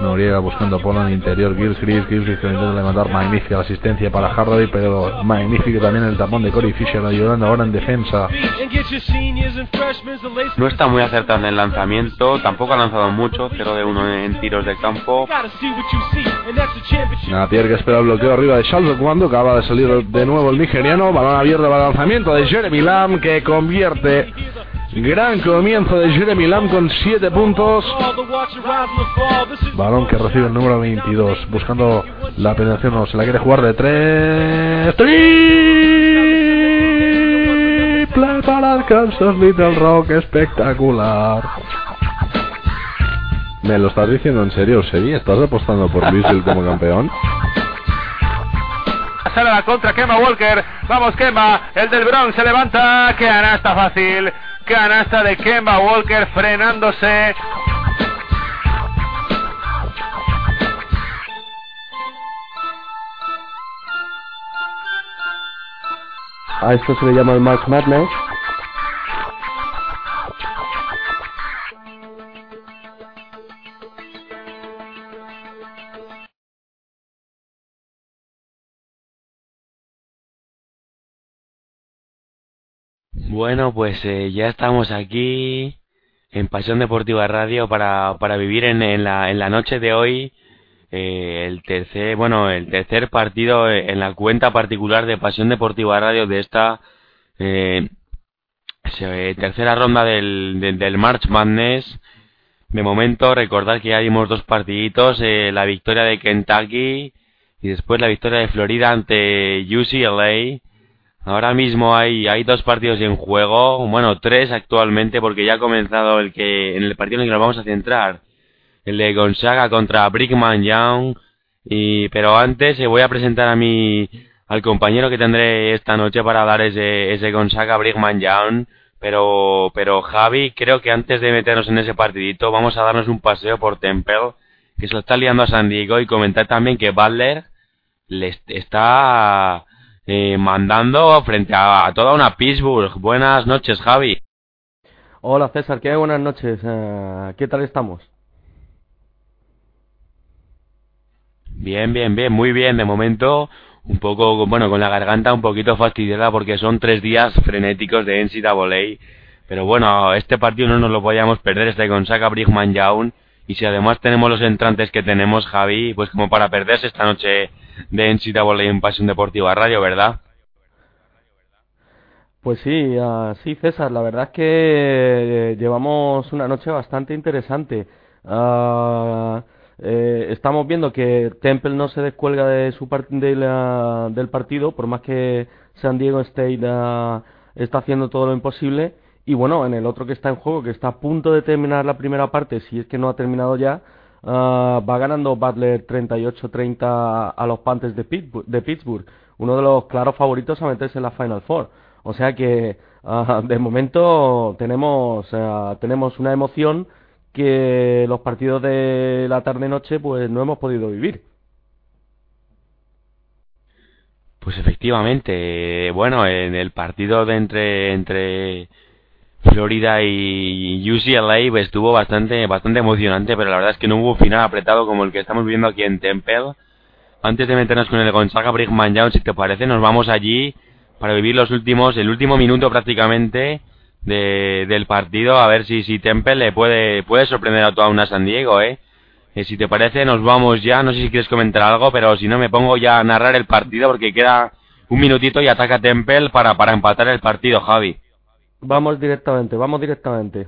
Noriega buscando por el interior, Gilchrist, Gilchrist que intenta levantar magnífica la asistencia para Hardy, pero magnífico también el tapón de Corey Fisher ayudando ahora en defensa. No está muy acertado en el lanzamiento, tampoco ha lanzado mucho, 0 de 1 en tiros de campo. Napier que espera el bloqueo arriba de Charles cuando acaba de salir de nuevo el nigeriano, balón abierto para el lanzamiento de Jeremy Lamb que convierte Gran comienzo de Jeremy Lamb con 7 puntos. Balón que recibe el número 22. Buscando la penetración. No, se la quiere jugar de 3. Triple para el Kansas Little Rock. Espectacular. ¿Me lo estás diciendo en serio, Sevi? ¿Estás apostando por Louisville como campeón? Sale la contra, quema Walker. Vamos, quema. El del Bronx se levanta. Que está fácil. Canasta de Kemba Walker frenándose. A esto se le llama el Mark Madness. Bueno, pues eh, ya estamos aquí en Pasión Deportiva Radio para, para vivir en, en, la, en la noche de hoy eh, el tercer, bueno, el tercer partido en la cuenta particular de Pasión Deportiva Radio de esta eh, tercera ronda del, del, March Madness. De momento, recordad que ya dimos dos partiditos, la victoria de Kentucky y después la victoria de Florida ante UCLA. Ahora mismo hay, hay dos partidos en juego, bueno, tres actualmente, porque ya ha comenzado el que, en el partido en el que nos vamos a centrar, el de Gonzaga contra Brickman Young, y, pero antes eh, voy a presentar a mi, al compañero que tendré esta noche para dar ese, ese Gonzaga Brickman Young, pero, pero Javi, creo que antes de meternos en ese partidito, vamos a darnos un paseo por Temple, que se lo está liando a San Diego, y comentar también que Butler le está, eh, mandando frente a, toda una Pittsburgh. Buenas noches, Javi. Hola, César, ¿qué buenas noches? Eh, ¿Qué tal estamos? Bien, bien, bien, muy bien. De momento, un poco, bueno, con la garganta un poquito fastidiada porque son tres días frenéticos de NCAA. Pero bueno, este partido no nos lo podíamos perder, este con Saka Brickman Young. Y si además tenemos los entrantes que tenemos, Javi, pues como para perderse esta noche de NCAA en Pasión Deportiva Radio, ¿verdad? Pues sí, sí, César, la verdad es que eh, llevamos una noche bastante interesante. Uh, eh, estamos viendo que Temple no se descuelga de su la, del partido, por más que San Diego State uh, está haciendo todo lo imposible. Y bueno, en el otro que está en juego, que está a punto de terminar la primera parte, si es que no ha terminado ya, Ah, va ganando Butler 38-30 a los Panthers de Pittsburgh, uno de los claros favoritos a meterse en la Final Four. O sea que ah, de momento tenemos, tenemos una emoción que los partidos de la tarde-noche pues no hemos podido vivir. Pues efectivamente, bueno, en el partido de entre entre Florida y UCLA pues, estuvo bastante bastante emocionante, pero la verdad es que no hubo final apretado como el que estamos viendo aquí en Temple. Antes de meternos con el Gonzaga Brickman Young, si te parece, nos vamos allí para vivir los últimos, el último minuto prácticamente de, del partido, a ver si, si Temple le puede, puede sorprender a toda una San Diego, ¿eh? ¿eh? Si te parece, nos vamos ya, no sé si quieres comentar algo, pero si no me pongo ya a narrar el partido porque queda un minutito y ataca Temple para, para empatar el partido, Javi. Vamos directamente, vamos directamente.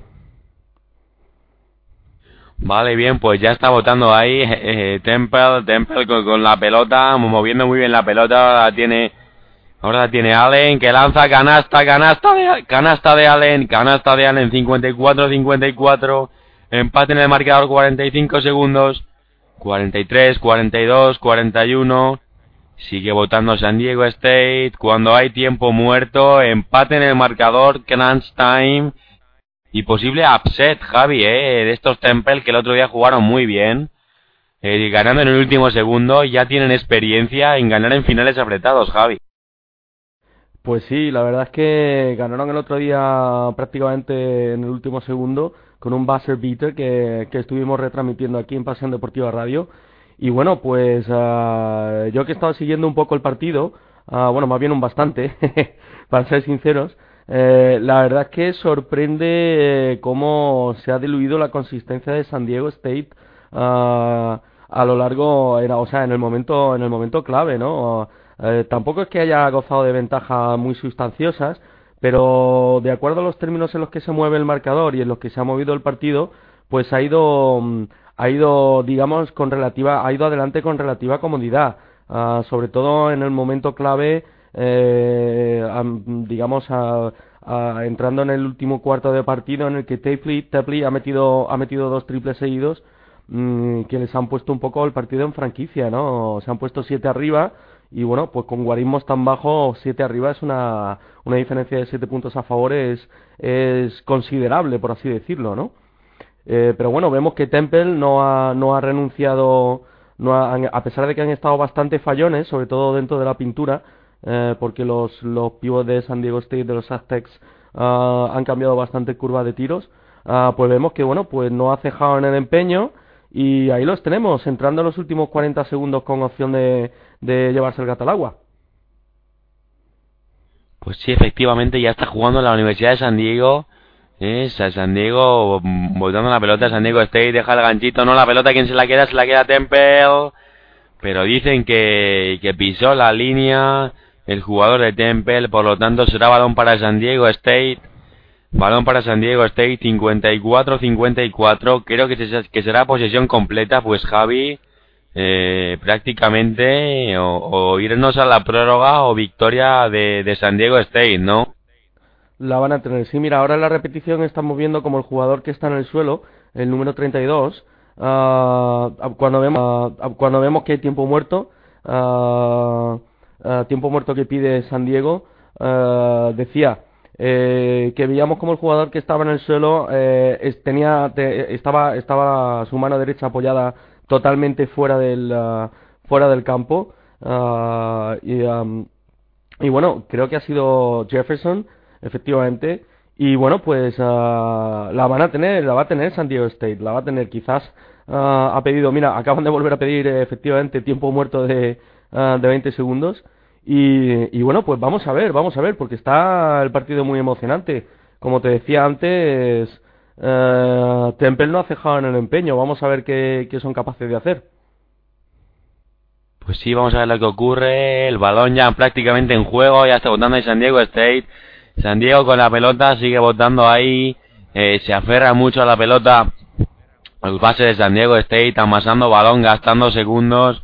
Vale, bien, pues ya está votando ahí eh, Temple, Temple con, la pelota, moviendo muy bien la pelota, la tiene, ahora tiene Allen, que lanza canasta, canasta de, canasta de Allen, canasta de Allen, 54-54, Empate en el marcador 45 segundos. 43, 42, 41. Sigue votando San Diego State. Cuando hay tiempo muerto, empate en el marcador, crunch time. Y posible upset, Javi, ¿eh? de estos Temple que el otro día jugaron muy bien. Eh, ganando en el último segundo, ya tienen experiencia en ganar en finales apretados, Javi. Pues sí, la verdad es que ganaron el otro día prácticamente en el último segundo con un buzzer beater que, que estuvimos retransmitiendo aquí en Pasión Deportiva Radio. Y bueno, pues uh, yo que he estado siguiendo un poco el partido, uh, bueno, más bien un bastante, para ser sinceros, eh, la verdad es que sorprende eh, cómo se ha diluido la consistencia de San Diego State uh, a lo largo, era, o sea, en el momento, en el momento clave, ¿no? Eh, tampoco es que haya gozado de ventajas muy sustanciosas, pero de acuerdo a los términos en los que se mueve el marcador y en los que se ha movido el partido, pues ha ido, mm, ha ido, digamos, con relativa, ha ido adelante con relativa comodidad, uh, sobre todo en el momento clave, eh, digamos, a, entrando en el último cuarto de partido en el que Tapley, ha metido, ha metido dos triples seguidos mmm, que les han puesto un poco el partido en franquicia, ¿no? Se han puesto siete arriba y bueno, pues con guarismos tan bajos, 7 arriba es una, una diferencia de 7 puntos a favor es, es considerable, por así decirlo, ¿no? Eh, pero bueno, vemos que Temple no ha, no ha renunciado, no ha, a pesar de que han estado bastante fallones, sobre todo dentro de la pintura, eh, porque los, los de San Diego State, de los Aztecs, uh, han cambiado bastante curva de tiros, uh, pues vemos que bueno, pues no ha cejado en el empeño, y ahí los tenemos, entrando en los últimos 40 segundos con opción de, de llevarse el gato al agua. Pues sí, efectivamente ya está jugando en la Universidad de San Diego. Es San Diego voltando la pelota, San Diego State deja el ganchito, no la pelota, quien se la queda, se la queda Temple. Pero dicen que, que pisó la línea el jugador de Temple, por lo tanto será balón para San Diego State. Balón para San Diego State, 54-54. Creo que, que será posesión completa, pues Javi, eh, prácticamente o, irnos a la prórroga o victoria de, San Diego State, ¿no? La van a tener. Sí, mira, ahora en la repetición estamos viendo como el jugador que está en el suelo, el número 32, uh, ah, cuando, vemos, uh, cuando vemos que hay tiempo muerto, tiempo muerto que pide San Diego, decía eh, que veíamos como el jugador que estaba en el suelo eh, tenía estaba estaba su mano derecha apoyada totalmente fuera del fuera del campo y bueno creo que ha sido Jefferson efectivamente y bueno pues uh, la van a tener la va a tener San Diego State la va a tener quizás ha pedido mira acaban de volver a pedir efectivamente tiempo muerto de de 20 segundos y, bueno, pues vamos a ver, vamos a ver, porque está el partido muy emocionante. Como te decía antes, eh, Temple no ha cejado en el empeño. Vamos a ver qué, son capaces de hacer. Pues sí, vamos a ver lo que ocurre. El balón ya prácticamente en juego, ya está votando ahí San Diego State. San Diego con la pelota sigue votando ahí. Eh, se aferra mucho a la pelota. El base de San Diego State amasando balón, gastando segundos.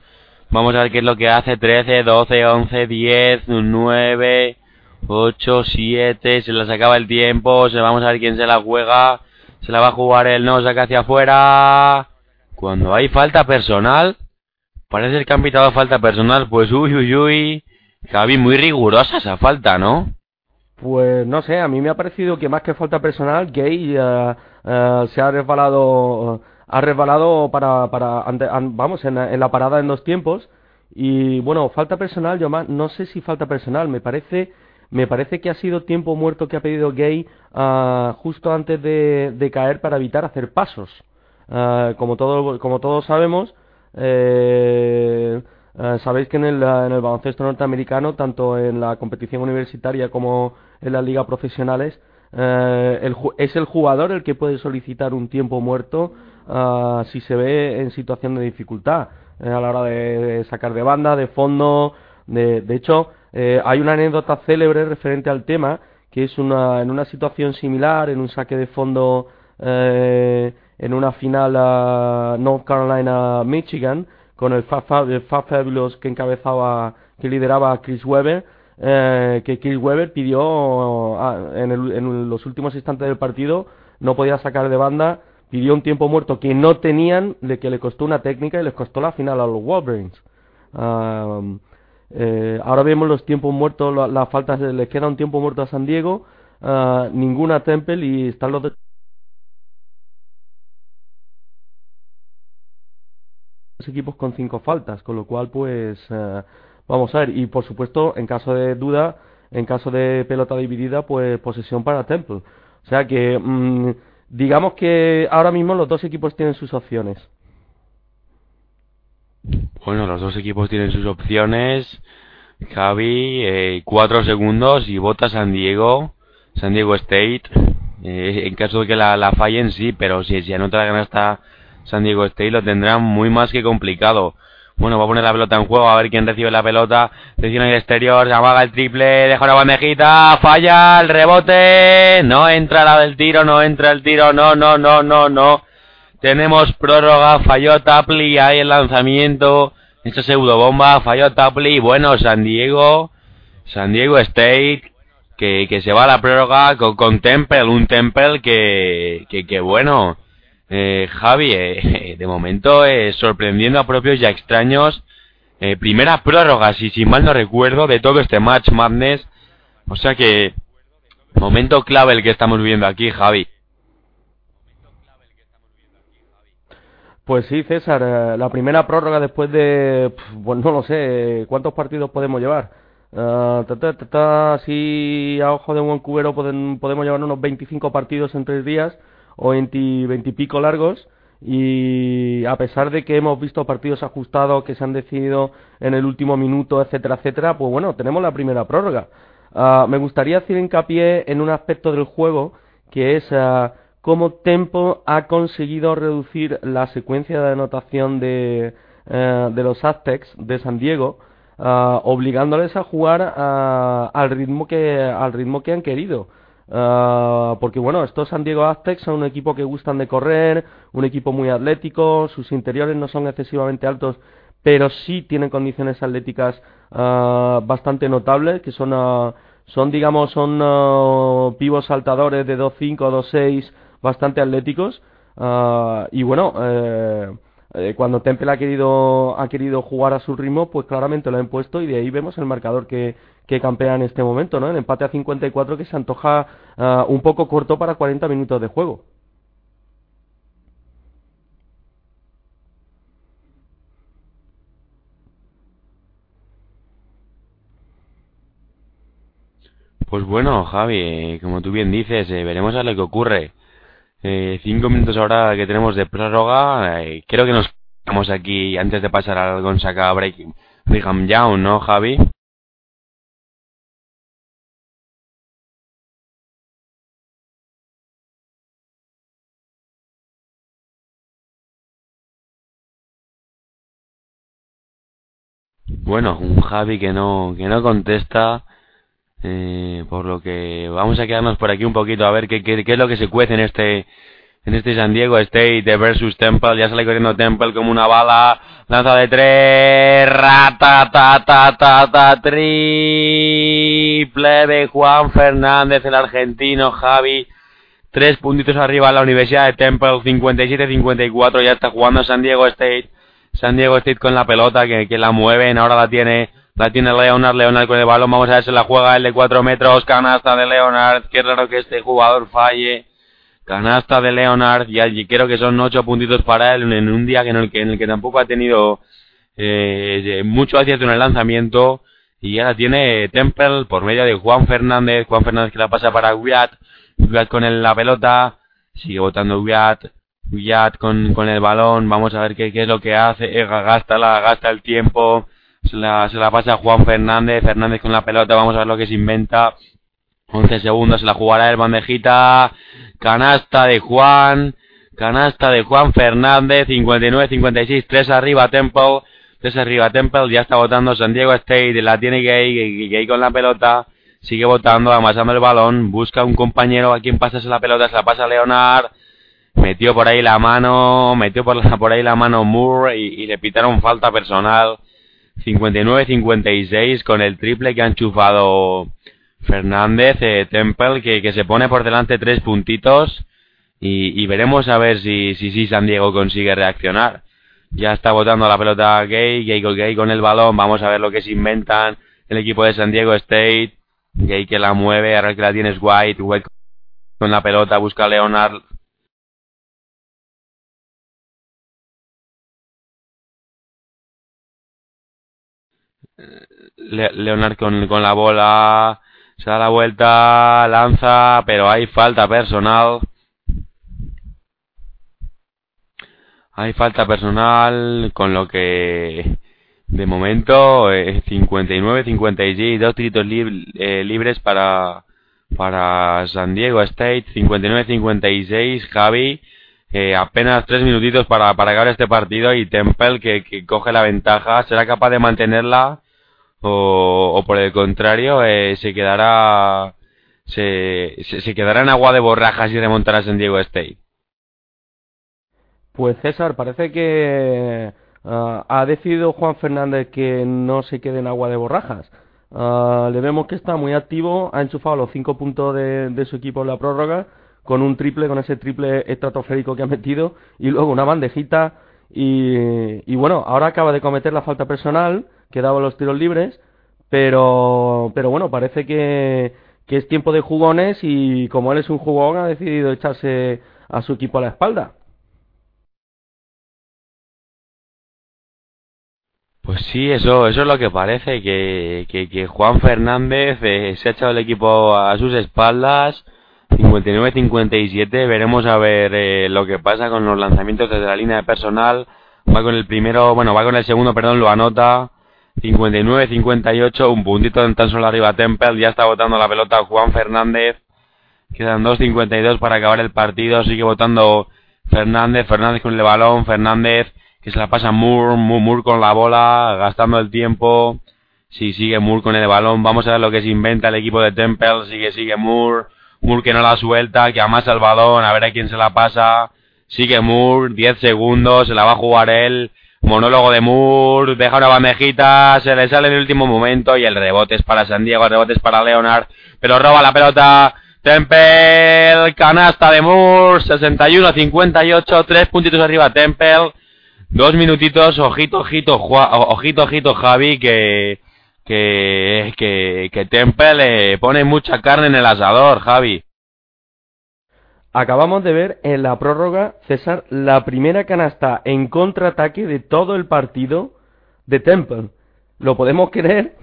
Vamos a ver qué es lo que hace. 13, 12, 11, 10, 9, 8, 7. Se les acaba el tiempo. Se vamos a ver quién se la juega. Se la va a jugar el no, saca hacia afuera. Cuando hay falta personal. Parece que han pitado falta personal. Pues uy, uy, uy. Javi, muy rigurosa esa falta, ¿no? Pues no sé, a mí me ha parecido que más que falta personal, Gay uh, uh, se ha resbalado ha resbalado para, para vamos, en, la parada en dos tiempos. Y bueno, falta personal, yo más, no sé si falta personal, me parece, me parece que ha sido tiempo muerto que ha pedido Gay uh, justo antes de, de, caer para evitar hacer pasos. Uh, como, todo, como todos sabemos, eh, uh, sabéis que en el, en el baloncesto norteamericano, tanto en la competición universitaria como en las ligas profesionales, eh, el, es el jugador el que puede solicitar un tiempo muerto uh, si se ve en situación de dificultad eh, a la hora de, sacar de banda, de fondo. De, de hecho, eh, hay una anécdota célebre referente al tema que es una, en una situación similar, en un saque de fondo eh, en una final a North Carolina-Michigan, con el Fab, Fabulous que encabezaba, que lideraba Chris Webber, eh, que Chris Webber pidió ah, en, el, en los últimos instantes del partido, no podía sacar de banda pidió un tiempo muerto que no tenían, de que le costó una técnica y les costó la final a los Wolverines. Eh, ahora vemos los tiempos muertos, las la faltas, les queda un tiempo muerto a San Diego, uh, ninguna Temple y están los dos equipos con cinco faltas, con lo cual pues uh, vamos a ver y por supuesto en caso de duda, en caso de pelota dividida pues posesión para Temple. O sea que mmm, digamos que ahora mismo los dos equipos tienen sus opciones. Bueno, los dos equipos tienen sus opciones. Javi, eh, cuatro segundos y vota San Diego, San Diego State. Eh, en caso de que la, la fallen, sí, pero si, si anota la canasta San Diego State lo tendrán muy más que complicado. Bueno, va a poner la pelota en juego, a ver quién recibe la pelota. Decisión en el exterior, se amaga el triple, deja una bandejita, falla el rebote, no entra la del tiro, no entra el tiro, no, no, no, no, no. Tenemos prórroga, falló Tapli, hay el lanzamiento. Esta pseudo bomba, falló Tapli. Bueno, San Diego, San Diego State, que, que se va a la prórroga con, Temple, un Temple que, que bueno, eh, Javi, eh, de momento eh, sorprendiendo a propios y a extraños. Eh, primera prórroga, si, si mal no recuerdo, de todo este match Madness. O sea que, momento clave el que estamos viviendo aquí, Javi. Pues sí, César, eh, la primera prórroga después de, pues no lo sé, ¿cuántos partidos podemos llevar? Uh, así a ojo de buen cubero podemos llevar unos 25 partidos en tres días o 20, 20 y pico largos y a pesar de que hemos visto partidos ajustados que se han decidido en el último minuto, etcétera, etcétera, pues bueno, tenemos la primera prórroga. Uh, me gustaría hacer hincapié en un aspecto del juego que es uh, cómo Tempo ha conseguido reducir la secuencia de anotación de, eh, de los Aztecs de San Diego, uh, obligándoles a jugar uh, al ritmo que al ritmo que han querido. Uh, porque bueno, estos San Diego Aztecs son un equipo que gustan de correr, un equipo muy atlético, sus interiores no son excesivamente altos, pero sí tienen condiciones atléticas bastante notables, que son son digamos son pivos saltadores de 2.5 2.6 bastante atléticos. Uh, y bueno eh, eh, cuando Temple ha querido ha querido jugar a su ritmo pues claramente lo han puesto y de ahí vemos el marcador que, que campea en este momento no el empate a 54 que se antoja uh, un poco corto para 40 minutos de juego Pues bueno, Javi, como tú bien dices, eh, veremos a lo que ocurre. Eh, cinco minutos ahora que tenemos de prórroga. Eh, creo que nos quedamos aquí antes de pasar al Gonzaga Brigham Young, ¿no, Javi? Bueno, un Javi que no, que no contesta. Eh, por lo que vamos a quedarnos por aquí un poquito a ver qué, qué, qué es lo que se cuece en este en este San Diego State versus Temple. Ya sale corriendo Temple como una bala. Lanza de tres. Rata, ta, ta, triple de Juan Fernández, el argentino, Javi. Tres puntitos arriba a la Universidad de Temple, 57-54. Ya está jugando San Diego State. San Diego State con la pelota que, la mueven. Ahora la tiene la tiene Leonard, Leonard con el balón, vamos a ver si la juega el de 4 metros, canasta de Leonard, qué raro que este jugador falle, canasta de Leonard, y allí creo que son 8 puntitos para él en un día en el que, en el que tampoco ha tenido eh, mucho acierto en el lanzamiento, y ahora tiene Temple por medio de Juan Fernández, Juan Fernández que la pasa para Wyatt, Wyatt con la pelota, sigue votando Wyatt, Wyatt con, con el balón, vamos a ver qué, qué es lo que hace, eh, gasta, la, gasta el tiempo, se la, se la pasa a Juan Fernández, Fernández con la pelota, vamos a ver lo que se inventa. 11 segundos, se la jugará el bandejita, canasta de Juan, canasta de Juan Fernández, 59-56, 3 arriba Temple, 3 arriba Temple, ya está votando San Diego State, la tiene Gay, Gay con la pelota, sigue votando, amasando el balón, busca un compañero a quien pasase la pelota, se la pasa a Leonard, metió por ahí la mano, metió por, la, por ahí la mano Moore y, le pitaron falta personal. 59-56 con el triple que ha enchufado Fernández, eh, Temple, que, que, se pone por delante tres puntitos. y, veremos a ver si, si, San Diego consigue reaccionar. Ya está botando la pelota Gay, Gay, Gay con el balón, vamos a ver lo que se inventan el equipo de San Diego State. Gay que la mueve, ahora que la tienes White, White con la pelota, busca a Leonard con, con, la bola, se da la vuelta, lanza, pero hay falta personal. Hay falta personal, con lo que de momento 59-56, eh, dos tritos eh, libres para, para San Diego State, 59-56, Javi. Eh, apenas tres minutitos para, para acabar este partido y Temple que, que coge la ventaja, será capaz de mantenerla o, o por el contrario eh, se quedará se, se, quedará en agua de borrajas y remontará San Diego State. Pues César, parece que ah, ha decidido Juan Fernández que no se quede en agua de borrajas. Uh, le vemos que está muy activo, ha enchufado los cinco puntos de, de, su equipo en la prórroga, con un triple, con ese triple estratosférico que ha metido, y luego una bandejita, y, y bueno, ahora acaba de cometer la falta personal, que daba los tiros libres, pero, pero bueno, parece que, que es tiempo de jugones y como él es un jugón ha decidido echarse a su equipo a la espalda. Pues sí, eso, eso es lo que parece, que, que, Juan Fernández eh, se ha echado el equipo a sus espaldas, 59-57, veremos a ver eh, lo que pasa con los lanzamientos desde la línea de personal, va con el primero, bueno, va con el segundo, perdón, lo anota, 59-58, un puntito tan solo arriba Temple, ya está votando la pelota Juan Fernández, quedan 2.52 para acabar el partido, sigue votando Fernández, Fernández con el balón, Fernández que se la pasa Moore, Moore, con la bola, gastando el tiempo, si sigue Moore con el balón, vamos a ver lo que se inventa el equipo de Temple, sigue, sigue Moore, Moore que no la suelta, que amasa el balón, a ver a quién se la pasa, sigue Moore, 10 segundos, se la va a jugar él, Monólogo de Moore, deja una bandejita, se le sale en el último momento y el rebote es para San Diego, el rebote es para Leonard, pero roba la pelota Temple, canasta de Moore, 61-58, tres puntitos arriba Temple, dos minutitos, ojito, ojito, ojito, ojito Javi, que, que, que, que Temple le pone mucha carne en el asador, Javi. Acabamos de ver en la prórroga, César, la primera canasta en contraataque de todo el partido de Temple. ¿Lo podemos creer?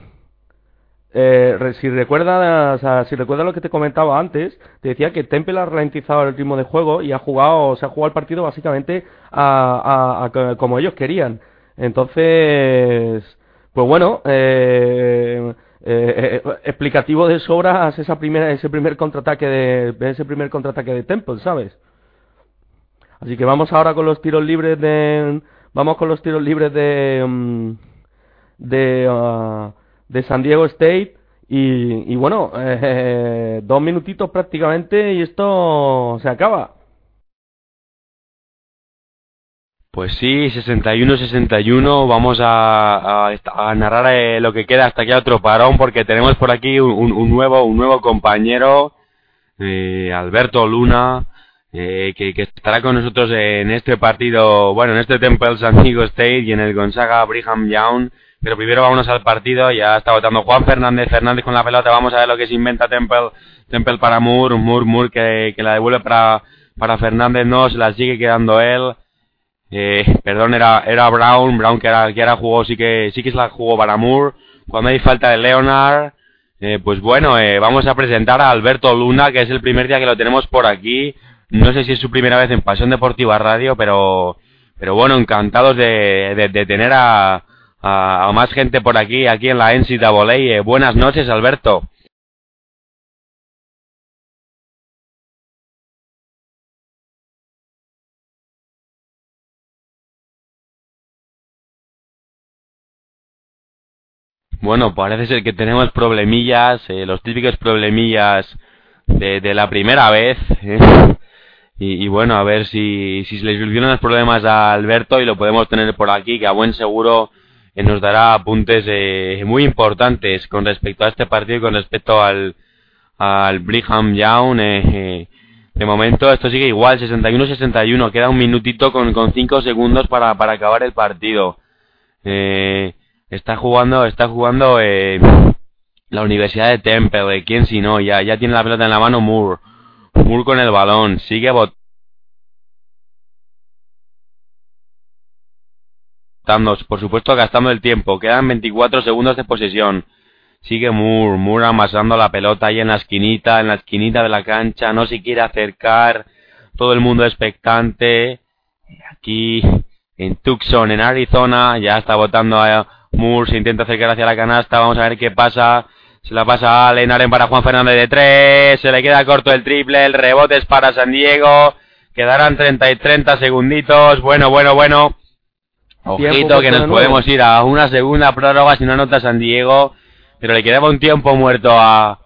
Eh, si recuerdas, si recuerdas lo que te comentaba antes, te decía que Temple ha ralentizado el ritmo de juego y ha jugado, se ha jugado el partido básicamente como ellos querían. Entonces, pues bueno, eh, eh, eh, explicativo de sobra esa primera, ese primer contraataque de ese primer contraataque de Temple, ¿sabes? Así que vamos ahora con los tiros libres de vamos con los tiros libres de mm, de, uh, de San Diego State y, y bueno eh, dos minutitos prácticamente y esto se acaba. Pues sí, 61-61. Vamos a, a, narrar eh, lo que queda hasta que otro parón, porque tenemos por aquí un, nuevo un nuevo compañero, eh, Alberto Luna, eh, que, que, estará con nosotros en este partido, bueno, en este Temple San Diego State y en el Gonzaga Brigham Young. Pero primero vámonos al partido. Ya está votando Juan Fernández. Fernández con la pelota. Vamos a ver lo que se inventa Temple. Temple para Moore. Moore, Moore que, que la devuelve para, para Fernández. No, se la sigue quedando él. Eh, perdón, era, era Brown, Brown que ahora, que jugó, sí que, sí que se la jugó para Moore. Cuando hay falta de Leonard, eh, pues bueno, eh, vamos a presentar a Alberto Luna, que es el primer día que lo tenemos por aquí. No sé si es su primera vez en Pasión Deportiva Radio, pero, pero bueno, encantados de, de, de tener a, a, a, más gente por aquí, aquí en la NCAA. Eh, buenas noches, Alberto. Bueno, parece ser que tenemos problemillas, eh, los típicos problemillas de, de la primera vez. ¿eh? Y, bueno, a ver si, si se le solucionan los problemas a Alberto y lo podemos tener por aquí, que a buen seguro eh, nos dará apuntes eh, muy importantes con respecto a este partido y con respecto al, al Brigham Young. Eh, De momento esto sigue igual, 61-61. Queda un minutito con, con 5 segundos para, para acabar el partido. Eh, está jugando, está jugando eh, la Universidad de Temple. ¿Quién si no? Ya, ya tiene la pelota en la mano Moore. Moore con el balón. Sigue botando. Por supuesto gastando el tiempo. Quedan 24 segundos de posesión. Sigue Moore, Moore amasando la pelota ahí en la esquinita, en la esquinita de la cancha, no se quiere acercar, todo el mundo expectante. Aquí en Tucson, en Arizona, ya está votando a Moore, se intenta acercar hacia la canasta, vamos a ver qué pasa. Se la pasa a Allen, Allen para Juan Fernández de tres, se le queda corto el triple, el rebote es para San Diego, quedarán 30 y 30 segunditos, bueno, bueno, bueno. Ojito que nos podemos ir a una segunda prórroga si no anota San Diego pero le quedaba un tiempo muerto a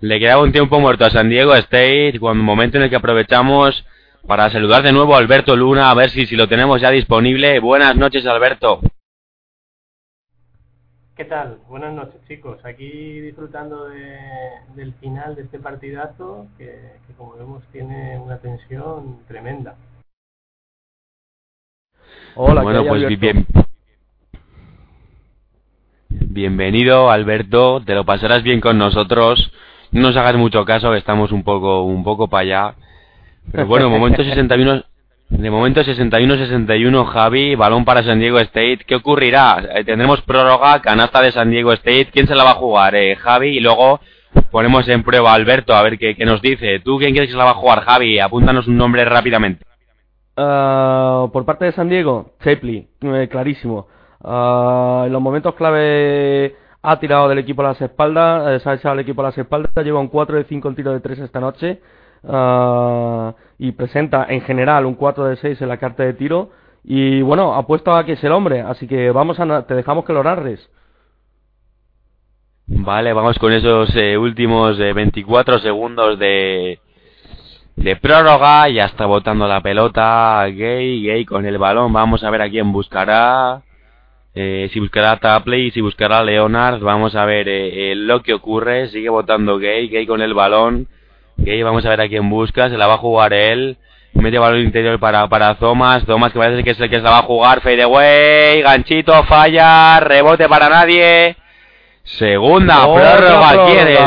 le quedaba un tiempo muerto a San Diego State, cuando momento en el que aprovechamos para saludar de nuevo a Alberto Luna, a ver si, si lo tenemos ya disponible. Buenas noches, Alberto. ¿Qué tal? Buenas noches, chicos. Aquí disfrutando de, del final de este partidazo que, que, como vemos, tiene una tensión tremenda. Hola, bueno, pues bien, Bienvenido, Alberto. Te lo pasarás bien con nosotros. No nos hagas mucho caso, que estamos un poco, un poco para allá. Pero bueno, momento 61, de momento 61-61, Javi, balón para San Diego State. ¿Qué ocurrirá? Eh, tendremos prórroga, canasta de San Diego State. ¿Quién se la va a jugar? Eh, Javi, y luego ponemos en prueba a Alberto a ver qué, qué, nos dice. ¿Tú quién quieres que se la va a jugar, Javi? Apúntanos un nombre rápidamente. Uh, por parte de San Diego, Chapley, eh, clarísimo. Uh, en los momentos clave ha tirado del equipo a las espaldas, eh, ha echado el equipo a las espaldas, lleva un 4 de 5 en tiro de 3 esta noche uh, y presenta en general un 4 de 6 en la carta de tiro y bueno, apuesto a que es el hombre, así que vamos a te dejamos que lo narres. Vale, vamos con esos eh, últimos eh, 24 segundos de, de prórroga. Ya está botando la pelota. Gay, Gay con el balón. Vamos a ver a quién buscará. Eh, si buscará Tapley, si buscará Leonard, vamos a ver eh, eh, lo que ocurre. Sigue votando Gay, Gay con el balón. Gay, vamos a ver a quién busca. Se la va a jugar él. Mete balón interior para, para Thomas. Thomas que parece que es el que se la va a jugar. Fade away. Ganchito, falla. Rebote para nadie. Segunda prórroga, quiere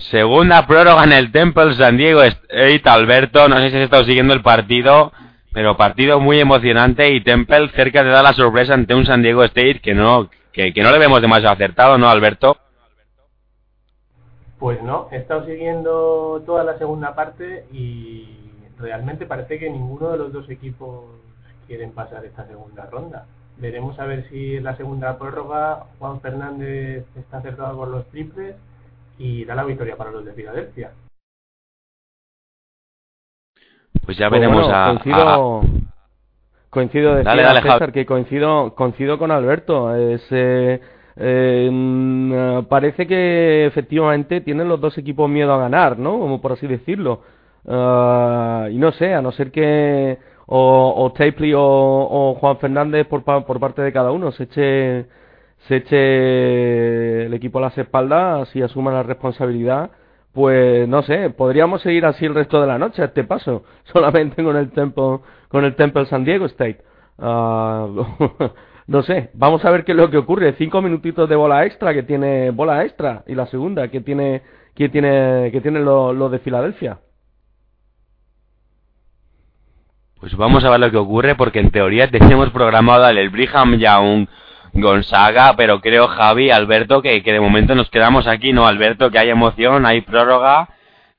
Segunda prórroga en el Temple San Diego State, Alberto. No sé si has estado siguiendo el partido. Pero partido muy emocionante y Temple cerca de dar la sorpresa ante un San Diego State que no, que, que no le vemos demasiado acertado, ¿no, Alberto? Pues no, he estado siguiendo toda la segunda parte y realmente parece que ninguno de los dos equipos quieren pasar esta segunda ronda. Veremos a ver si en la segunda prórroga Juan Fernández está acertado con los triples y da la victoria para los de Filadelfia. Pues ya veremos bueno, a, coincido, a- coincido decía Dale, dale, César que coincido coincido con Alberto es eh, eh, mm, parece que efectivamente tienen los dos equipos miedo a ganar no como por así decirlo Ah, y no sé a no ser que o, o Tapley o, Juan Fernández por, por parte de cada uno se eche se eche el equipo a las espaldas y asuma la responsabilidad pues no sé, podríamos seguir así el resto de la noche a este paso, solamente con el Temple, con el Temple San Diego State. Ah, no sé, vamos a ver qué es lo que ocurre. Cinco minutitos de bola extra que tiene bola extra y la segunda que tiene que tiene que tiene los lo de Filadelfia. Pues vamos a ver lo que ocurre porque en teoría teníamos programado el Brigham Young Gonzaga, pero creo Javi, Alberto, que, que de momento nos quedamos aquí, ¿no, Alberto? Que hay emoción, hay prórroga.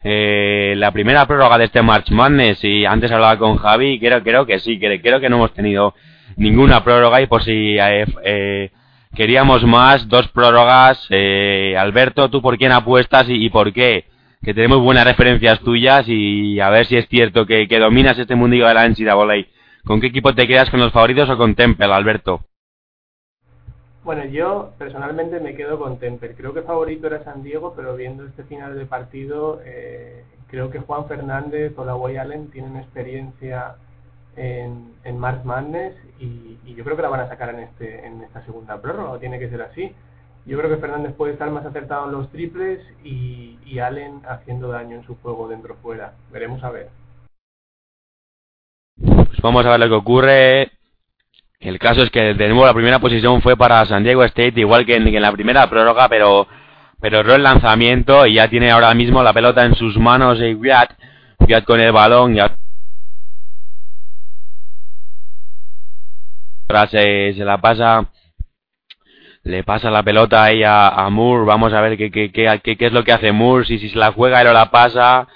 Eh, la primera prórroga de este March Madness y antes hablaba con Javi creo, creo que sí, que, creo que no hemos tenido ninguna prórroga y por si eh, eh, queríamos más, dos prórrogas. Eh, Alberto, ¿tú por quién apuestas y, por qué? Que tenemos buenas referencias tuyas y a ver si es cierto que, que dominas este mundillo de la NCAA. ¿Con qué equipo te quedas, con los favoritos o con Temple, Alberto? Bueno, yo personalmente me quedo con Temper. Creo que favorito era San Diego, pero viendo este final de partido, eh, creo que Juan Fernández o la Allen tienen experiencia en, en March Madness y, yo creo que la van a sacar en este en esta segunda prórroga, o tiene que ser así. Yo creo que Fernández puede estar más acertado en los triples y, Allen haciendo daño en su juego dentro-fuera. Veremos a ver. Pues vamos a ver lo que ocurre. El caso es que de nuevo la primera posición fue para San Diego State, igual que en, la primera prórroga, pero pero erró el lanzamiento y ya tiene ahora mismo la pelota en sus manos y Wyatt, con el balón y se, se la pasa le pasa la pelota ahí a, a Moore, vamos a ver qué, qué, qué, qué, es lo que hace Moore, si, si se la juega y lo la pasa,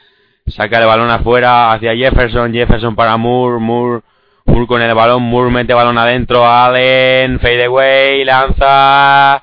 saca el balón afuera hacia Jefferson, Jefferson para Moore, Moore, Moore con el balón, Moore mete balón adentro, Allen, fade away, lanza,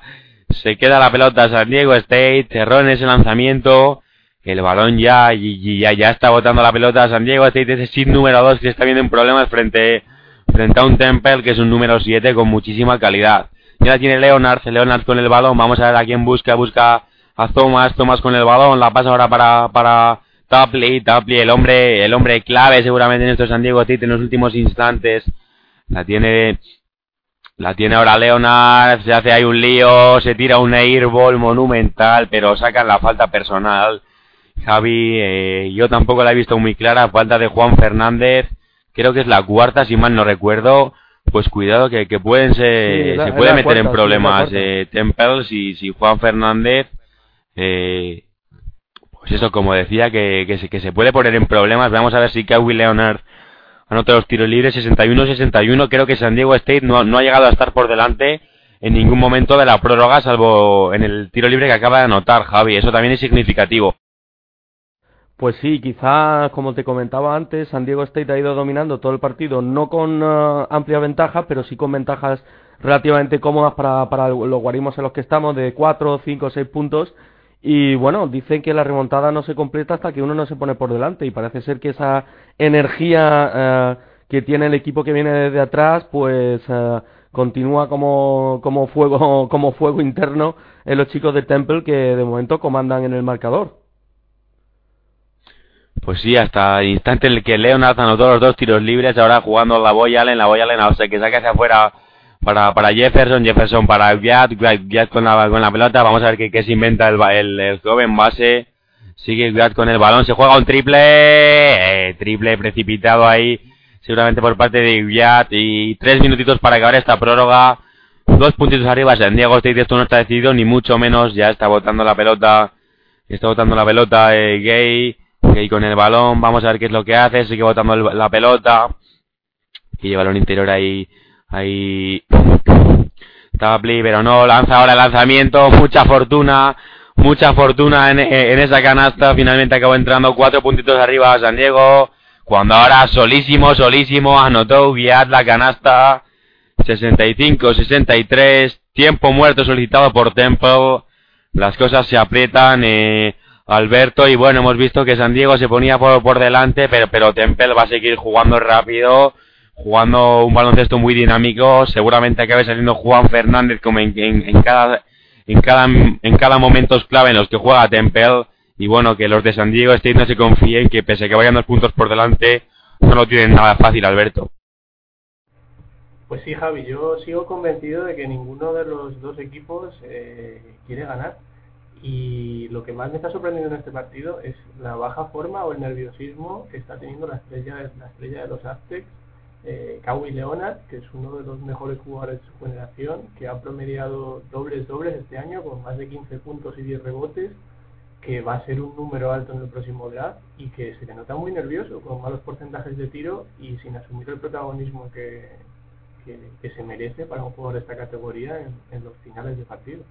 se queda la pelota San Diego State, cerró en ese lanzamiento, el balón ya, ya, ya está botando la pelota San Diego State, ese sit número 2 que está viendo un problema frente, frente a un Temple que es un número 7 con muchísima calidad. Ya tiene Leonard, Leonard con el balón, vamos a ver a quién busca, busca a Thomas, Thomas con el balón, la pasa ahora para, para Tapley, Tapley, el hombre, el hombre clave seguramente en estos San Diego State en los últimos instantes, la tiene, la tiene ahora Leonard, se hace ahí un lío, se tira un airball monumental, pero sacan la falta personal. Javi, eh, yo tampoco la he visto muy clara, falta de Juan Fernández, creo que es la cuarta, si mal no recuerdo. Pues cuidado que, que pueden se, se puede meter en problemas eh, Temple si, si Juan Fernández. Eh, pues eso como decía que, que, se, que se puede poner en problemas. Vamos a ver si Kawhi Leonard anota los tiros libres. 61-61 creo que San Diego State no, no ha llegado a estar por delante en ningún momento de la prórroga salvo en el tiro libre que acaba de anotar Javi. Eso también es significativo pues sí, quizás, como te comentaba antes, San Diego State ha ido dominando todo el partido, no con uh, amplia ventaja, pero sí con ventajas relativamente cómodas para, para los guarimos en los que estamos, de 4, 5, 6 puntos. Y bueno, dicen que la remontada no se completa hasta que uno no se pone por delante, y parece ser que esa energía uh, que tiene el equipo que viene desde atrás, pues uh, continúa como, como, fuego, como fuego interno en los chicos de Temple que de momento comandan en el marcador. Pues sí, hasta el instante en el que Leonard anotó los dos tiros libres, ahora jugando la Boy en la Boy Allen, o sea, que saque hacia afuera para, para Jefferson, Jefferson para Gyat, Gyat con la, con la pelota, vamos a ver qué, qué se inventa el, el, el, joven base, sigue Gyat con el balón, se juega un triple, eh, triple precipitado ahí, seguramente por parte de Gyat, y tres minutitos para acabar esta prórroga, dos puntitos arriba, San Diego State, esto no está decidido, ni mucho menos, ya está botando la pelota, está botando la pelota eh, Gay, Ok, con el balón, vamos a ver qué es lo que hace, sigue botando la pelota. Y lleva el balón interior ahí, ahí. Tapli, pero no, lanza ahora el lanzamiento, mucha fortuna, mucha fortuna en, en esa canasta, finalmente acabó entrando cuatro puntitos arriba a San Diego, cuando ahora solísimo, solísimo, anotó Viat la canasta, 65-63, tiempo muerto solicitado por Temple, las cosas se aprietan, eh, Alberto y bueno, hemos visto que San Diego se ponía por, por delante, pero, pero Temple va a seguir jugando rápido, jugando un baloncesto muy dinámico, seguramente acabe saliendo Juan Fernández como en, en, cada en cada en cada momento clave en los que juega Temple. Y bueno, que los de San Diego State no se confíen que pese a que vayan dos puntos por delante, no lo tienen nada fácil, Alberto. Pues sí, Javi, yo sigo convencido de que ninguno de los dos equipos eh, quiere ganar y lo que más me está sorprendiendo en este partido es la baja forma o el nerviosismo que está teniendo la estrella, la estrella de los Aztecs, eh, Kawhi Leonard, que es uno de los mejores jugadores de su generación, que ha promediado dobles dobles este año con más de 15 puntos y 10 rebotes, que va a ser un número alto en el próximo draft y que se le nota muy nervioso, con malos porcentajes de tiro y sin asumir el protagonismo que, que, se merece para un jugador de esta categoría en, en los finales de partido.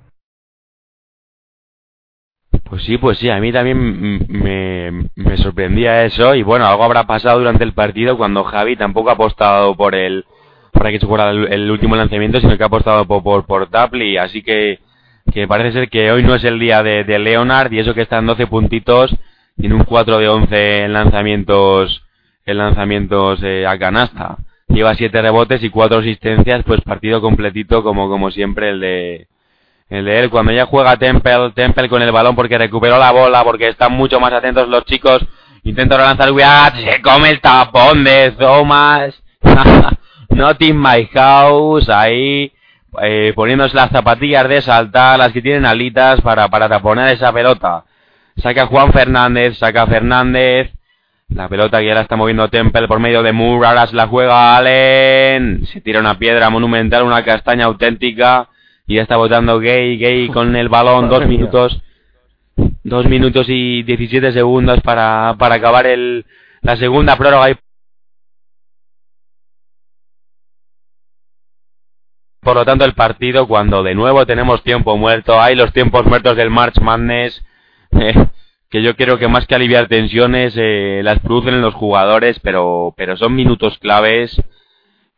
Pues sí, pues sí, a mí también me, me sorprendía eso y bueno, algo habrá pasado durante el partido cuando Javi tampoco ha apostado por el para que fuera el, último lanzamiento, sino que ha apostado por, por, por Tapli, así que, que parece ser que hoy no es el día de, de Leonard y eso que está en 12 puntitos, tiene un 4 de 11 en lanzamientos, en lanzamientos eh, a canasta. Lleva 7 rebotes y 4 asistencias, pues partido completito como, como siempre el de, el de él, cuando ya juega Temple, Temple con el balón porque recuperó la bola, porque están mucho más atentos los chicos. Intenta lanzar se come el tapón de Thomas. Not in my house, ahí eh, poniéndose las zapatillas de saltar, las que tienen alitas para, para taponar esa pelota. Saca Juan Fernández, saca Fernández. La pelota que ya la está moviendo Temple por medio de Moore, ahora se la juega Allen. Se tira una piedra monumental, una castaña auténtica. Y ya está votando Gay, Gay con el balón, dos minutos. Dos minutos y 17 segundos para, para acabar el, la segunda prórroga. Por lo tanto, el partido, cuando de nuevo tenemos tiempo muerto, hay los tiempos muertos del March Madness, eh, que yo creo que más que aliviar tensiones, eh, las producen en los jugadores, pero, pero son minutos claves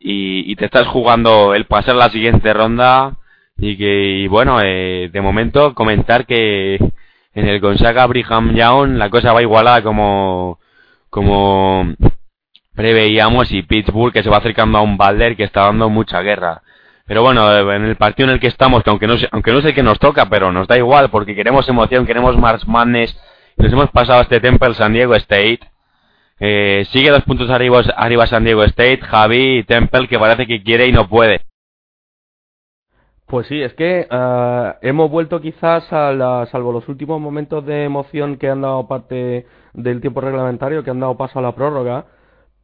y, te estás jugando el pasar la siguiente ronda y que, bueno, eh, de momento comentar que en el Gonzaga Brigham Young la cosa va igualada como, como preveíamos y Pittsburgh que se va acercando a un Balder que está dando mucha guerra. Pero bueno, en el partido en el que estamos, que aunque no, aunque no sé qué nos toca, pero nos da igual porque queremos emoción, queremos más Madness, nos hemos pasado este Temple San Diego State. Eh, sigue dos puntos arriba, arriba San Diego State, Javi Temple que parece que quiere y no puede. Pues sí, es que uh, hemos vuelto quizás a la, salvo los últimos momentos de emoción que han dado parte del tiempo reglamentario, que han dado paso a la prórroga,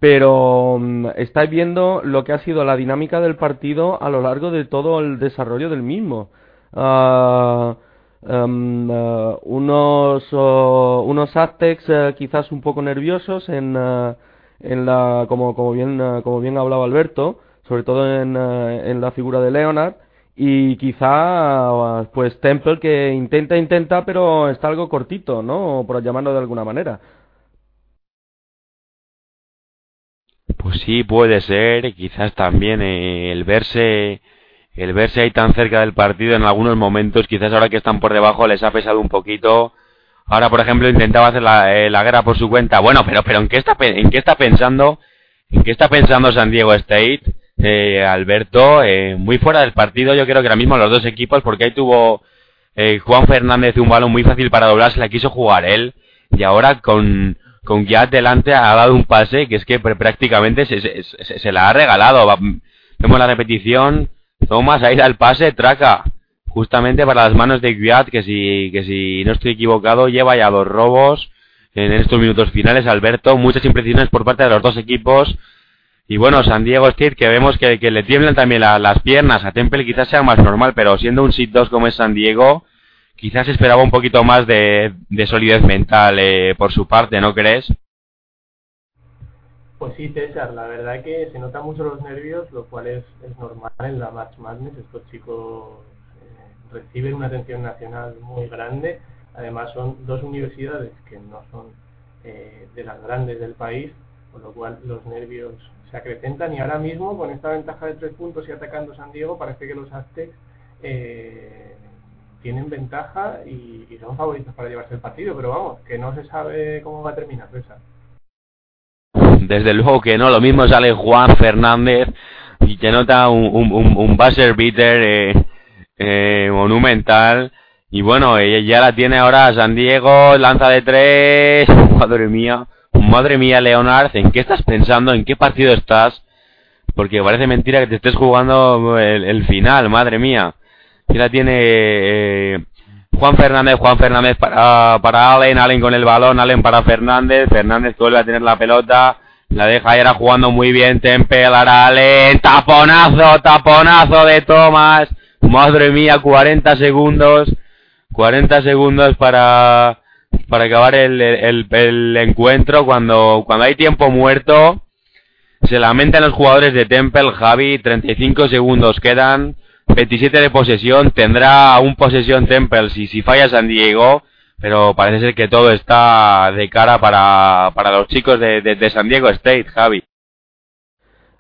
pero um, estáis viendo lo que ha sido la dinámica del partido a lo largo de todo el desarrollo del mismo. Uh, um, uh, unos unos Aztecs quizás un poco nerviosos en, en la como como bien como bien hablaba Alberto, sobre todo en, en la figura de Leonard y quizá pues Temple que intenta intenta pero está algo cortito no por llamarlo de alguna manera. Pues sí puede ser quizás también eh, el verse el verse ahí tan cerca del partido en algunos momentos quizás ahora que están por debajo les ha pesado un poquito. Ahora por ejemplo intentaba hacer la, eh, la guerra por su cuenta. Bueno pero pero en qué está en qué está pensando en qué está pensando San Diego State eh, Alberto, eh, muy fuera del partido, yo creo que ahora mismo los dos equipos, porque ahí tuvo eh, Juan Fernández un balón muy fácil para doblar, se la quiso jugar él, y ahora con, con Giat delante ha dado un pase que es que prácticamente se, se, se, la ha regalado. vemos la repetición, Thomas ahí da el pase, traca, justamente para las manos de Giat, que si, que si no estoy equivocado, lleva ya dos robos en estos minutos finales, Alberto, muchas imprecisiones por parte de los dos equipos, y bueno, San Diego State, que vemos que, le tiemblan también las piernas. A Temple quizás sea más normal, pero siendo un sit 2 como es San Diego, quizás esperaba un poquito más de, solidez mental eh, por su parte, ¿no crees? Pues sí, César, la verdad que se notan mucho los nervios, lo cual es, normal en la Match Madness. Estos chicos eh, reciben una atención nacional muy grande. Además, son dos universidades que no son eh, de las grandes del país, con lo cual los nervios se acrecentan y ahora mismo con esta ventaja de tres puntos y atacando San Diego parece que los Aztecs eh, tienen ventaja y, son favoritos para llevarse el partido, pero vamos, que no se sabe cómo va a terminar César. Desde luego que no, lo mismo sale Juan Fernández y que nota un, un, un buzzer beater eh, eh, monumental. Y bueno, ya la tiene ahora San Diego, lanza de tres, madre mía, Madre mía, Leonard, ¿en qué estás pensando? ¿En qué partido estás? Porque parece mentira que te estés jugando el, final, madre mía. Y la tiene eh, Juan Fernández, Juan Fernández para, para Allen, Allen con el balón, Allen para Fernández, Fernández vuelve a tener la pelota, la deja era jugando muy bien, Tempelar Allen, taponazo, taponazo de Thomas, madre mía, 40 segundos, 40 segundos para para acabar el, el, encuentro cuando, cuando hay tiempo muerto. Se lamentan los jugadores de Temple, Javi, 35 segundos quedan, 27 de posesión, tendrá un posesión Temple si, si falla San Diego, pero parece ser que todo está de cara para, para los chicos de, de, San Diego State, Javi.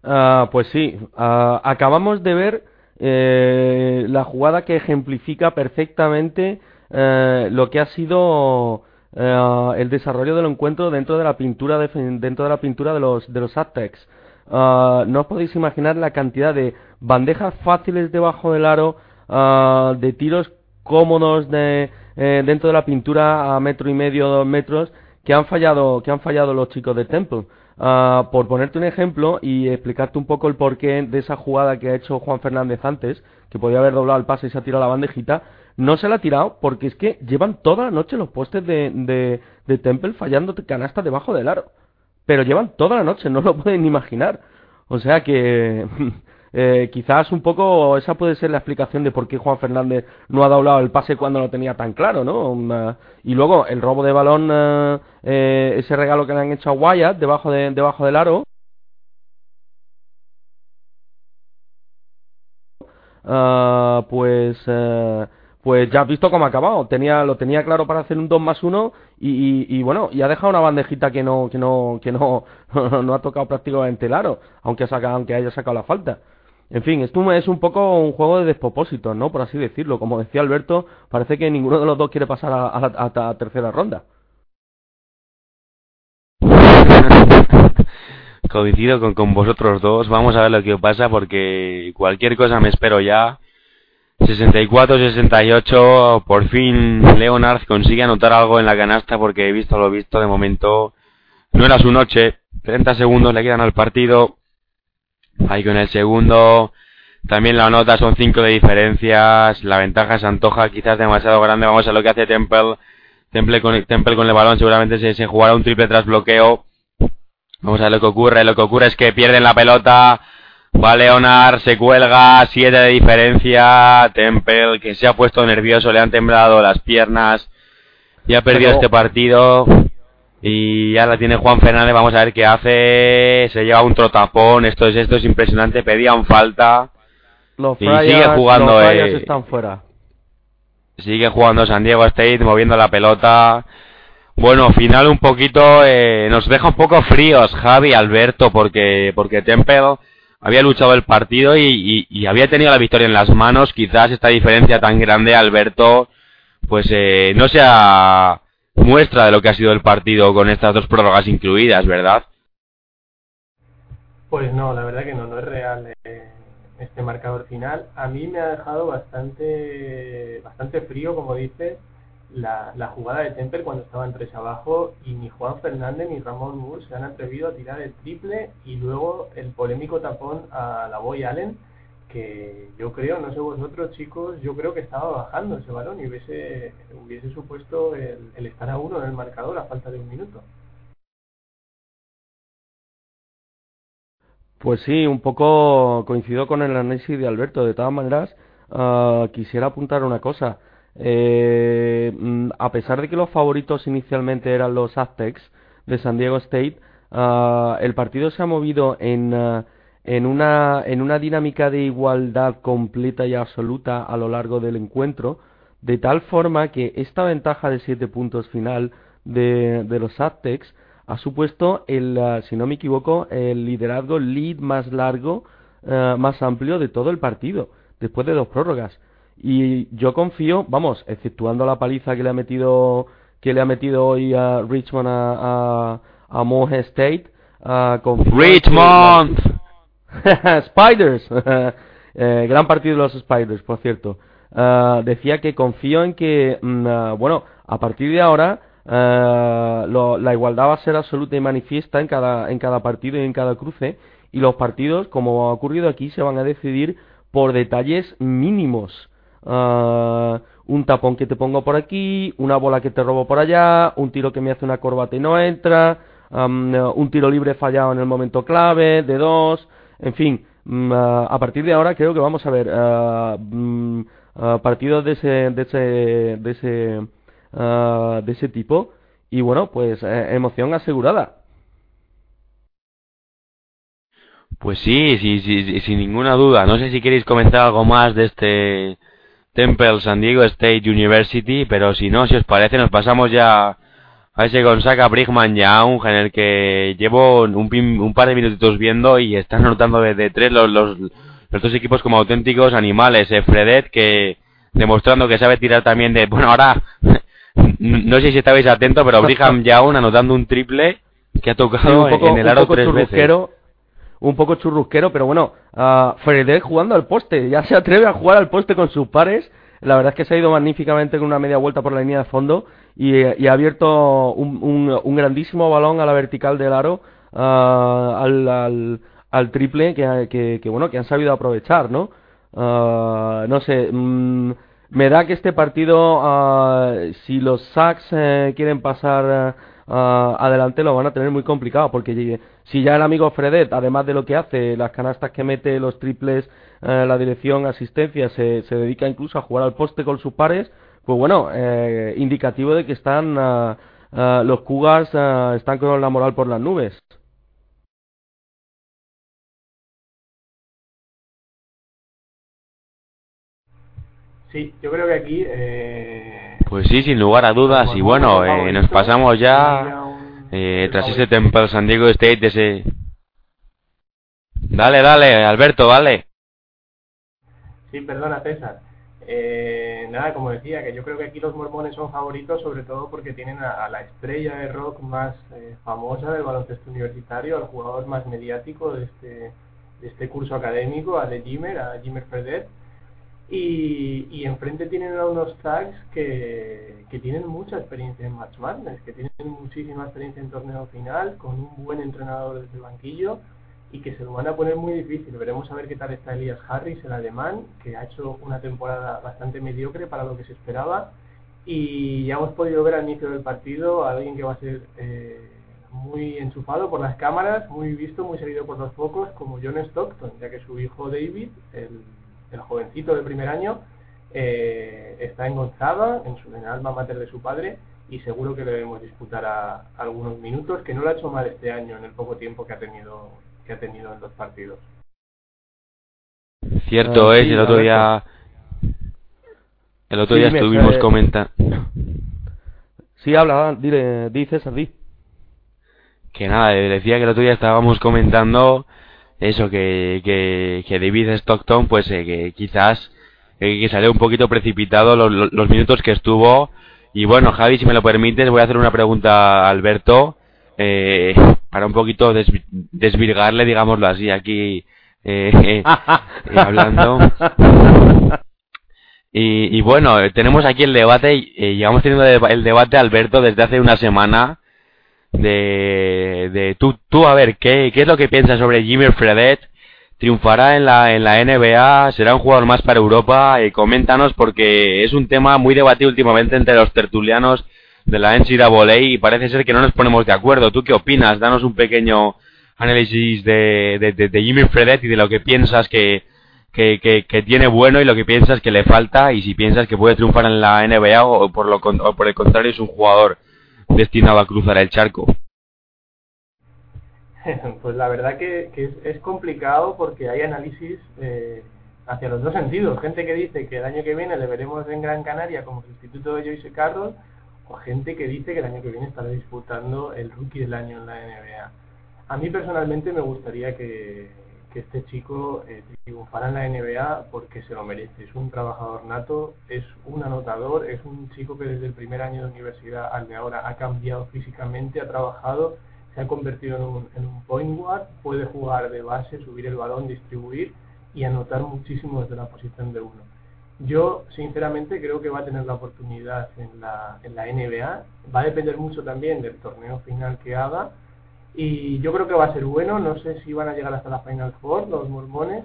Uh, pues sí, uh, acabamos de ver eh, la jugada que ejemplifica perfectamente eh, lo que ha sido eh, el desarrollo del encuentro dentro de la pintura de, dentro de la pintura de los de los Aztecs. Eh, no os podéis imaginar la cantidad de bandejas fáciles debajo del aro, de tiros cómodos de, dentro de la pintura a metro y medio, dos metros, que han fallado, que han fallado los chicos de Temple. Por ponerte un ejemplo y explicarte un poco el porqué de esa jugada que ha hecho Juan Fernández antes, que podía haber doblado el pase y se ha tirado la bandejita, no se la ha tirado porque es que llevan toda la noche los postes de, de, de Temple fallando canastas debajo del aro. Pero llevan toda la noche, no lo pueden imaginar. O sea que eh, quizás un poco esa puede ser la explicación de por qué Juan Fernández no ha doblado el pase cuando lo tenía tan claro, ¿no? y luego el robo de balón, eh, eh, ese regalo que le han hecho a Wyatt debajo, de, debajo del aro. Ah, pues pues ya has visto cómo ha acabado. Tenía, lo tenía claro para hacer un 2 más 1 y, bueno, y ha dejado una bandejita que no, que no, que no, no ha tocado prácticamente el aro, aunque, aunque haya sacado la falta. En fin, esto es un poco un juego de despropósito, ¿no? Por así decirlo. Como decía Alberto, parece que ninguno de los dos quiere pasar a, la tercera ronda. Coincido con vosotros dos. Vamos a ver lo que pasa porque cualquier cosa me espero ya 64-68, por fin Leonard consigue anotar algo en la canasta porque he visto lo visto de momento. No era su noche, 30 segundos le quedan al partido. Ahí con el segundo, también la nota son 5 de diferencias, la ventaja se antoja quizás demasiado grande. Vamos a lo que hace Temple. Temple con, Temple con el balón seguramente se, se jugará un triple tras bloqueo. Vamos a ver lo que ocurre. Lo que ocurre es que pierden la pelota. Va Leonard, se cuelga, 7 de diferencia. Temple, que se ha puesto nervioso, le han temblado las piernas. Y ha perdido este partido. Y ya la tiene Juan Fernández, vamos a ver qué hace. Se lleva un trotapón, esto es esto es impresionante, pedían falta. Los y sigue jugando eh, están fuera. Sigue jugando San Diego State, moviendo la pelota. Bueno, final un poquito, eh, nos deja un poco fríos Javi Alberto, porque, porque Temple había luchado el partido y, había tenido la victoria en las manos. Quizás esta diferencia tan grande, Alberto, pues eh, no sea muestra de lo que ha sido el partido con estas dos prórrogas incluidas, ¿verdad? Pues no, la verdad que no, no es real eh, este marcador final. A mí me ha dejado bastante, bastante frío, como dices, la, la, jugada de Temper cuando estaban tres abajo y ni Juan Fernández ni Ramón Moore se han atrevido a tirar el triple y luego el polémico tapón a la Boy Allen que yo creo, no sé vosotros chicos, yo creo que estaba bajando ese balón y hubiese, hubiese supuesto el, el estar a uno en el marcador a falta de un minuto. Pues sí, un poco coincido con el análisis de Alberto. De todas maneras, uh, quisiera apuntar una cosa. Eh, mm, a pesar de que los favoritos inicialmente eran los Aztecs de San Diego State, ah, el partido se ha movido en, ah, en, una, en una dinámica de igualdad completa y absoluta a lo largo del encuentro, de tal forma que esta ventaja de 7 puntos final de, los Aztecs ha supuesto, el, ah, si no me equivoco, el liderazgo lead más largo, más amplio de todo el partido, después de dos prórrogas. Y yo confío, vamos, exceptuando la paliza que le ha metido que le ha metido hoy a Richmond a, a, a State. Richmond Spiders. eh, gran partido de los Spiders, por cierto. Uh, decía que confío en que, mm, uh, bueno, a partir de ahora uh, lo, la igualdad va a ser absoluta y manifiesta en cada, en cada partido y en cada cruce. Y los partidos, como ha ocurrido aquí, se van a decidir por detalles mínimos. Uh, un tapón que te pongo por aquí, una bola que te robo por allá, un tiro que me hace una corbata y no entra, um, un tiro libre fallado en el momento clave, de dos, en fin, um, uh, a partir de ahora creo que vamos a ver uh, um, partidos de ese, de ese, de ese, de ese tipo y bueno, pues eh, emoción asegurada. Pues sí, sí, sí, sin ninguna duda. No sé si queréis comentar algo más de este Temple San Diego State University, pero si no, si os parece, nos pasamos ya a ese Gonzaga Brigham Young, en el que llevo un, un par de minutitos viendo y están notando de, tres los, los, dos equipos como auténticos animales. Eh, Fredet, que demostrando que sabe tirar también de... Bueno, ahora, no sé si estabais atentos, pero Brigham Young anotando un triple que ha tocado en el aro tres veces un poco churrusquero, pero bueno, uh, jugando al poste, ya se atreve a jugar al poste con sus pares. La verdad es que se ha ido magníficamente con una media vuelta por la línea de fondo y, ha abierto un, un, grandísimo balón a la vertical del aro ah, al, al, triple que, que, bueno, que han sabido aprovechar, ¿no? Ah, no sé, mm, me da que este partido, si los Sacks eh, quieren pasar adelante, lo van a tener muy complicado, porque si ya el amigo Fredet, además de lo que hace, las canastas que mete, los triples, eh, la dirección, asistencia, se, se dedica incluso a jugar al poste con sus pares, pues bueno, eh, indicativo de que están ah, los Cougars están con la moral por las nubes. Sí, yo creo que aquí. Eh... Pues sí, sin lugar a dudas. Y bueno, eh, nos pasamos ya. Eh, tras ese Temple San Diego State, ese. Dale, dale, Alberto, dale. Sí, perdona, César. Eh, nada, como decía, que yo creo que aquí los mormones son favoritos, sobre todo porque tienen a, la estrella de rock más eh, famosa del baloncesto universitario, al jugador más mediático de este, de este curso académico, a De Jimmer, a Jimmer Fredet. Y, y enfrente tienen a unos tags que, que tienen mucha experiencia en Match que tienen muchísima experiencia en torneo final, con un buen entrenador desde el banquillo y que se lo van a poner muy difícil. Veremos a ver qué tal está Elias Harris, el alemán, que ha hecho una temporada bastante mediocre para lo que se esperaba. Y ya hemos podido ver al inicio del partido a alguien que va a ser eh, muy enchufado por las cámaras, muy visto, muy seguido por los focos, como John Stockton, ya que su hijo David, el, jovencito de primer año, eh, está en Gonzaga, en, su, en el alma mater de su padre, y seguro que le debemos disputar a, algunos minutos, que no lo ha hecho mal este año en el poco tiempo que ha tenido que ha tenido en los partidos. Cierto ah, es, el otro día el otro día estuvimos comentando. Sí, habla, dile, di César, Que nada, decía que el otro día estábamos comentando eso, que, que, que David Stockton, pues eh, que quizás eh, que salió un poquito precipitado los, los, minutos que estuvo. Y bueno, Javi, si me lo permites, voy a hacer una pregunta a Alberto. Eh, para un poquito desvirgarle, digámoslo así, aquí eh, eh, hablando. Y, bueno, tenemos aquí el debate, y llevamos teniendo el debate, Alberto, desde hace una semana, de, de tú, tú, a ver, ¿qué, ¿qué es lo que piensas sobre Jimmy Fredet? ¿Triunfará en la, en la NBA? ¿Será un jugador más para Europa? Eh, coméntanos porque es un tema muy debatido últimamente entre los tertulianos de la NCAA y parece ser que no nos ponemos de acuerdo. ¿Tú qué opinas? Danos un pequeño análisis de, de, Jimmy Fredet y de lo que piensas que, que, que, tiene bueno y lo que piensas que le falta y si piensas que puede triunfar en la NBA o por, lo, o por el contrario es un jugador destinado a cruzar el charco. Pues la verdad que, que es, complicado porque hay análisis eh, hacia los dos sentidos. Gente que dice que el año que viene le veremos en Gran Canaria como sustituto de Joyce Carroll o gente que dice que el año que viene estará disputando el rookie del año en la NBA. A mí personalmente me gustaría que, que este chico eh, triunfara en la NBA porque se lo merece. Es un trabajador nato, es un anotador, es un chico que desde el primer año de universidad al de ahora ha cambiado físicamente, ha trabajado, se ha convertido en un, en un point guard, puede jugar de base, subir el balón, distribuir y anotar muchísimo desde la posición de uno. Yo, sinceramente, creo que va a tener la oportunidad en la, en la NBA. Va a depender mucho también del torneo final que haga. Y yo creo que va a ser bueno. No sé si van a llegar hasta la Final Four los mormones.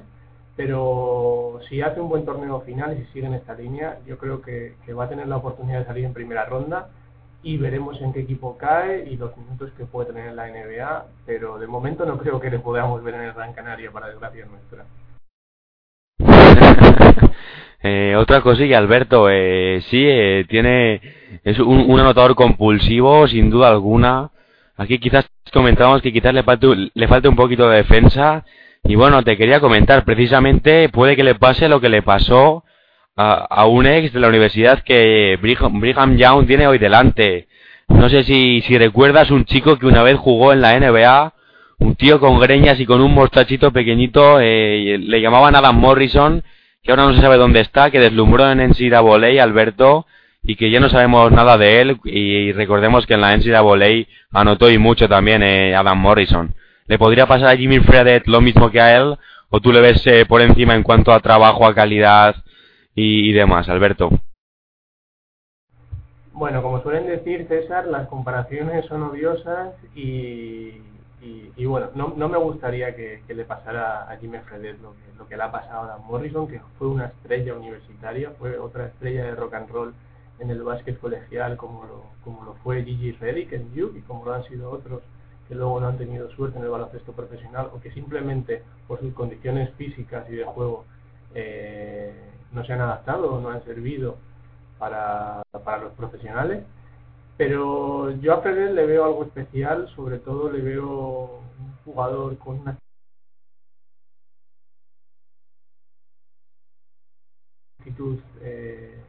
Pero si hace un buen torneo final y si sigue en esta línea, yo creo que, va a tener la oportunidad de salir en primera ronda. Y veremos en qué equipo cae y los minutos que puede tener en la NBA. Pero de momento no creo que le podamos ver en el Gran Canaria, para desgracia nuestra. Eh, otra cosilla, Alberto, eh, sí, eh, tiene, es un, anotador compulsivo, sin duda alguna. Aquí quizás comentábamos que quizás le falte, un poquito de defensa. Y bueno, te quería comentar, precisamente puede que le pase lo que le pasó a, a un ex de la universidad que Brigham, Young tiene hoy delante. No sé si, si recuerdas un chico que una vez jugó en la NBA, un tío con greñas y con un mostachito pequeñito, eh, le llamaban Adam Morrison que ahora no se sabe dónde está, que deslumbró en NCAA Alberto y que ya no sabemos nada de él y recordemos que en la NCAA anotó y mucho también eh, Adam Morrison. ¿Le podría pasar a Jimmy Fredet lo mismo que a él o tú le ves eh, por encima en cuanto a trabajo, a calidad y, demás, Alberto? Bueno, como suelen decir César, las comparaciones son odiosas y, Y, bueno, no, no, me gustaría que, le pasara a Jimmy Fredet lo que, lo que le ha pasado a Dan Morrison, que fue una estrella universitaria, fue otra estrella de rock and roll en el básquet colegial como lo, como lo fue Gigi Reddick en Duke y como lo han sido otros que luego no han tenido suerte en el baloncesto profesional o que simplemente por sus condiciones físicas y de juego eh, no se han adaptado o no han servido para, para los profesionales. Pero yo a Pérez le veo algo especial, sobre todo le veo un jugador con una actitud eh,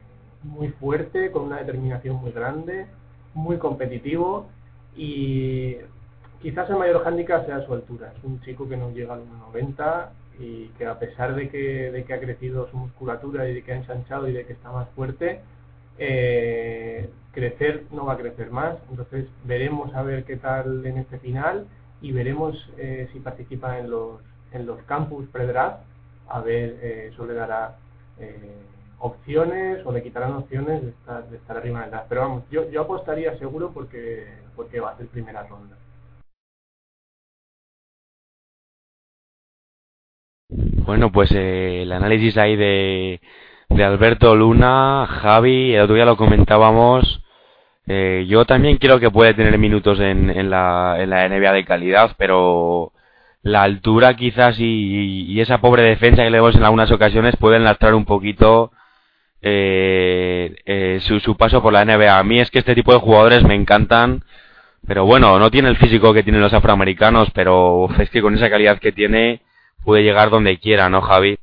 muy fuerte, con una determinación muy grande, muy competitivo y quizás el mayor hándicap sea su altura. Es un chico que no llega al 1,90 y que a pesar de que, de que ha crecido su musculatura y de que ha ensanchado y de que está más fuerte, eh, crecer no va a crecer más. Entonces veremos a ver qué tal en este final y veremos eh, si participa en los, en los campus pre-draft, a ver, eh, eso le dará eh, opciones o le quitarán opciones de estar, de estar arriba en draft. Pero vamos, yo, yo apostaría seguro porque, porque va a ser primera ronda. Bueno, pues el análisis ahí de, de Alberto Luna, Javi, el otro día lo comentábamos. Eh, yo también quiero que puede tener minutos en, en, la, en la NBA de calidad, pero la altura quizás y, y, esa pobre defensa que le vemos en algunas ocasiones pueden lastrar un poquito eh, eh, su, paso por la NBA. A mí es que este tipo de jugadores me encantan, pero bueno, no tiene el físico que tienen los afroamericanos, pero es que con esa calidad que tiene puede llegar donde quiera, ¿no, Javi?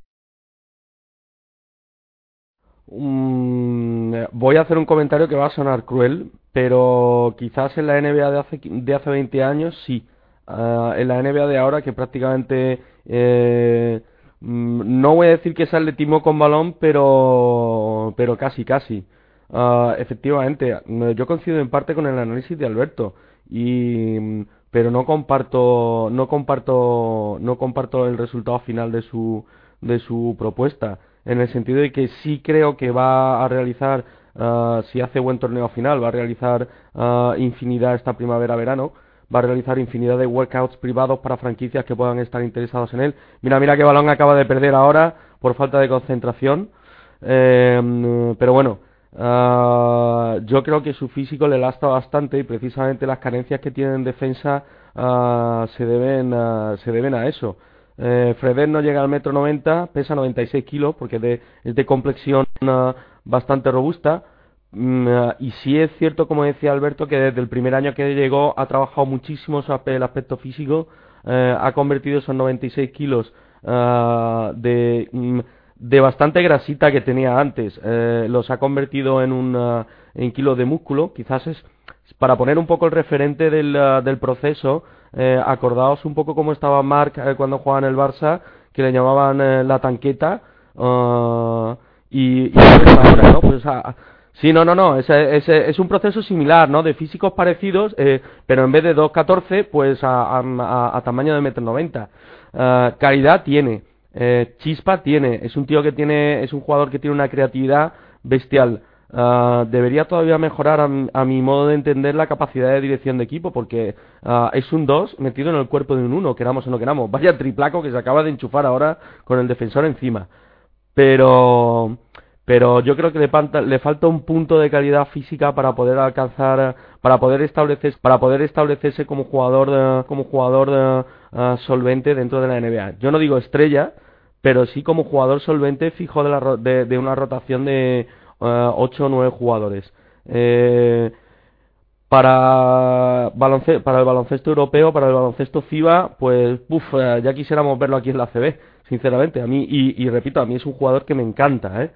voy a hacer un comentario que va a sonar cruel, pero quizás en la NBA de hace, de hace 20 años sí. Ah, en la NBA de ahora que prácticamente eh, mm, no voy a decir que es atletismo con balón, pero pero casi casi. Uh, efectivamente, yo coincido en parte con el análisis de Alberto y pero no comparto no comparto no comparto el resultado final de su de su propuesta en el sentido de que sí creo que va a realizar, uh, si hace buen torneo final, va a realizar uh, infinidad esta primavera-verano, va a realizar infinidad de workouts privados para franquicias que puedan estar interesados en él. Mira, mira qué balón acaba de perder ahora por falta de concentración. Eh, pero bueno, uh, yo creo que su físico le lastra bastante y precisamente las carencias que tiene en defensa se, deben, se deben a eso. Eh, no llega al metro 90, pesa 96 kilos porque de, es de complexión uh, bastante robusta. Mm, uh, y sí es cierto, como decía Alberto, que desde el primer año que llegó ha trabajado muchísimo el aspecto físico, uh, ha convertido esos 96 kilos uh, de, bastante grasita que tenía antes, eh, los ha convertido en un en kilos de músculo. Quizás es para poner un poco el referente del, proceso. Eh, acordaos un poco cómo estaba Mark eh, cuando jugaba en el Barça, que le llamaban eh, la tanqueta, uh, y, y ahora, ¿no? Pues, ah, sí, no, no, no, es, es, es, un proceso similar, ¿no? De físicos parecidos, eh, pero en vez de 2.14, pues a, a, a, tamaño de 1,90 m. Uh, calidad tiene, eh, chispa tiene, es un tío que tiene, es un jugador que tiene una creatividad bestial. Uh, debería todavía mejorar a, mi modo de entender la capacidad de dirección de equipo porque uh, es un 2 metido en el cuerpo de un 1, queramos o no queramos. Vaya triplaco que se acaba de enchufar ahora con el defensor encima. Pero pero yo creo que le falta, un punto de calidad física para poder alcanzar para poder establecer para poder establecerse como jugador de, como jugador uh, solvente dentro de la NBA. Yo no digo estrella, pero sí como jugador solvente fijo de, la, de, de una rotación de 8 o 9 jugadores. Eh, para, para el baloncesto europeo, para el baloncesto FIBA, pues eh, ya quisiéramos verlo aquí en la CB, sinceramente. A mí, y, repito, a mí es un jugador que me encanta, ¿eh?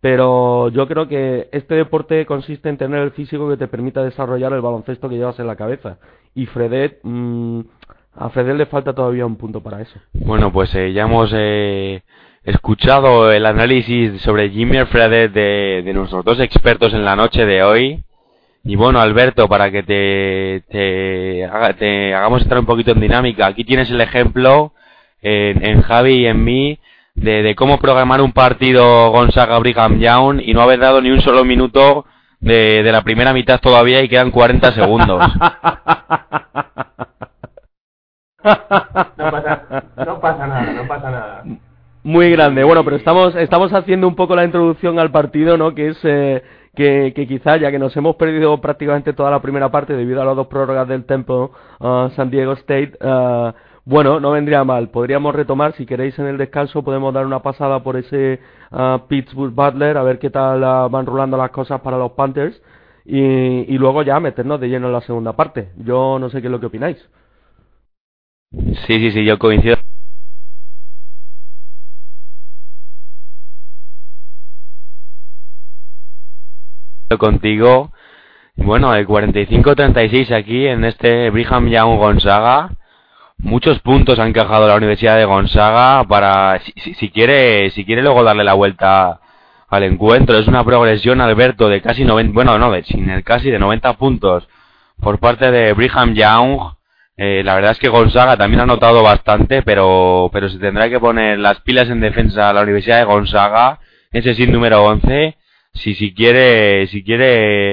Pero yo creo que este deporte consiste en tener el físico que te permita desarrollar el baloncesto que llevas en la cabeza. Y Fredet, mm, a Fredet le falta todavía un punto para eso. Bueno, pues eh, ya hemos eh, escuchado el análisis sobre Jimmy Fredet de, de, nuestros dos expertos en la noche de hoy. Y bueno, Alberto, para que te, te, te hagamos estar un poquito en dinámica, aquí tienes el ejemplo en, en Javi y en mí de, de, cómo programar un partido Gonzaga Brigham Young y no haber dado ni un solo minuto de, de la primera mitad todavía y quedan 40 segundos. No pasa, no pasa nada, no pasa nada. Muy grande. Bueno, pero estamos, estamos haciendo un poco la introducción al partido, ¿no? Que es eh, que, que quizás, ya que nos hemos perdido prácticamente toda la primera parte debido a las dos prórrogas del Tempo uh, San Diego State, uh, bueno, no vendría mal. Podríamos retomar, si queréis en el descanso, podemos dar una pasada por ese uh, Pittsburgh Butler, a ver qué tal van rolando las cosas para los Panthers. Y, y luego ya meternos de lleno en la segunda parte. Yo no sé qué es lo que opináis. Sí, sí, sí, yo coincido. contigo. Bueno, el 45-36 aquí en este Brigham Young Gonzaga. Muchos puntos ha encajado la Universidad de Gonzaga para, si, si, quiere, si quiere luego darle la vuelta al encuentro. Es una progresión, Alberto, de casi 90, bueno, no, de, sin el casi de 90 puntos por parte de Brigham Young. Eh, la verdad es que Gonzaga también ha notado bastante, pero, pero se tendrá que poner las pilas en defensa a la Universidad de Gonzaga, ese sin número 11, si, si quiere, si quiere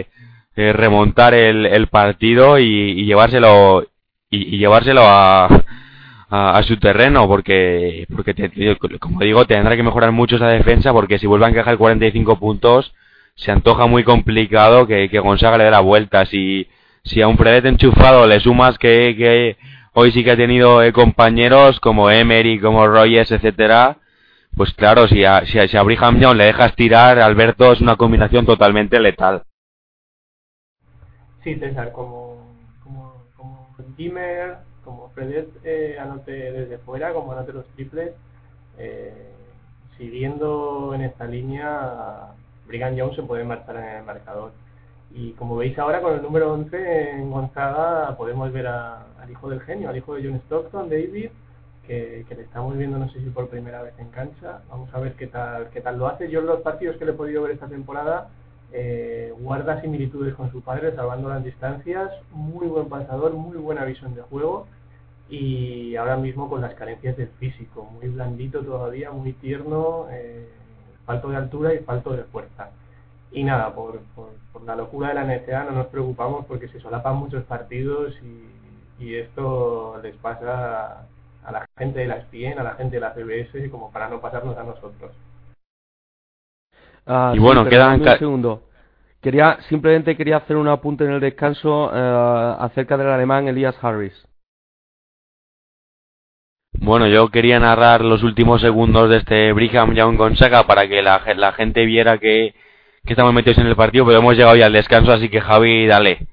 eh, remontar el, el partido y, y llevárselo, y, y llevárselo a, a, su terreno, porque, porque te, como digo, tendrá que mejorar mucho esa defensa, porque si vuelve a encajar 45 puntos, se antoja muy complicado que, que Gonzaga le dé la vuelta. Si, si a un Fredet enchufado le sumas que, que hoy sí que ha tenido eh, compañeros como Emery, como Royes, etcétera, pues claro, si a, si a, si a Brigham Young le dejas tirar, Alberto, es una combinación totalmente letal. Sí, César, como, como Jimmer, como Fredet eh, anote desde fuera, como anote los triples, eh, siguiendo en esta línea, Brigham Young se puede marchar en el marcador. Y como veis ahora con el número 11 en Gonzaga podemos ver a, al hijo del genio, al hijo de John Stockton, David, que, que, le estamos viendo no sé si por primera vez en cancha. Vamos a ver qué tal, qué tal lo hace. Yo en los partidos que le he podido ver esta temporada eh, guarda similitudes con su padre, salvando las distancias, muy buen pasador, muy buena visión de juego y ahora mismo con las carencias del físico, muy blandito todavía, muy tierno, eh, falto de altura y falto de fuerza. Y nada, por, la locura de la NCA no nos preocupamos porque se solapan muchos partidos y, esto les pasa a la gente de la SPN, a la gente de la CBS, como para no pasarnos a nosotros. Ah, y bueno, quedan... Un segundo. Quería, simplemente quería hacer un apunte en el descanso uh, acerca del alemán Elias Harris. Bueno, yo quería narrar los últimos segundos de este Brigham Young Gonzaga para que la, la gente viera que, que estamos metidos en el partido, pero hemos llegado ya al descanso, así que Javi, dale.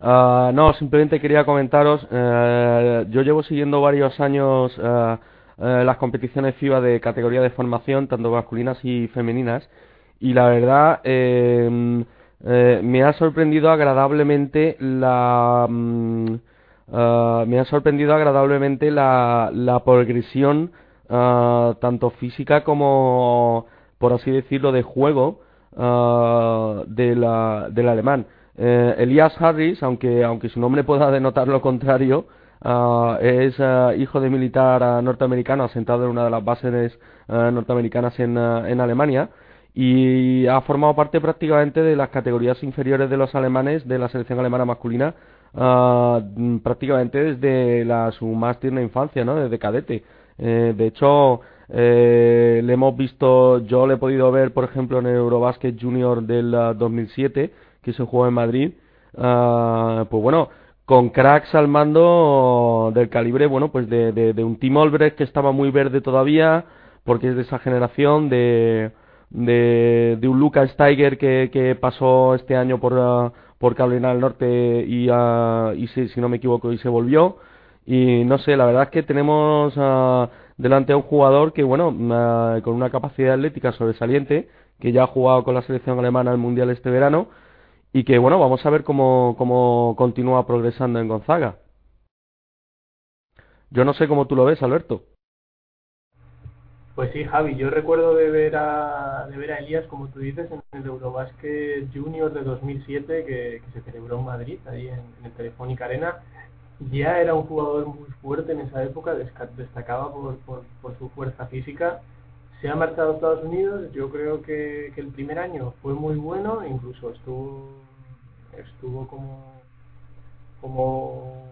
Uh, no, simplemente quería comentaros, uh, yo llevo siguiendo varios años uh, las competiciones FIBA de categoría de formación, tanto masculinas y femeninas, y la verdad eh, eh, me ha sorprendido agradablemente la... Um, me ha sorprendido agradablemente la, la progresión tanto física como, por así decirlo, de juego de la, del alemán. Eh, Elias Harris, aunque, aunque su nombre pueda denotar lo contrario, uh, es uh, hijo de militar uh, norteamericano asentado en una de las bases norteamericanas en, en, Alemania y ha formado parte prácticamente de las categorías inferiores de los alemanes de la selección alemana masculina prácticamente desde la, su más tierna infancia, ¿no? desde cadete. Eh, de hecho, eh, le hemos visto, yo le he podido ver, por ejemplo, en el Eurobasket Junior del 2007 que se jugó en Madrid, pues bueno, con cracks al mando del calibre, bueno, pues de, un Tim Olbrecht que estaba muy verde todavía, porque es de esa generación, de, de, un Lucas Steiger que, que pasó este año por, uh, por Carolina del Norte y, uh, y si, si, no me equivoco, y se volvió. Y no sé, la verdad es que tenemos delante a un jugador que, bueno, con una capacidad atlética sobresaliente, que ya ha jugado con la selección alemana al Mundial este verano, y que bueno, vamos a ver cómo, cómo continúa progresando en Gonzaga. Yo no sé cómo tú lo ves, Alberto. Pues sí, Javi, yo recuerdo de ver a, de ver a Elías, como tú dices, en el Eurobasket Junior de 2007 que, que se celebró en Madrid, ahí en, el Telefónica Arena. Ya era un jugador muy fuerte en esa época, destacaba por, por su fuerza física se ha marchado a Estados Unidos, yo creo que, que, el primer año fue muy bueno, incluso estuvo estuvo como como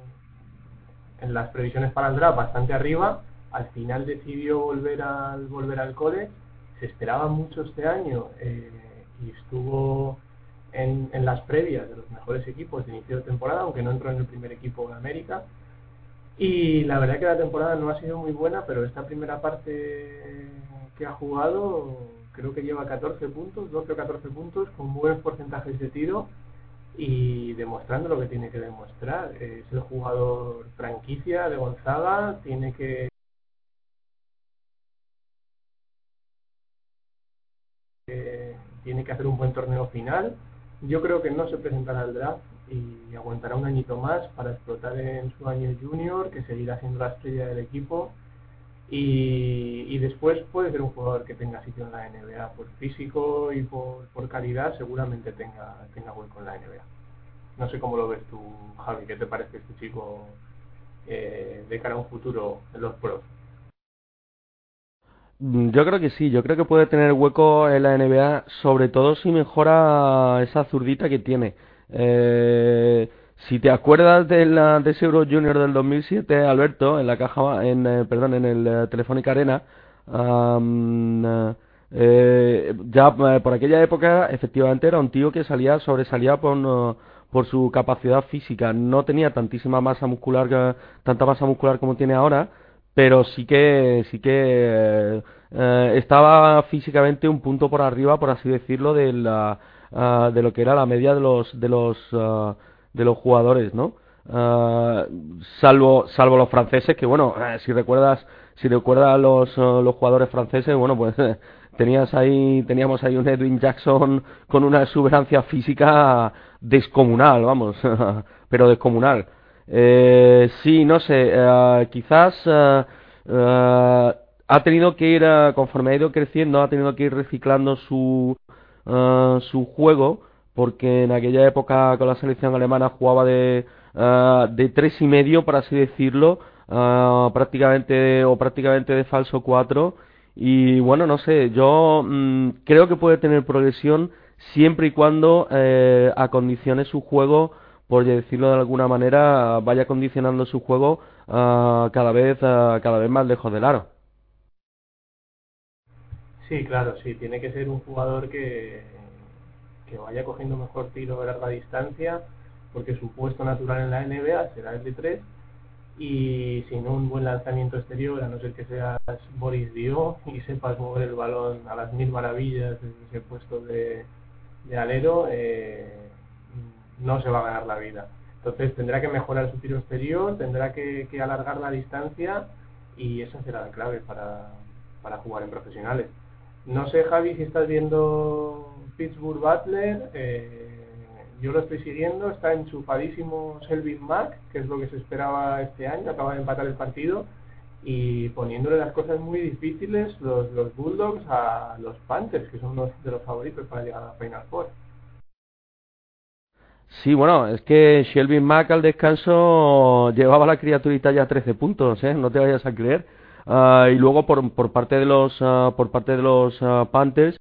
en las previsiones para el draft bastante arriba, al final decidió volver al volver al college, se esperaba mucho este año eh, y estuvo en, en, las previas de los mejores equipos de inicio de temporada, aunque no entró en el primer equipo de América. Y la verdad que la temporada no ha sido muy buena, pero esta primera parte que ha jugado creo que lleva 14 puntos, 12 o 14 puntos, con buenos porcentajes de tiro y demostrando lo que tiene que demostrar. Es el jugador franquicia de Gonzaga, tiene que tiene que hacer un buen torneo final. Yo creo que no se presentará al draft y aguantará un añito más para explotar en su año junior, que seguirá siendo la estrella del equipo y, después puede ser un jugador que tenga sitio en la NBA por físico y por, calidad seguramente tenga tenga hueco en la NBA no sé cómo lo ves tú Javi qué te parece este chico eh, de cara a un futuro en los pros mm, yo creo que sí, yo creo que puede tener hueco en la NBA, sobre todo si mejora esa zurdita que tiene. Eh, si te acuerdas de, la, de ese Euro Junior del 2007, Alberto, en la caja, en, eh, perdón, en el uh, Telefónica Arena, eh, ya por aquella época efectivamente era un tío que salía sobresalía por, su capacidad física. No tenía tantísima masa muscular, tanta masa muscular como tiene ahora, pero sí que sí que estaba físicamente un punto por arriba, por así decirlo, de la de lo que era la media de los de los de los jugadores, ¿no? Uh, salvo salvo los franceses que bueno eh, si recuerdas si recuerdas los uh, los jugadores franceses bueno pues eh, tenías ahí teníamos ahí un Edwin Jackson con una exuberancia física descomunal vamos pero descomunal eh, sí no sé quizás ha tenido que ir conforme ha ido creciendo ha tenido que ir reciclando su su juego porque en aquella época con la selección alemana jugaba de, uh, de tres y medio, por así decirlo, uh, prácticamente o prácticamente de falso cuatro. Y bueno, no sé, yo mmm, creo que puede tener progresión siempre y cuando eh, acondicione su juego, por decirlo de alguna manera, vaya condicionando su juego uh, cada vez cada vez más lejos del aro. Sí, claro, sí, tiene que ser un jugador que que vaya cogiendo mejor tiro de larga distancia, porque su puesto natural en la NBA será el de 3 y sin un buen lanzamiento exterior, a no ser que seas Boris Dio y sepas mover el balón a las mil maravillas desde ese puesto de, de alero, eh, no se va a ganar la vida. Entonces tendrá que mejorar su tiro exterior, tendrá que, que alargar la distancia y esa será la clave para, para jugar en profesionales. No sé, Javi, si estás viendo Pittsburgh Butler, eh, yo lo estoy siguiendo, está enchufadísimo Selvin Mack, que es lo que se esperaba este año, acaba de empatar el partido y poniéndole las cosas muy difíciles los, los Bulldogs a los Panthers, que son uno de los favoritos para llegar a la Final Four. Sí, bueno, es que Shelby Mack al descanso llevaba la criaturita ya 13 puntos, ¿eh? No te vayas a creer. Uh, y luego por, por parte de los uh, por parte de los uh, Panthers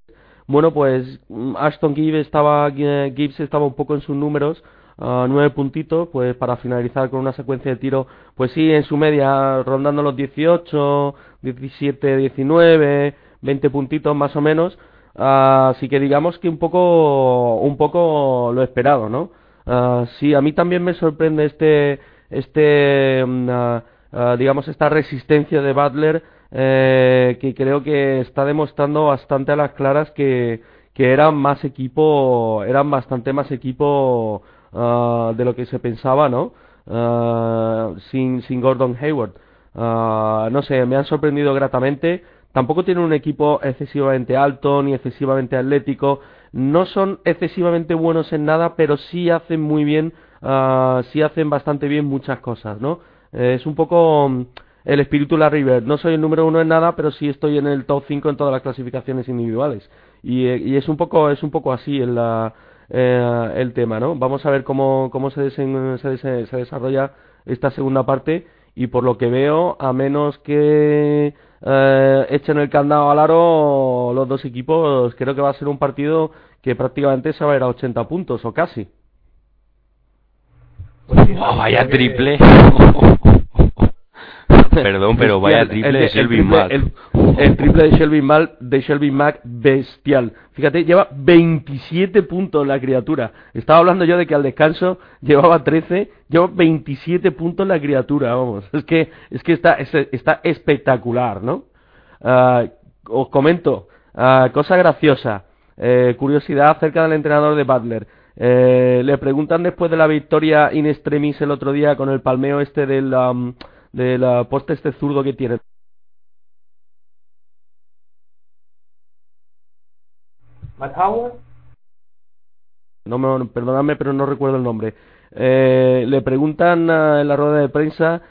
bueno, pues mm, Ashton Gibbs estaba, eh, Gibbs estaba un poco en sus números, uh, nueve puntitos, pues para finalizar con una secuencia de tiro, pues sí, en su media, rondando los 18, 17, 19, 20 puntitos más o menos, así que digamos que un poco, un poco lo esperado, ¿no? Uh, sí, a mí también me sorprende este, este, uh, digamos, esta resistencia de Butler, eh, que creo que está demostrando bastante a las claras que, que eran más equipo, eran bastante más equipo uh, de lo que se pensaba, ¿no? Uh, sin, sin Gordon Hayward. Uh, no sé, me han sorprendido gratamente. Tampoco tienen un equipo excesivamente alto ni excesivamente atlético. No son excesivamente buenos en nada, pero sí hacen muy bien, sí hacen bastante bien muchas cosas, ¿no? es un poco el espíritu La River. No soy el número uno en nada, pero sí estoy en el top 5 en todas las clasificaciones individuales. Y, eh, y es un poco es un poco así la, eh, el tema, ¿no? Vamos a ver cómo, cómo se, desen, se, se, desarrolla esta segunda parte y por lo que veo, a menos que eh, echen el candado al aro los dos equipos, creo que va a ser un partido que prácticamente se va a ir a 80 puntos o casi. Pues sí, oh, vaya triple. Perdón, pero vaya triple de Shelby Mack. El, triple de Shelby Mack, de Shelby Mack bestial. Fíjate, lleva 27 puntos la criatura. Estaba hablando yo de que al descanso llevaba 13, lleva 27 puntos la criatura, vamos. Es que es que está está espectacular, ¿no? Ah, os comento, uh, cosa graciosa, eh, curiosidad acerca del entrenador de Butler. Eh, le preguntan después de la victoria in extremis el otro día con el palmeo este del, um, del poste este zurdo que tiene. Matt Howard. No me, perdóname, pero no recuerdo el nombre. Eh, le preguntan uh, en la rueda de prensa,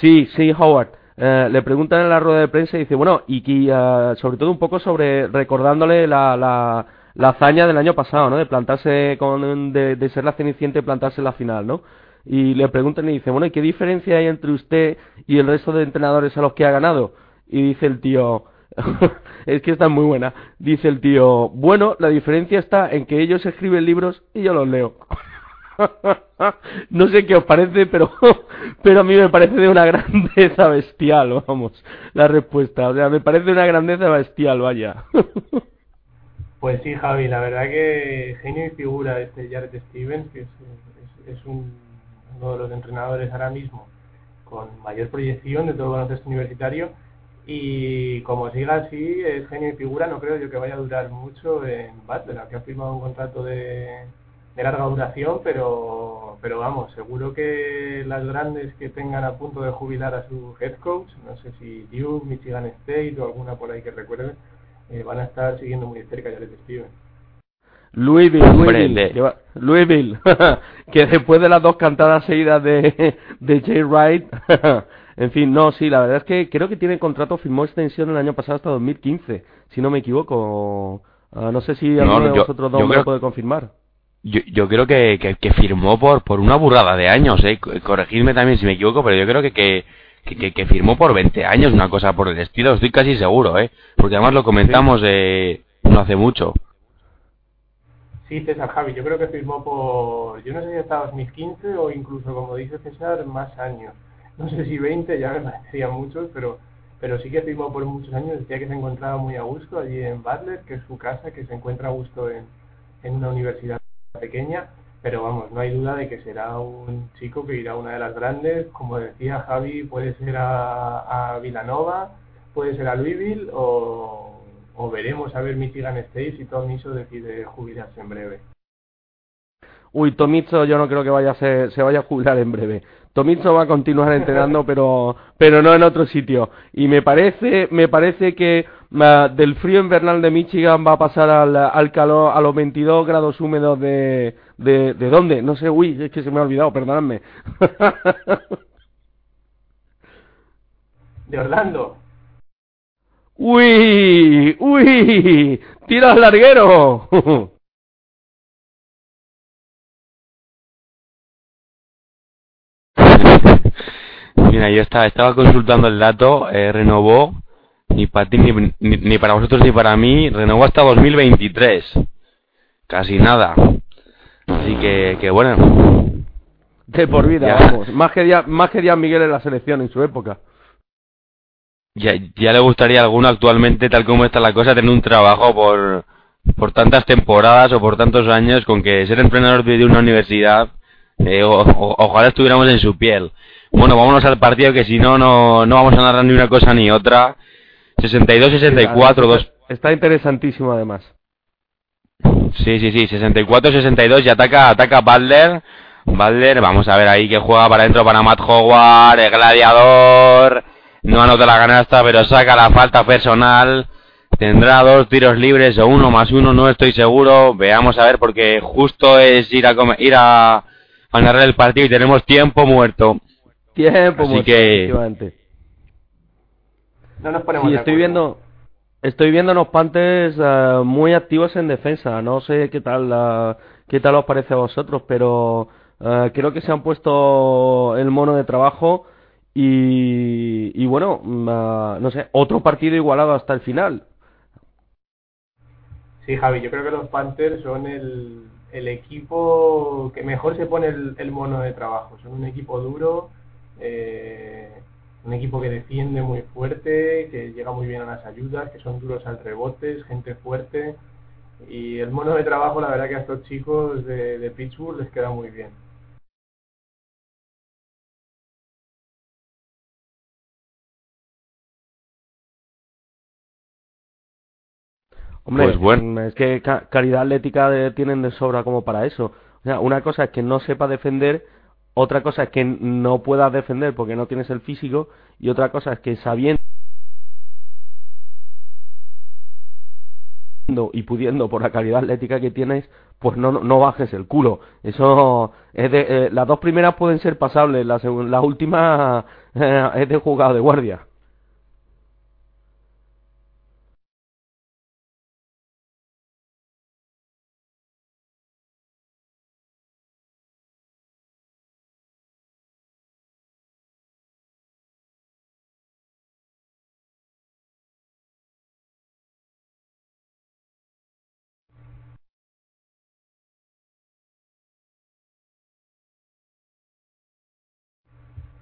sí, sí, Howard. Eh, le preguntan en la rueda de prensa y dice, bueno, y, uh, sobre todo un poco sobre recordándole la, la, la, hazaña del año pasado, ¿no? De plantarse con, de, de ser la cenicienta y plantarse en la final, ¿no? Y le preguntan y dice, bueno, ¿y qué diferencia hay entre usted y el resto de entrenadores a los que ha ganado? Y dice el tío, es que está muy buena, dice el tío, bueno, la diferencia está en que ellos escriben libros y yo los leo. no sé qué os parece, pero, pero a mí me parece de una grandeza bestial, vamos, la respuesta. O sea, me parece de una grandeza bestial, vaya. pues sí, Javi, la verdad que genio y figura este Jared Stevens, que es, un, uno de los entrenadores ahora mismo con mayor proyección de todo el baloncesto universitario. Y como siga así, es genio y figura, no creo yo que vaya a durar mucho en Butler, que ha firmado un contrato de de larga duración, pero, pero vamos, seguro que las grandes que tengan a punto de jubilar a su head coach, no sé si Duke, Michigan State o alguna por ahí que recuerde, eh, van a estar siguiendo muy cerca ya les Steven. Louisville, Louisville, Louisville que después de las dos cantadas seguidas de, de Jay Wright, en fin, no, sí, la verdad es que creo que tiene contrato, firmó extensión el año pasado hasta 2015, si no me equivoco. Ah, no sé si alguno de vosotros dos me lo puede confirmar. Yo, yo creo que, que, firmó por, por una burrada de años, eh. Corregidme también si me equivoco, pero yo creo que, que, que, firmó por 20 años, una cosa por el estilo, estoy casi seguro, eh. Porque además lo comentamos eh, no hace mucho. Sí, César Javi, yo creo que firmó por, yo no sé si hasta 2015 o incluso, como dice César, más años. No sé si 20, ya me parecería muchos, pero pero sí que firmó por muchos años. Decía que se encontraba muy a gusto allí en Butler, que es su casa, que se encuentra a gusto en, en una universidad pequeña, pero vamos, no hay duda de que será un chico que irá a una de las grandes, como decía Javi, puede ser a, a Villanova, puede ser a Louisville o, o veremos a ver Michigan State si Tom Izzo decide jubilarse en breve. Uy, Tomizo yo no creo que vaya a ser, se vaya a jubilar en breve. Tomizo va a continuar entrenando, pero, pero no en otro sitio. Y me parece, me parece que del frío invernal de Michigan va a pasar al, al calor, a los 22 grados húmedos de, de, de dónde, no sé, uy, es que se me ha olvidado, perdonadme. de Orlando. Uy, uy, tira al larguero. Mira, yo estaba, estaba consultando el dato, eh, renovó ni para ti, ni, ni, para vosotros, ni para mí, renovó hasta 2023. Casi nada. Así que, que bueno. De por vida, vamos. Más que, ya, más que Miguel en la selección en su época. Ya, ya le gustaría a alguno actualmente, tal como está la cosa, tener un trabajo por, por tantas temporadas o por tantos años con que ser entrenador de una universidad, eh, ojalá estuviéramos en su piel. Bueno, vámonos al partido que si no, no, no vamos a narrar ni una cosa ni otra. 62-64. dos... Está interesantísimo además. Sí, sí, sí, 64-62 y ataca, ataca Butler. Butler, vamos a ver ahí que juega para adentro para Matt Howard, el gladiador. No anota la canasta, pero saca la falta personal. Tendrá dos tiros libres o uno más uno, no estoy seguro. Veamos a ver, porque justo es ir a, ir a, a narrar el partido y tenemos tiempo muerto. Tiempo Así muerto, que no estoy viendo, estoy viendo unos Panthers uh, muy activos en defensa. No sé qué tal, uh, qué tal os parece a vosotros, pero uh, creo que se han puesto el mono de trabajo y, y bueno, no sé, otro partido igualado hasta el final. Sí, Javi, yo creo que los Panthers son el, el equipo que mejor se pone el, mono de trabajo. Son un equipo duro. Eh, un equipo que defiende muy fuerte, que llega muy bien a las ayudas, que son duros al rebote, gente fuerte. Y el mono de trabajo, la verdad que a estos chicos de Pittsburgh les queda muy bien. Hombre, Pues bueno. es que ca- calidad atlética de- tienen de sobra como para eso. O sea, una cosa es que no sepa defender, otra cosa es que no puedas defender porque no tienes el físico, y otra cosa es que sabiendo y pudiendo por la calidad atlética que tienes, pues no, no bajes el culo. Eso es de, eh, las dos primeras pueden ser pasables, la última eh, es de jugado de guardia.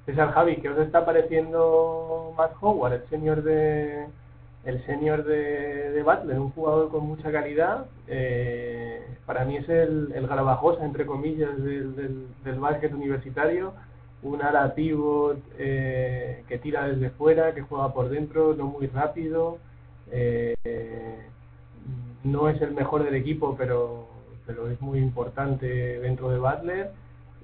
César Javi, ¿qué os está pareciendo Matt Howard, el senior de el senior de, Butler, un jugador con mucha calidad? eh, para mí es el, el Garbajosa, entre comillas, del, del, del básquet universitario, un ala pivot eh, que tira desde fuera, que juega por dentro, no muy rápido, eh, no es el mejor del equipo, pero, pero es muy importante dentro de Butler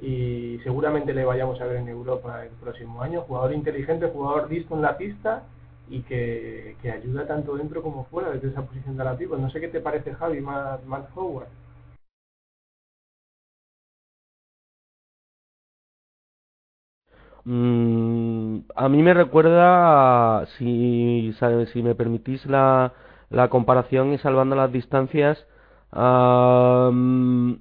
y seguramente le vayamos a ver en Europa el próximo año. Jugador inteligente, jugador listo en la pista y que, que ayuda tanto dentro como fuera desde esa posición de la. No sé qué te parece Javi, Matt, Howard. Mm, a mí me recuerda, si, si me permitís la, la comparación y salvando las distancias, ah, mm,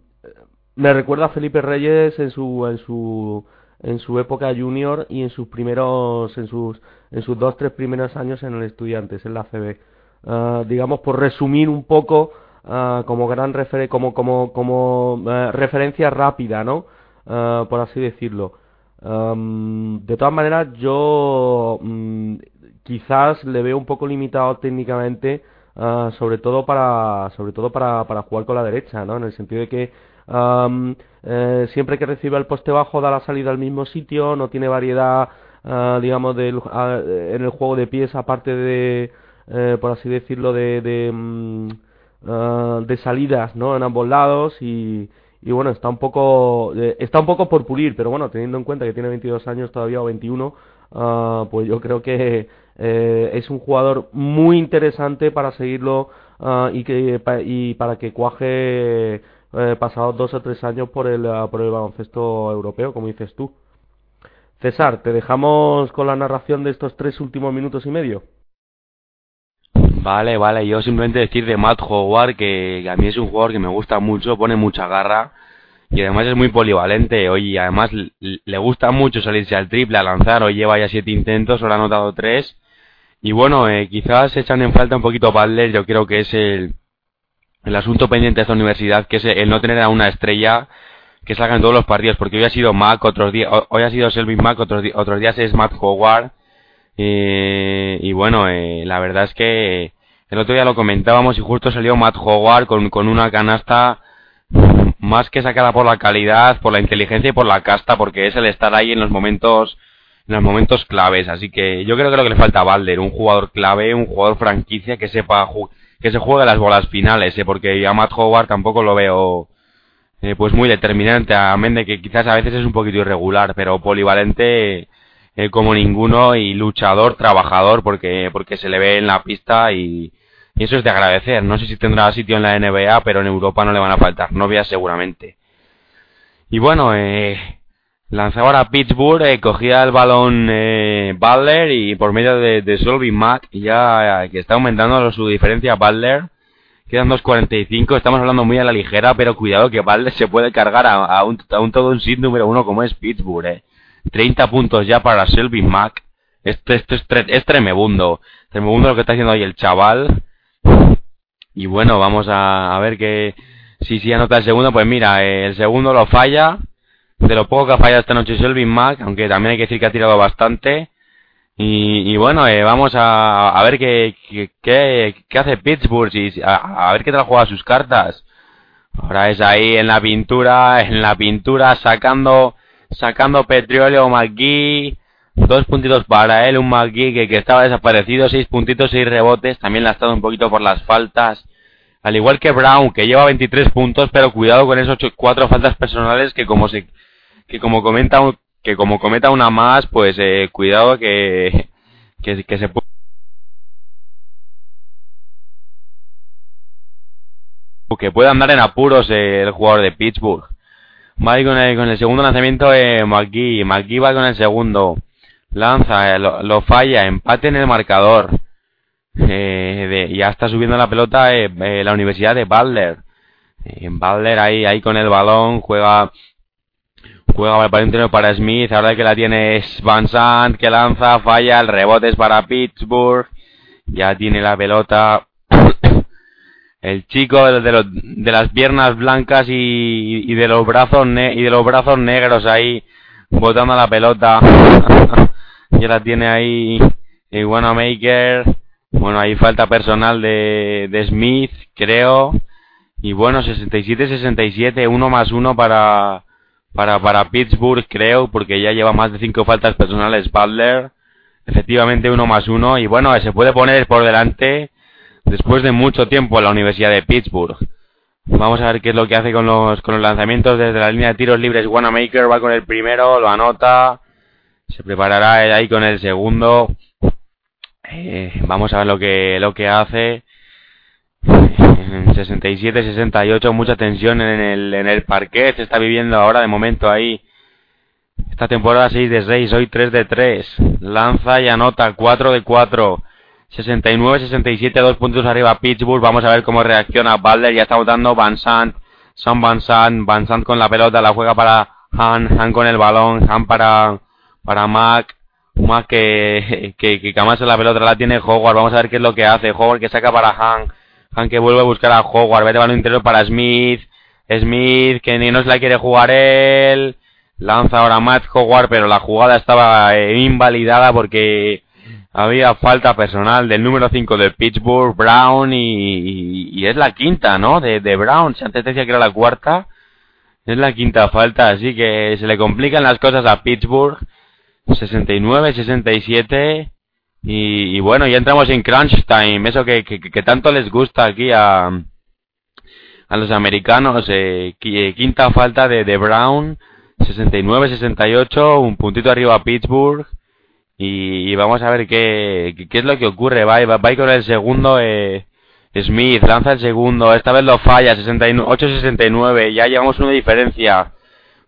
me recuerda a Felipe Reyes en su, en su, en su época junior y en sus primeros, en sus, en sus dos, tres primeros años en el Estudiantes, en la CB. Ah, digamos, por resumir un poco, ah, como gran refer como, como, como eh, referencia rápida, ¿no? Ah, por así decirlo. Am, de todas maneras, yo mm, quizás le veo un poco limitado técnicamente, sobre todo para, sobre todo para, para jugar con la derecha, ¿no? En el sentido de que am, eh, siempre que recibe el poste bajo da la salida al mismo sitio, no tiene variedad, ah, digamos, del, ah, en el juego de pies, aparte de, eh, por así decirlo, de, de, ah, de salidas, ¿no? En ambos lados y y bueno, está un poco eh, está un poco por pulir, pero bueno, teniendo en cuenta que tiene 22 años todavía o 21, ah, pues yo creo que eh, es un jugador muy interesante para seguirlo y que y para que cuaje eh, pasados dos o tres años por el ah, por el baloncesto europeo, como dices tú. César, te dejamos con la narración de estos tres últimos minutos y medio. Vale, vale, yo simplemente decir de Matt Howard que, a mí es un jugador que me gusta mucho, pone mucha garra y además es muy polivalente, oye, además le gusta mucho salirse al triple, a lanzar, hoy lleva ya siete intentos, solo ha anotado tres y bueno, eh, quizás echan en falta un poquito Butler, yo creo que es el, el asunto pendiente de esta universidad, que es el no tener a una estrella que salga en todos los partidos, porque hoy ha sido Mac, otros días, hoy ha sido Selvin Mac, otros, otros días es Matt Howard, eh, y bueno, eh, la verdad es que el otro día lo comentábamos y justo salió Matt Howard con, con una canasta más que sacada por la calidad, por la inteligencia y por la casta, porque es el estar ahí en los momentos en los momentos claves. Así que yo creo que lo que le falta a Balder, un jugador clave, un jugador franquicia que sepa que se juegue las bolas finales, eh, porque a Matt Howard tampoco lo veo eh, pues muy determinante, a de que quizás a veces es un poquito irregular, pero polivalente eh, como ninguno y luchador, trabajador, porque porque se le ve en la pista y, y eso es de agradecer. No sé si tendrá sitio en la NBA, pero en Europa no le van a faltar novias seguramente. Y bueno, eh, lanzaba ahora Pittsburgh, eh, cogía el balón eh, Butler y por medio de, de Solving Mac, ya eh, que está aumentando su diferencia Butler, quedan 2.45, estamos hablando muy a la ligera, pero cuidado que Butler se puede cargar a, a un, a un todo un seed número uno como es Pittsburgh, eh. 30 puntos ya para Selvin Mac. Esto, esto es, tre- es tremebundo. Tremebundo lo que está haciendo ahí el chaval. Y bueno, vamos a, a ver que si si anota el segundo, pues mira, eh, el segundo lo falla. De lo poco que ha fallado esta noche Selvin Mac, aunque también hay que decir que ha tirado bastante. Y, bueno, eh, vamos a, a ver qué, hace Pittsburgh y a, a ver qué tal juega sus cartas. Ahora es ahí en la pintura, en la pintura, sacando, sacando petróleo McGee. Dos puntitos para él, un McGee que, que estaba desaparecido, seis puntitos, seis rebotes. También le ha estado un poquito por las faltas. Al igual que Brown, que lleva 23 puntos, pero cuidado con esos cuatro faltas personales que como se, que como comenta, que como cometa una más, pues eh, cuidado que, que, se puede que puede andar en apuros eh, el jugador de Pittsburgh. Va con el, con el segundo lanzamiento eh, McGee. McGee va con el segundo. Lanza, eh, lo, falla, empate en el marcador. Eh, ya está subiendo la pelota la Universidad de Butler. Butler ahí, ahí con el balón, juega juega para para Smith, ahora que la tiene es Van Sant que lanza, falla, el rebote es para Pittsburgh, ya tiene la pelota el chico de, los, de las piernas blancas y, y de los brazos y de los brazos negros ahí botando la pelota. Ya la tiene ahí Maker bueno ahí falta personal de, de Smith creo. Y bueno 67-67 uno más uno para para para Pittsburgh creo porque ya lleva más de cinco faltas personales Butler efectivamente uno más uno y bueno se puede poner por delante después de mucho tiempo en la Universidad de Pittsburgh. Vamos a ver qué es lo que hace con los, con los lanzamientos desde la línea de tiros libres. Wanamaker va con el primero, lo anota. Se preparará ahí con el segundo. Eh, vamos a ver lo que, lo que hace. 67-68, mucha tensión en el, en el parquet. Se está viviendo ahora de momento ahí. Esta temporada 6 de 6, hoy 3 de 3. Lanza y anota 4 de 4. 69-67, dos puntos arriba Pittsburgh. Vamos a ver cómo reacciona Balder. Ya está votando Van Sant. Son Van Sant. Van Sant con la pelota. La juega para Han. Han con el balón. Han para, para Mac. Mac que, que, que la pelota la tiene Howard. Vamos a ver qué es lo que hace. Howard que saca para Han. Han que vuelve a buscar a Howard. Vete balón interior para Smith. Smith que ni no se la quiere jugar él. Lanza ahora Matt Howard, pero la jugada estaba eh, invalidada porque había falta personal del número 5 de Pittsburgh, Brown, y, es la quinta, ¿no? De, de Brown, si antes decía que era la cuarta, es la quinta falta, así que se le complican las cosas a Pittsburgh, 69, 67, y, y bueno, ya entramos en crunch time, eso que, que, tanto les gusta aquí a, a los americanos, eh, quinta falta de, de Brown, 69, 68, un puntito arriba a Pittsburgh, y, vamos a ver qué, qué, es lo que ocurre. Va, va, va con el segundo eh, Smith, lanza el segundo, esta vez lo falla, 8-69, ya llevamos una diferencia.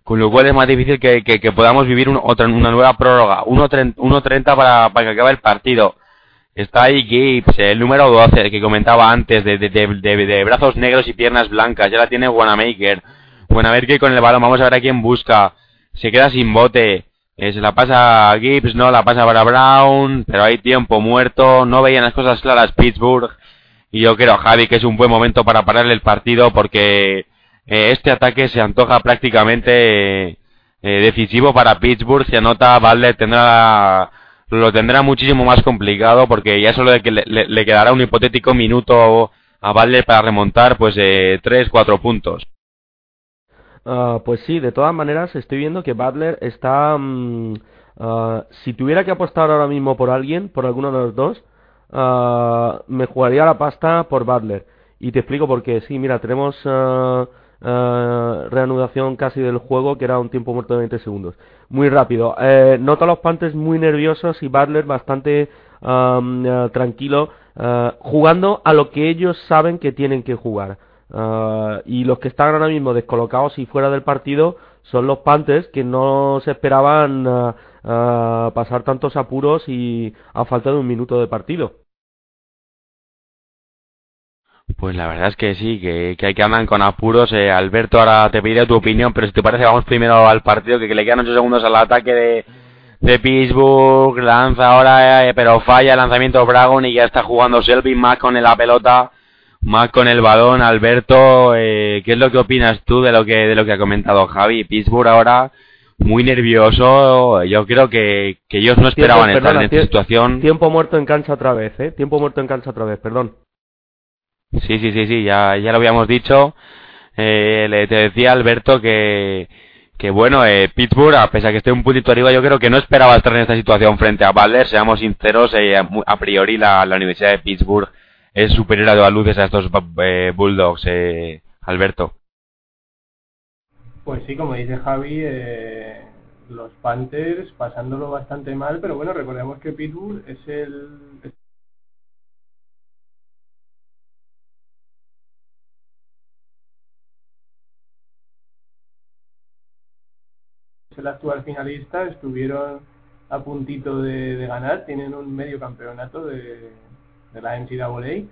Con lo cual es más difícil que, que, podamos vivir otra, una nueva prórroga. 1-30 para, para que acabe el partido. Está ahí Gibbs, el número 12, el que comentaba antes, de, de, de, de, brazos negros y piernas blancas. Ya la tiene Wanamaker. que con el balón, vamos a ver a quién busca. Se queda sin bote. Eh, se la pasa a Gibbs, no la pasa para Brown, pero hay tiempo muerto, no veían las cosas claras Pittsburgh. Y yo creo, Javi, que es un buen momento para pararle el partido porque eh, este ataque se antoja prácticamente eh, decisivo para Pittsburgh. Se anota, Valde tendrá, lo tendrá muchísimo más complicado porque ya solo le, le, le quedará un hipotético minuto a Valde para remontar pues eh, 3-4 puntos. Ah, pues sí, de todas maneras estoy viendo que Butler está... Ah, si tuviera que apostar ahora mismo por alguien, por alguno de los dos, uh, me jugaría la pasta por Butler. Y te explico por qué. Sí, mira, tenemos reanudación casi del juego, que era un tiempo muerto de 20 segundos. Muy rápido. Eh, nota a los Panthers muy nerviosos y Butler bastante tranquilo, jugando a lo que ellos saben que tienen que jugar. Y los que están ahora mismo descolocados y fuera del partido son los Panthers que no se esperaban pasar tantos apuros y a falta de un minuto de partido. Pues la verdad es que sí, que, que hay que andar con apuros. Eh, Alberto, ahora te pediré tu opinión, pero si te parece vamos primero al partido, que, le quedan 8 segundos al ataque de, de Pittsburgh. Lanza ahora, eh, pero falla el lanzamiento Bragon y ya está jugando Selby más con la pelota más con el balón, Alberto, eh, ¿qué es lo que opinas tú de lo que de lo que ha comentado Javi? Pittsburgh ahora muy nervioso. Yo creo que, que ellos no esperaban estar en esta situación. Tiempo muerto en cancha otra vez, ¿eh? Tiempo muerto en cancha otra vez, perdón. Sí, sí, sí, sí, ya, ya lo habíamos dicho. Eh, le te decía Alberto que, que bueno, eh, Pittsburgh, a pesar que esté un puntito arriba, yo creo que no esperaba estar en esta situación frente a Butler. Seamos sinceros, eh, a priori la, la, Universidad de Pittsburgh es superior a dos luces a estos eh, Bulldogs, eh, Alberto. Pues sí, como dice Javi, eh, los Panthers pasándolo bastante mal, pero bueno, recordemos que Pittsburgh es el el actual finalista, estuvieron a puntito de, ganar, tienen un medio campeonato de, de la NCAA,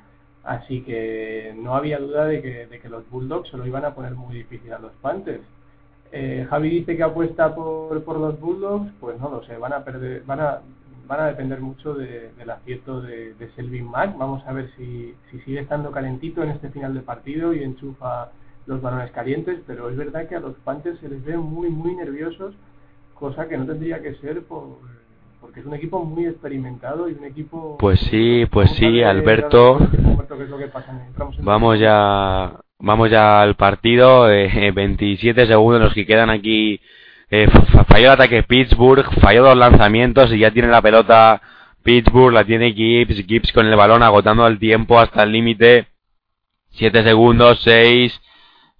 así que no había duda de que, de que los Bulldogs se lo iban a poner muy difícil a los Panthers. Eh, Javi dice que apuesta por, por los Bulldogs, pues no lo sé, van a perder, van a, van a depender mucho del acierto de, de, Selvin Mack. Vamos a ver si, si sigue estando calentito en este final de partido y enchufa los balones calientes, pero es verdad que a los Panthers se les ve muy, muy nerviosos, cosa que no tendría que ser por, porque es un equipo muy experimentado y un equipo... Pues sí, pues sí, Alberto. Vamos ya Vamos ya al partido, eh, 27 segundos los que quedan aquí. Eh, falló el ataque Pittsburgh, falló dos lanzamientos y ya tiene la pelota Pittsburgh, la tiene Gibbs, Gibbs con el balón agotando el tiempo hasta el límite. 7 segundos, 6,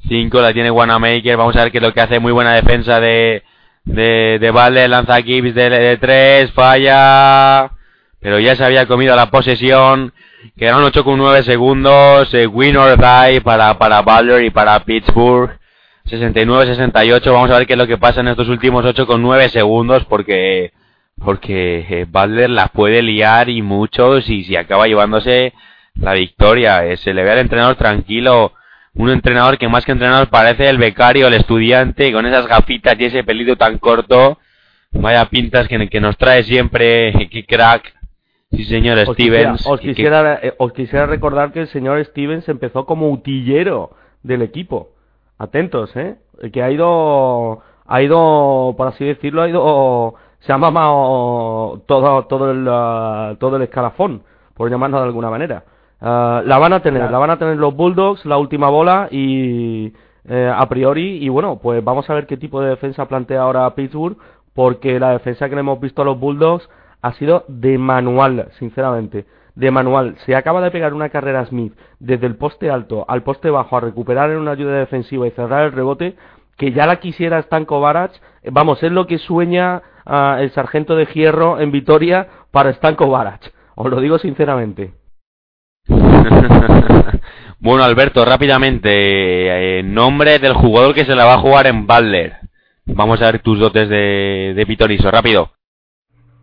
5, la tiene Wanamaker, vamos a ver qué es lo que hace, muy buena defensa de, de, de lanza Gibbs de, de 3, falla, pero ya se había comido la posesión, Quedaron 8 con 9 segundos. Eh, win or die para, para Butler y para Pittsburgh. 69-68. Vamos a ver qué es lo que pasa en estos últimos 8 con 9 segundos porque, porque eh, Butler la puede liar y mucho si, si acaba llevándose la victoria. Eh, se le ve al entrenador tranquilo. Un entrenador que más que entrenador parece el becario, el estudiante, con esas gafitas y ese pelito tan corto. Vaya pintas que, que nos trae siempre, qué crack. Sí, señor Stevens. os, quisiera, eh, os quisiera recordar que el señor Stevens empezó como utillero del equipo. Atentos, ¿eh? Que ha ido, ha ido, por así decirlo, ha ido, se ha mamado todo, todo el, uh, todo el escalafón, por llamarlo de alguna manera. Uh, la van a tener, la van a tener los Bulldogs, la última bola y eh, a priori y bueno, pues vamos a ver qué tipo de defensa plantea ahora Pittsburgh, porque la defensa que le hemos visto a los Bulldogs ha sido de manual, sinceramente. De manual. Se acaba de pegar una carrera Smith desde el poste alto al poste bajo a recuperar en una ayuda defensiva y cerrar el rebote, que ya la quisiera Stanko Barach. Vamos, es lo que sueña uh, el sargento de Hierro en Vitoria para Stanko Barach. Os lo digo sinceramente. bueno, Alberto, rápidamente, eh, nombre del jugador que se la va a jugar en Butler. Vamos a ver tus dotes de, de rápido.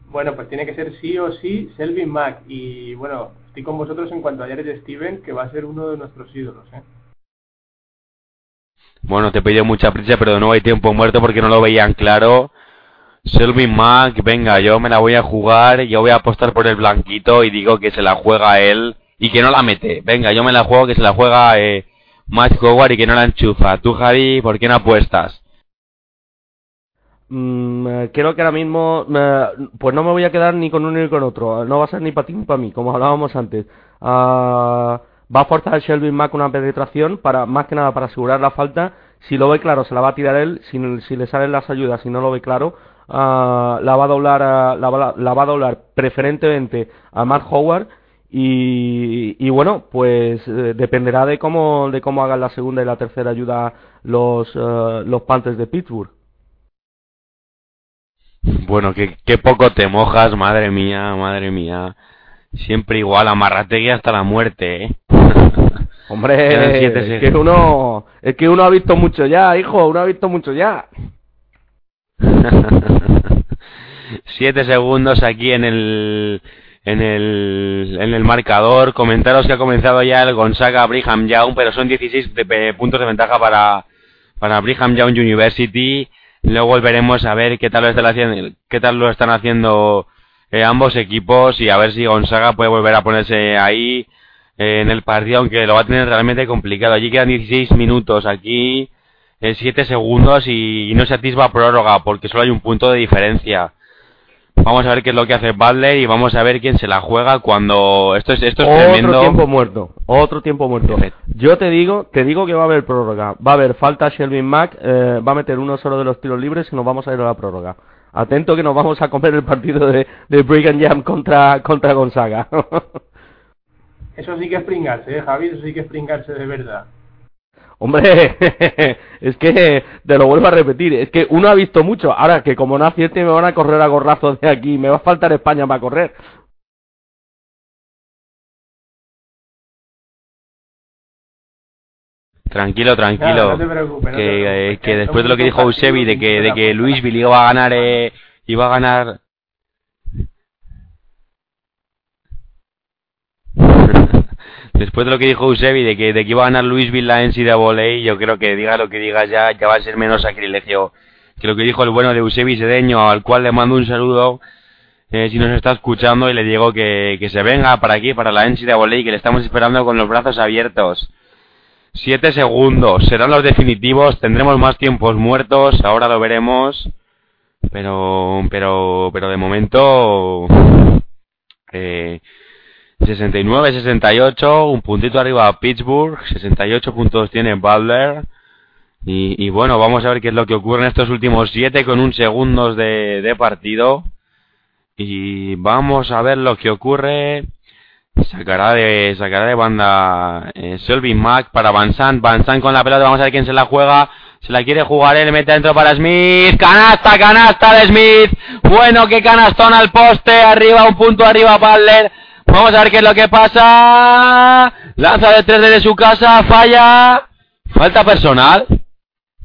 Bueno, pues tiene que ser sí o sí Selvin Mack. Y bueno, estoy con vosotros en cuanto a Jared Steven, que va a ser uno de nuestros ídolos. ¿eh? Bueno, te he pedido mucha prisa, pero no hay tiempo muerto porque no lo veían claro. Selvin Mack, venga, yo me la voy a jugar, yo voy a apostar por el blanquito y digo que se la juega él y que no la mete. Venga, yo me la juego, que se la juega eh, Matt Howard y que no la enchufa. Tú, Javi, ¿por qué no apuestas? Mm, eh, creo que ahora mismo, pues no me voy a quedar ni con uno ni con otro. No va a ser ni para ti ni para mí, como hablábamos antes. Ah, va a forzar Shelby Mack una penetración para, más que nada para asegurar la falta. Si lo ve claro, se la va a tirar él. Si, si le salen las ayudas, si no lo ve claro, ah, la va a doblar, a, la, va a doblar preferentemente a Mark Howard. Y, y, bueno, pues eh, dependerá de cómo, de cómo hagan la segunda y la tercera ayuda los, eh, los Panthers de Pittsburgh. Bueno, qué, qué poco te mojas, madre mía, madre mía. Siempre igual, amarrategui hasta la muerte, ¿eh? Hombre, es que uno, es que uno ha visto mucho ya, hijo, uno ha visto mucho ya. Siete segundos aquí en el, en el, en el marcador. Comentaros que ha comenzado ya el Gonzaga Brigham Young, pero son 16 puntos de ventaja para, para Brigham Young University. Luego volveremos a ver qué tal lo están haciendo, qué tal lo están haciendo eh, ambos equipos y a ver si Gonzaga puede volver a ponerse ahí eh, en el partido, aunque lo va a tener realmente complicado. Allí quedan 16 minutos, aquí es 7 segundos y, no se atisba prórroga porque solo hay un punto de diferencia. Vamos a ver qué es lo que hace Butler y vamos a ver quién se la juega cuando esto es esto es otro tiempo muerto, otro tiempo muerto. Yo te digo, te digo que va a haber prórroga, va a haber falta Shelby Mack, eh, va a meter uno solo de los tiros libres y nos vamos a ir a la prórroga. Atento que nos vamos a comer el partido de, de Brigham Jam contra contra Gonzaga. eso sí que es pringarse, ¿eh, Javi, eso sí que es pringarse de verdad. Hombre, es que te lo vuelvo a repetir, es que uno ha visto mucho, ahora que como no acierte me van a correr a gorrazos de aquí, me va a faltar España para correr. Tranquilo, tranquilo. que, que después de lo que dijo Eusebi de que de que Louisville iba a ganar eh, iba a ganar después de lo que dijo Eusebi de que, de que iba a ganar Louisville la NCAA, yo creo que diga lo que diga ya, ya va a ser menos sacrilegio que lo que dijo el bueno de Eusebi Sedeño, al cual le mando un saludo eh, si nos está escuchando y le digo que, que se venga para aquí, para la NCAA, que le estamos esperando con los brazos abiertos. Siete segundos, serán los definitivos, tendremos más tiempos muertos, ahora lo veremos, pero, pero, pero de momento, eh, 69-68, un puntito arriba a Pittsburgh, 68 puntos tiene Butler. Y, bueno, vamos a ver qué es lo que ocurre en estos últimos 7 con un segundos de, partido. Y vamos a ver lo que ocurre. Sacará de, sacará de banda eh, Selby Mack para Van Sant. Van Sant con la pelota, vamos a ver quién se la juega. Se la quiere jugar él, mete dentro para Smith. Canasta, canasta de Smith. Bueno, qué canastón al poste. Arriba, un punto arriba Butler. Vamos a ver qué es lo que pasa. Lanza de tres desde su casa, falla. Falta personal.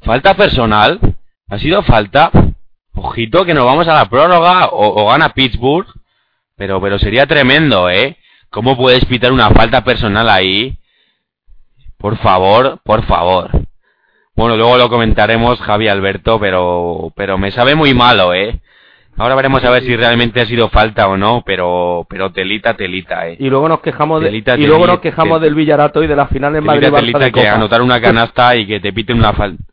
Falta personal. Ha sido falta. Ojito que nos vamos a la prórroga o, gana Pittsburgh. Pero, pero sería tremendo, ¿eh? ¿Cómo puedes pitar una falta personal ahí? Por favor, por favor. Bueno, luego lo comentaremos, Javi Alberto, pero, pero me sabe muy malo, ¿eh? Ahora veremos a ver si realmente ha sido falta o no, pero pero telita, telita, eh. Y luego nos quejamos de, y luego nos quejamos del Villarato y de la final en Madrid telita, telita que anotar una canasta y que te piten una falta.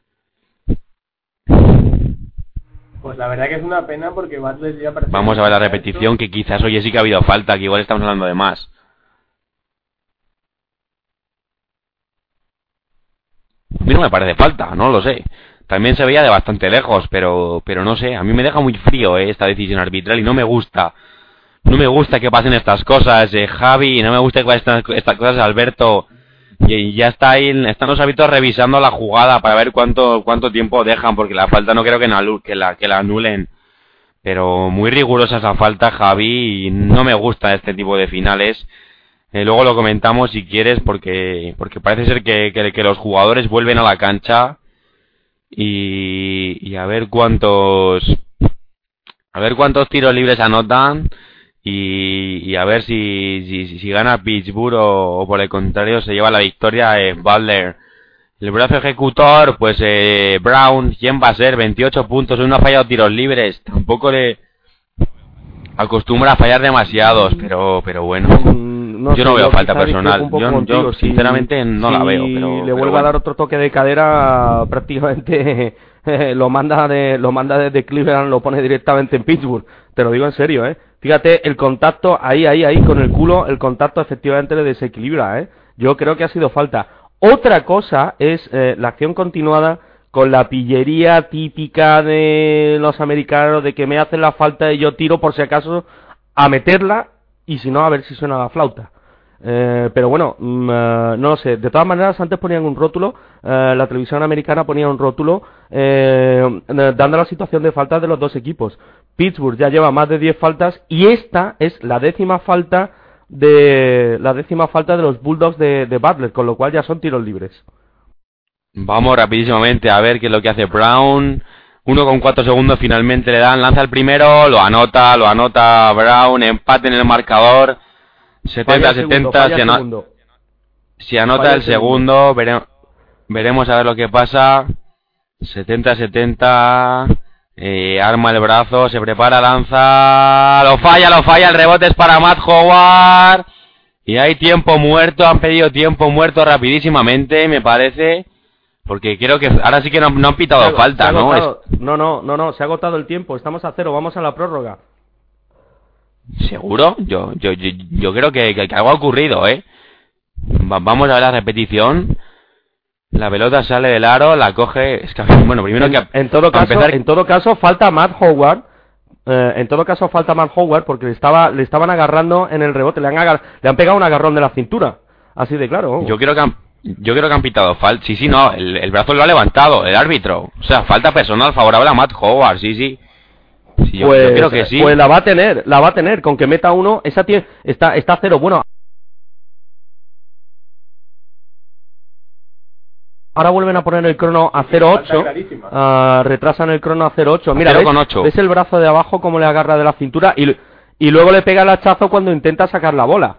Pues la verdad que es una pena porque Butler ya Vamos a ver la repetición que quizás hoy sí que ha habido falta, que igual estamos hablando de más. A mí no me parece falta, no lo sé. También se veía de bastante lejos, pero, pero no sé, a mí me deja muy frío eh, esta decisión arbitral y no me gusta. No me gusta que pasen estas cosas, eh, Javi, no me gusta que pasen estas, cosas, Alberto. Y, ya está ahí, están los hábitos revisando la jugada para ver cuánto, cuánto tiempo dejan, porque la falta no creo que, que, la, que la anulen. Pero muy rigurosa esa falta, Javi, y no me gusta este tipo de finales. Eh, luego lo comentamos si quieres, porque, porque parece ser que, que, que los jugadores vuelven a la cancha y, a ver cuántos a ver cuántos tiros libres anotan y, a ver si, si, gana Pittsburgh o, por el contrario se lleva la victoria eh, Butler. El brazo ejecutor, pues eh, Brown, ¿quién va a ser? 28 puntos, no ha fallado tiros libres, tampoco le acostumbra a fallar demasiados, pero pero bueno. Mm, yo no veo falta personal. Yo, sinceramente no la veo. Pero, le vuelve a dar otro toque de cadera, prácticamente lo manda de lo manda desde Cleveland, lo pone directamente en Pittsburgh. Te lo digo en serio, ¿eh? Fíjate, el contacto ahí, ahí, ahí con el culo, el contacto efectivamente le desequilibra, ¿eh? Yo creo que ha sido falta. Otra cosa es eh, la acción continuada con la pillería típica de los americanos de que me hacen la falta y yo tiro por si acaso a meterla y si no a ver si suena la flauta. Eh, pero bueno, mm, eh, no lo sé. De todas maneras, antes ponían un rótulo, eh, la televisión americana ponía un rótulo dando la situación de faltas de los dos equipos. Pittsburgh ya lleva más de 10 faltas y esta es la décima falta de la décima falta de los Bulldogs de, de Butler, con lo cual ya son tiros libres. Vamos rapidísimamente a ver qué es lo que hace Brown. Uno con cuatro segundos finalmente le dan, lanza el primero, lo anota, lo anota Brown, empate en el marcador. 70-70, si, anota el segundo, veremos a ver lo que pasa. 70-70, eh, arma el brazo, se prepara, lanza, lo falla, lo falla, el rebote es para Matt Howard. Y hay tiempo muerto, han pedido tiempo muerto rapidísimamente, me parece. Porque creo que ahora sí que no, no han pitado Se ha- se falta, ¿no? No, no, no, no, se ha agotado el tiempo, estamos a cero, vamos a la prórroga. ¿Seguro? Yo, yo, yo, yo creo que, que- que algo ha ocurrido, ¿eh? Va- vamos a ver la repetición. La pelota sale del aro, la coge... Es que, bueno, primero En, que... en todo caso, empezar- en todo caso falta Matt Howard. eh, en todo caso falta Matt Howard porque le estaba le estaban agarrando en el rebote, le han agar- le han pegado un agarrón de la cintura. Así de claro. vamos. Yo creo que han, yo creo que han pitado falta. Sí, sí, no, el, el brazo lo ha levantado, el árbitro. O sea, falta personal favorable a Matt Howard, sí, sí. Sí, yo, yo creo que sí. pues la va a tener, la va a tener, con que meta uno, esa tie- está, está a cero. Bueno, ahora vuelven a poner el crono a Falta 0.8, clarísima. ah, retrasan el crono a 0.8. Mira, A ¿ves? 0,8. ¿ves el brazo de abajo como le agarra de la cintura? Y, y luego le pega el hachazo cuando intenta sacar la bola.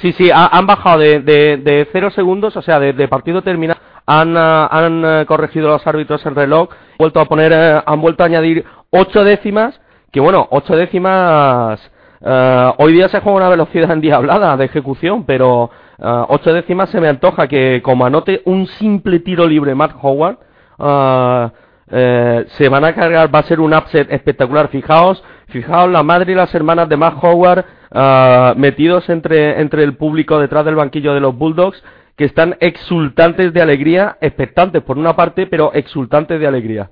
Sí, sí, ha- han bajado de, de, de 0 segundos, o sea, de, partido terminado, han, ah, han eh, corregido los árbitros el reloj, vuelto a poner, eh, han vuelto a añadir 8 décimas, que bueno, 8 décimas, eh, hoy día se juega una velocidad endiablada de ejecución, pero 8 décimas se me antoja que como anote un simple tiro libre Matt Howard, se van a cargar, va a ser un upset espectacular. Fijaos, fijaos la madre y las hermanas de Matt Howard ah, metidos entre, entre el público detrás del banquillo de los Bulldogs, que están exultantes de alegría, expectantes por una parte, pero exultantes de alegría.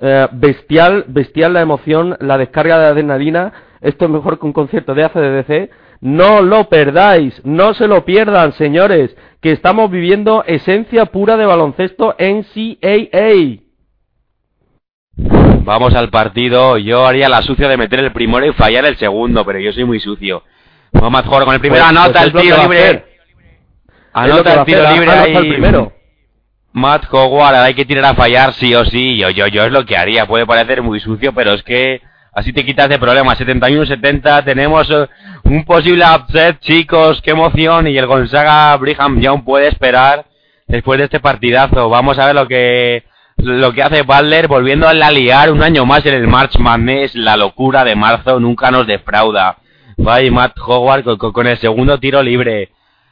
Eh, bestial, bestial la emoción, la descarga de adrenalina. Esto es mejor que un concierto de ACDC. No lo perdáis, no se lo pierdan, señores, que estamos viviendo esencia pura de baloncesto NCAA. Vamos al partido. Yo haría la sucia de meter el primero y fallar el segundo, pero yo soy muy sucio. Vamos Matt Howard con el primero, Pues- anota pues es el tiro libre. Anota el tiro libre ahí. el primero. Matt Howard, hay que tirar a fallar sí o sí. Yo, yo, yo es lo que haría. Puede parecer muy sucio, pero es que así te quitas de problemas. 71-70, tenemos eh, un posible upset, chicos. Qué emoción. Y el Gonzaga Brigham Young puede esperar después de este partidazo. Vamos a ver lo que lo que hace Butler volviendo a la liar un año más en el March Madness. La locura de marzo nunca nos defrauda. Vaya Matt Howard con, el segundo tiro libre.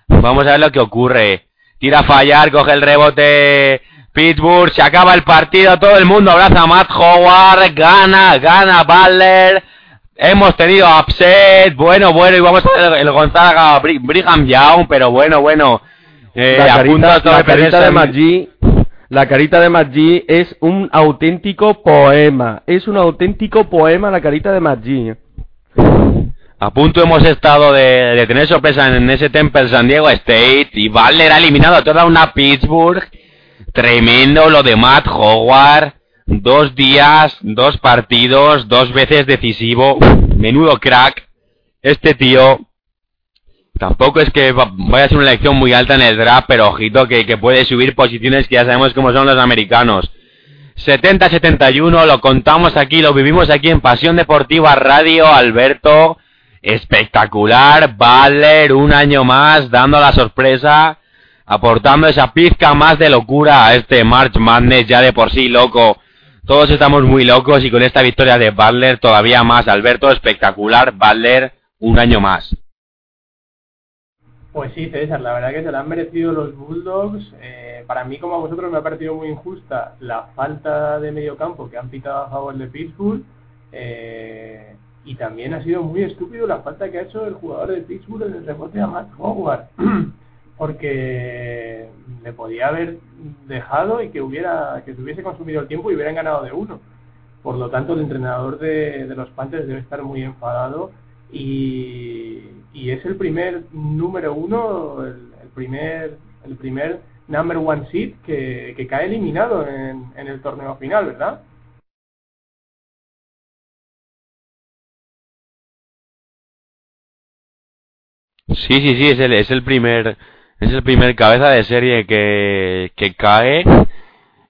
Vamos a ver lo que ocurre. Tira a fallar, coge el rebote. Pittsburgh, se acaba el partido, todo el mundo abraza a Matt Howard, gana, gana Butler. Hemos tenido upset, bueno, bueno, y vamos a ver el Gonzaga Bri- Brigham Young, pero bueno, bueno. Eh, la a punto carita, de la carita de Maggi, la carita de Maggi es un auténtico poema. Es un auténtico poema la carita de Maggi. A punto hemos estado de, tener sorpresa en ese Temple San Diego State y Butler ha eliminado a toda una Pittsburgh. Tremendo lo de Matt Howard. Dos días, dos partidos, dos veces decisivo. Menudo crack. Este tío. Tampoco es que va- vaya a ser una elección muy alta en el draft, pero ojito que, puede subir posiciones que ya sabemos cómo son los americanos. 70-71, lo contamos aquí, lo vivimos aquí en Pasión Deportiva Radio, Alberto. Espectacular, Butler un año más dando la sorpresa, aportando esa pizca más de locura a este March Madness ya de por sí loco. Todos estamos muy locos y con esta victoria de Butler todavía más, Alberto, espectacular, Butler un año más. Pues sí, César, la verdad que se la han merecido los Bulldogs. Eh, para mí, como a vosotros, me ha parecido muy injusta la falta de medio campo que han pitado a favor de Pittsburgh. Eh, y también ha sido muy estúpido la falta que ha hecho el jugador de Pittsburgh en el rebote a Matt Howard. Porque le podía haber dejado y que hubiera que se hubiese consumido el tiempo y hubieran ganado de uno. Por lo tanto, el entrenador de, de los Panthers debe estar muy enfadado y, y es el primer número uno, el, primer el primer number one seed que, que cae eliminado en, en el torneo final, ¿verdad? Sí, sí, sí, es el, es el primer es el primer cabeza de serie que, que cae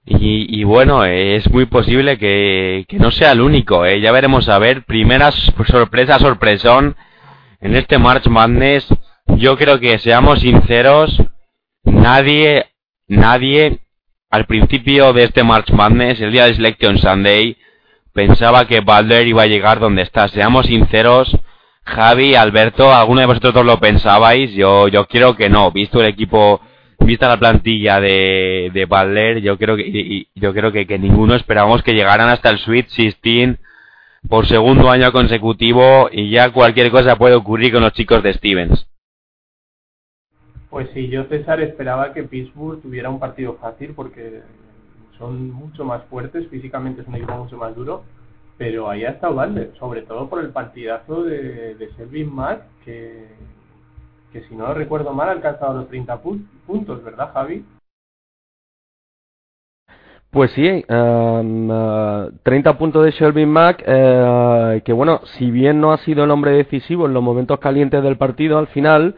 y, y bueno, es muy posible que, que no sea el único, ¿eh? ya veremos a ver, primera sorpresa, sorpresón en este March Madness, yo creo que seamos sinceros, nadie, nadie al principio de este March Madness, el día de Selection Sunday, pensaba que Balder iba a llegar donde está, seamos sinceros, Javi, Alberto, ¿alguno de vosotros lo pensabais? Yo, yo creo que no. Visto el equipo vista la plantilla de, de Butler, yo creo que yo creo que, que ninguno esperábamos que llegaran hasta el Sweet 16 por segundo año consecutivo y ya cualquier cosa puede ocurrir con los chicos de Stevens. Pues sí, yo César esperaba que Pittsburgh tuviera un partido fácil porque son mucho más fuertes, físicamente es un equipo mucho más duro, pero ahí ha estado sobre todo por el partidazo de, de Selvin Mack, que, que si no recuerdo mal ha alcanzado los 30 puntos, ¿verdad Javi? Pues sí, 30 um, puntos de Shelby Mack, eh, que bueno, si bien no ha sido el hombre decisivo en los momentos calientes del partido, al final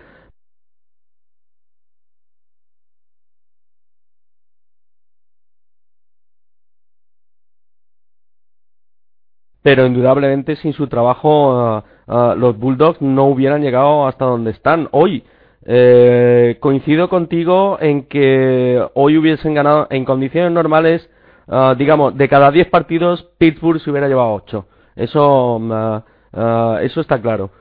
pero indudablemente sin su trabajo uh, los Bulldogs no hubieran llegado hasta donde están hoy. Eh, coincido contigo en que hoy hubiesen ganado en condiciones normales, uh, digamos, de cada 10 partidos, Pittsburgh se hubiera llevado 8. Eso, eso está claro.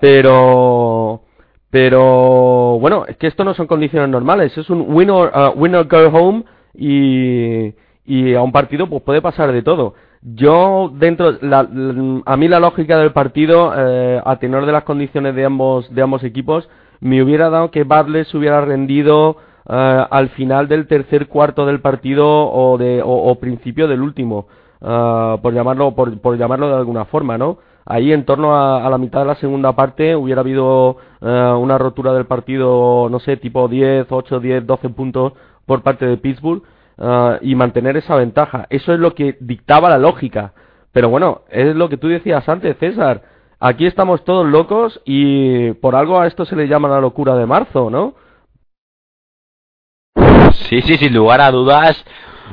Pero, pero, bueno, es que esto no son condiciones normales, es un winner, winner go home y, y a un partido pues puede pasar de todo. Yo, dentro, la, a mí la lógica del partido, eh, a tenor de las condiciones de ambos, de ambos equipos, me hubiera dado que Butler se hubiera rendido eh, al final del tercer cuarto del partido o, de, o, principio del último, eh, por, llamarlo, por, llamarlo de alguna forma, ¿no? Ahí en torno a, a, la mitad de la segunda parte hubiera habido eh, una rotura del partido, no sé, tipo 10, 8, 10, 12 puntos por parte de Pittsburgh y mantener esa ventaja. Eso es lo que dictaba la lógica. Pero bueno, es lo que tú decías antes, César. Aquí estamos todos locos y por algo a esto se le llama la locura de marzo, ¿no? Sí, sí, sin lugar a dudas.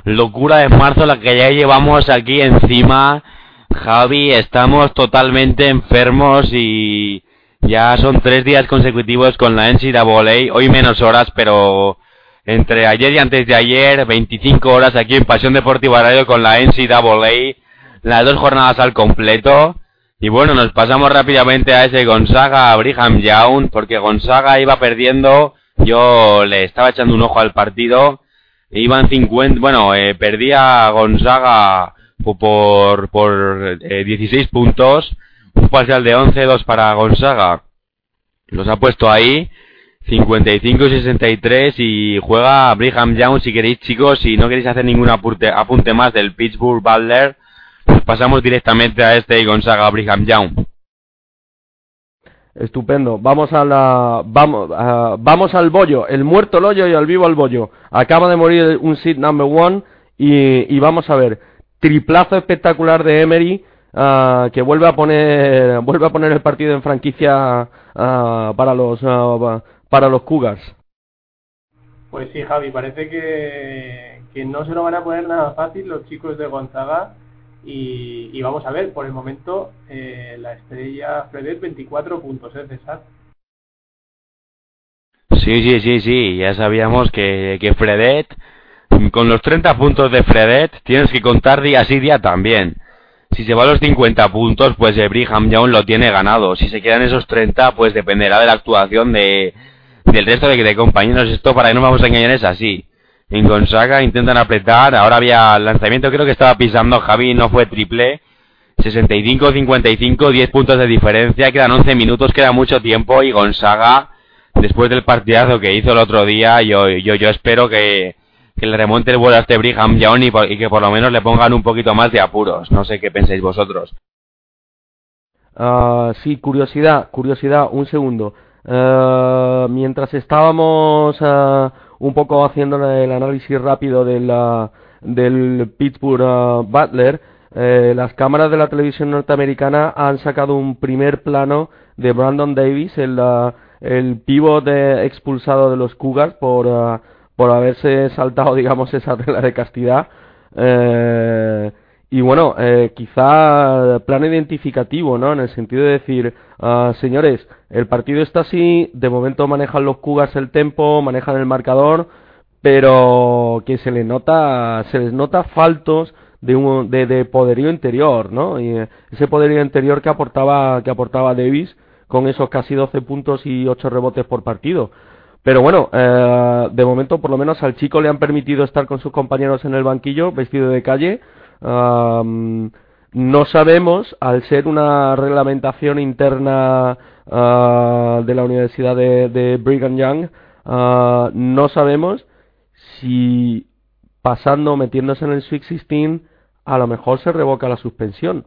Locura de marzo la que ya llevamos aquí encima. Javi, estamos totalmente enfermos y ya son tres días consecutivos con la NCAA. Hoy menos horas, pero entre ayer y antes de ayer, 25 horas aquí en Pasión Deportiva Radio con la NCAA, las dos jornadas al completo. Y bueno, nos pasamos rápidamente a ese Gonzaga Brigham Young, porque Gonzaga iba perdiendo, yo le estaba echando un ojo al partido, iban 50, bueno, eh, perdía Gonzaga por, por 16 eh, puntos, un parcial de 11-2 para Gonzaga. Los ha puesto ahí 55-63 y juega Brigham Young si queréis chicos, si no queréis hacer ningún apunte, apunte más del Pittsburgh Butler, pasamos directamente a este Gonzaga Brigham Young. Estupendo. Vamos a la vamos vamos al bollo, el muerto el hoyo y al vivo al bollo. Acaba de morir un seed number one y, y vamos a ver triplazo espectacular de Emery ah, que vuelve a poner vuelve a poner el partido en franquicia ah, para los ah, para los Cougars. Pues sí, Javi, parece que, que no se lo van a poner nada fácil los chicos de Gonzaga. Y, vamos a ver, por el momento, eh, la estrella Fredet 24 puntos, ¿eh, César? Sí, sí, sí, sí, ya sabíamos que, que Fredet, con los 30 puntos de Fredet, tienes que contar día sí día también. Si se va a los 50 puntos, pues el Brigham Young lo tiene ganado. Si se quedan esos 30, pues dependerá de la actuación de, del resto de, de compañeros. Esto para que no vamos a engañar es así. En Gonzaga intentan apretar, ahora había lanzamiento, creo que estaba pisando Javi, no fue triple. 65-55, 10 puntos de diferencia, quedan 11 minutos, queda mucho tiempo y Gonzaga, después del partidazo que hizo el otro día, yo, yo, yo espero que, que le remonte el vuelo a este Brigham Young y, y, que por lo menos le pongan un poquito más de apuros. No sé qué pensáis vosotros. Uh, sí, curiosidad, curiosidad, un segundo. Uh, mientras estábamos uh, un poco haciendo el análisis rápido de la, del Pittsburgh Butler, eh, las cámaras de la televisión norteamericana han sacado un primer plano de Brandon Davis, el, el pívot expulsado de los Cougars por, por haberse saltado, digamos, esa regla de castidad. Eh, y bueno, eh, quizá plano identificativo, ¿no? En el sentido de decir, uh, señores, el partido está así, de momento manejan los Cugas el tempo, manejan el marcador, pero que se les nota, se les nota faltos de, un, de, de poderío interior, ¿no? Y eh, ese poderío interior que aportaba, que aportaba Davis con esos casi 12 puntos y 8 rebotes por partido. Pero bueno, eh, de momento por lo menos al chico le han permitido estar con sus compañeros en el banquillo, vestido de calle. No sabemos, al ser una reglamentación interna ah, de la Universidad de, Brigham Young, ah, no sabemos si pasando, metiéndose en el Sweet 16, a lo mejor se revoca la suspensión.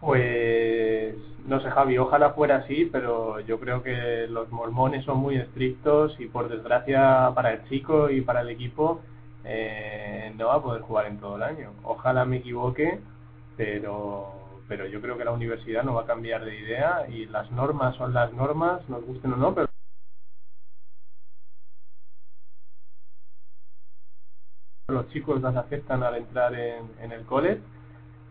Pues no sé, Javi, ojalá fuera así, pero yo creo que los mormones son muy estrictos y por desgracia para el chico y para el equipo eh, no va a poder jugar en todo el año. Ojalá me equivoque, pero, pero yo creo que la universidad no va a cambiar de idea y las normas son las normas, nos gusten o no, pero los chicos las aceptan al entrar en, en el college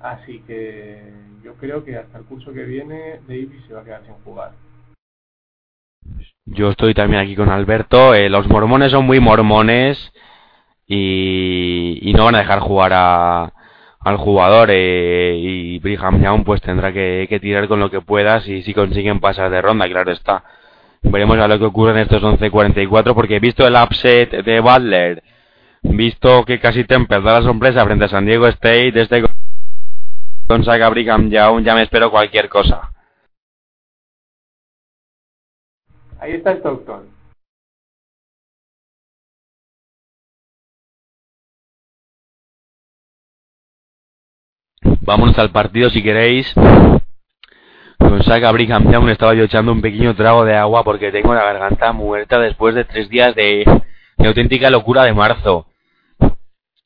Así que yo creo que hasta el curso que viene Davis se va a quedar sin jugar. Yo estoy también aquí con Alberto. Eh, los mormones son muy mormones y, no van a dejar jugar a, al jugador eh, y Brigham Young pues tendrá que, tirar con lo que pueda si, si consiguen pasar de ronda, claro está. Veremos a lo que ocurre en estos 11.44 porque visto el upset de Butler, visto que casi Temple da la sorpresa frente a San Diego State, este Gonzaga Brigham Young, ya me espero cualquier cosa. Ahí está Stockton. Vámonos al partido si queréis. Gonzaga Brigham Young estaba yo echando un pequeño trago de agua porque tengo la garganta muerta después de tres días de, de auténtica locura de marzo.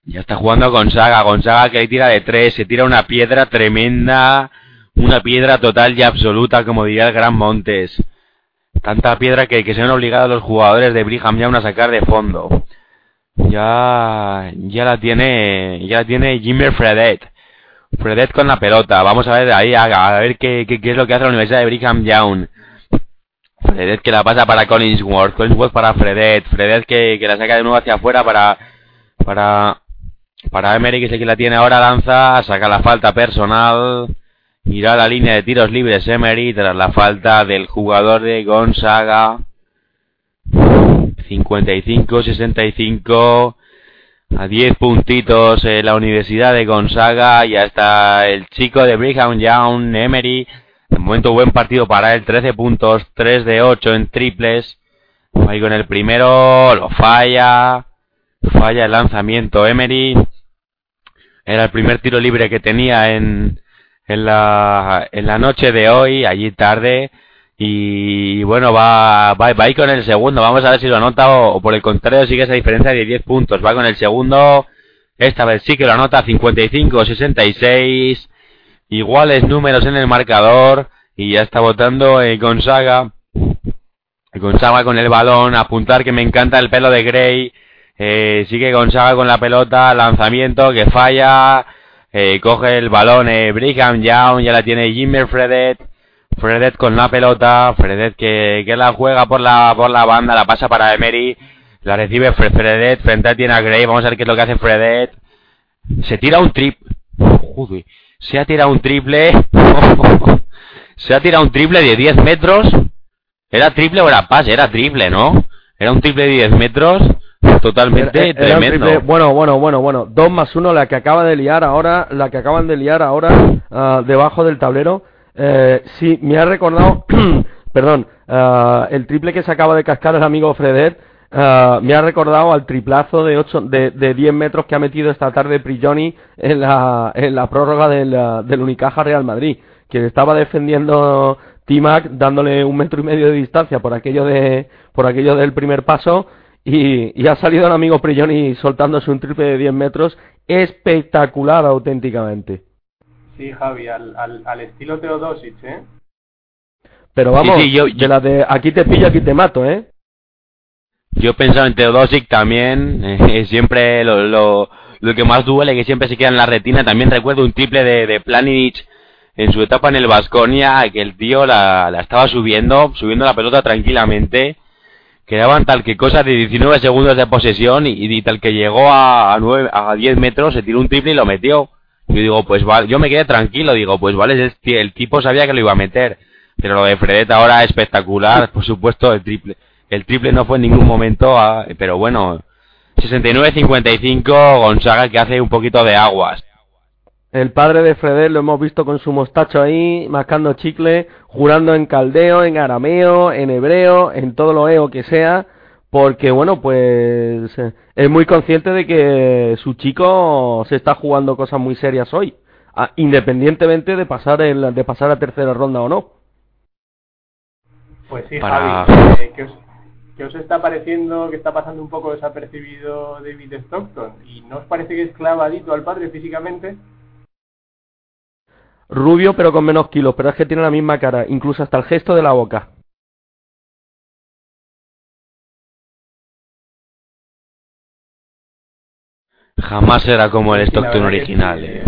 Ya está jugando Gonzaga, Gonzaga que ahí tira de tres, se tira una piedra tremenda, una piedra total y absoluta, como diría el Gran Montes. Tanta piedra que, que se han obligado los jugadores de Brigham Young a sacar de fondo. Ya, ya la tiene, ya la tiene Jimmy Fredet. Fredet con la pelota. Vamos a ver ahí, a, ver qué, es lo que hace la Universidad de Brigham Young. Fredet que la pasa para Collinsworth, Collinsworth para Fredet, Fredet que, que la saca de nuevo hacia afuera para, para para Emery, que es el que la tiene ahora, lanza, saca la falta personal, irá a la línea de tiros libres Emery tras la falta del jugador de Gonzaga. 55-65 a 10 puntitos en la Universidad de Gonzaga y hasta el chico de Brigham Young, Emery. De momento buen partido para él, 13 puntos, 3 de 8 en triples. Ahí con el primero, lo falla. Falla el lanzamiento Emery. Era el primer tiro libre que tenía en, en, la, en la noche de hoy, allí tarde. Y bueno, va, va, va ahí con el segundo. Vamos a ver si lo anota o, por el contrario sigue esa diferencia de 10 puntos. Va con el segundo. Esta vez sí que lo anota 55-66. Iguales números en el marcador. Y ya está votando eh, Gonzaga. Gonzaga con el balón. Apuntar que me encanta el pelo de Gray. Eh, sigue Gonzaga con la pelota, lanzamiento que falla, eh, coge el balón eh, Brigham Young, ya la tiene Jimmy Fredet, Fredet con la pelota, Fredet que, que la juega por la, por la banda, la pasa para Emery, la recibe Fredet, frente tiene a Gray, vamos a ver qué es lo que hace Fredet, se tira un trip, se ha tirado un triple, se ha tirado un triple de 10 metros, era triple o era pase, era triple, ¿no? Era un triple de 10 metros, Totalmente tremendo. bueno, bueno, bueno, bueno. Dos más uno, la que acaba de liar ahora, la que acaban de liar ahora uh, debajo del tablero. Eh, sí, me ha recordado, perdón, uh, el triple que se acaba de cascar el amigo Fredet. Uh, me ha recordado al triplazo de, ocho, de, de 10 metros que ha metido esta tarde Prigioni en la, en la prórroga del, del Unicaja Real Madrid, que estaba defendiendo Timac dándole un metro y medio de distancia por aquello de por aquello del primer paso y, ha salido el amigo Prigioni soltándose un triple de 10 metros espectacular auténticamente. Sí, Javi, al, al, estilo Teodosic, ¿eh? Pero vamos, yo, de la de aquí te pillo, aquí te mato, ¿eh? Yo pensaba en Teodosic también, eh, siempre lo, lo, lo, que más duele que siempre se queda en la retina. También recuerdo un triple de, de Planich en su etapa en el Vasconia, que el tío la, la estaba subiendo, subiendo la pelota tranquilamente quedaban tal que cosas de 19 segundos de posesión y, tal que llegó a, a, 9, a 10 metros, se tiró un triple y lo metió. Yo digo, pues yo me quedé tranquilo, digo, pues vale, el, tipo sabía que lo iba a meter. Pero lo de Fredet ahora espectacular, por supuesto, el triple. el triple no fue en ningún momento, ah, pero bueno, 69-55, Gonzaga que hace un poquito de aguas. El padre de Fredel lo hemos visto con su mostacho ahí, mascando chicle, jurando en caldeo, en arameo, en hebreo, en todo lo eo que sea, porque bueno, pues eh, es muy consciente de que su chico se está jugando cosas muy serias hoy, independientemente de pasar, el, de pasar a tercera ronda o no. Pues sí, Javi, eh, ¿qué, os, está pareciendo que está pasando un poco desapercibido David Stockton? ¿Y no os parece que es clavadito al padre físicamente? Rubio pero con menos kilos, pero es que tiene la misma cara, incluso hasta el gesto de la boca. Jamás era como el Stockton original. Eh.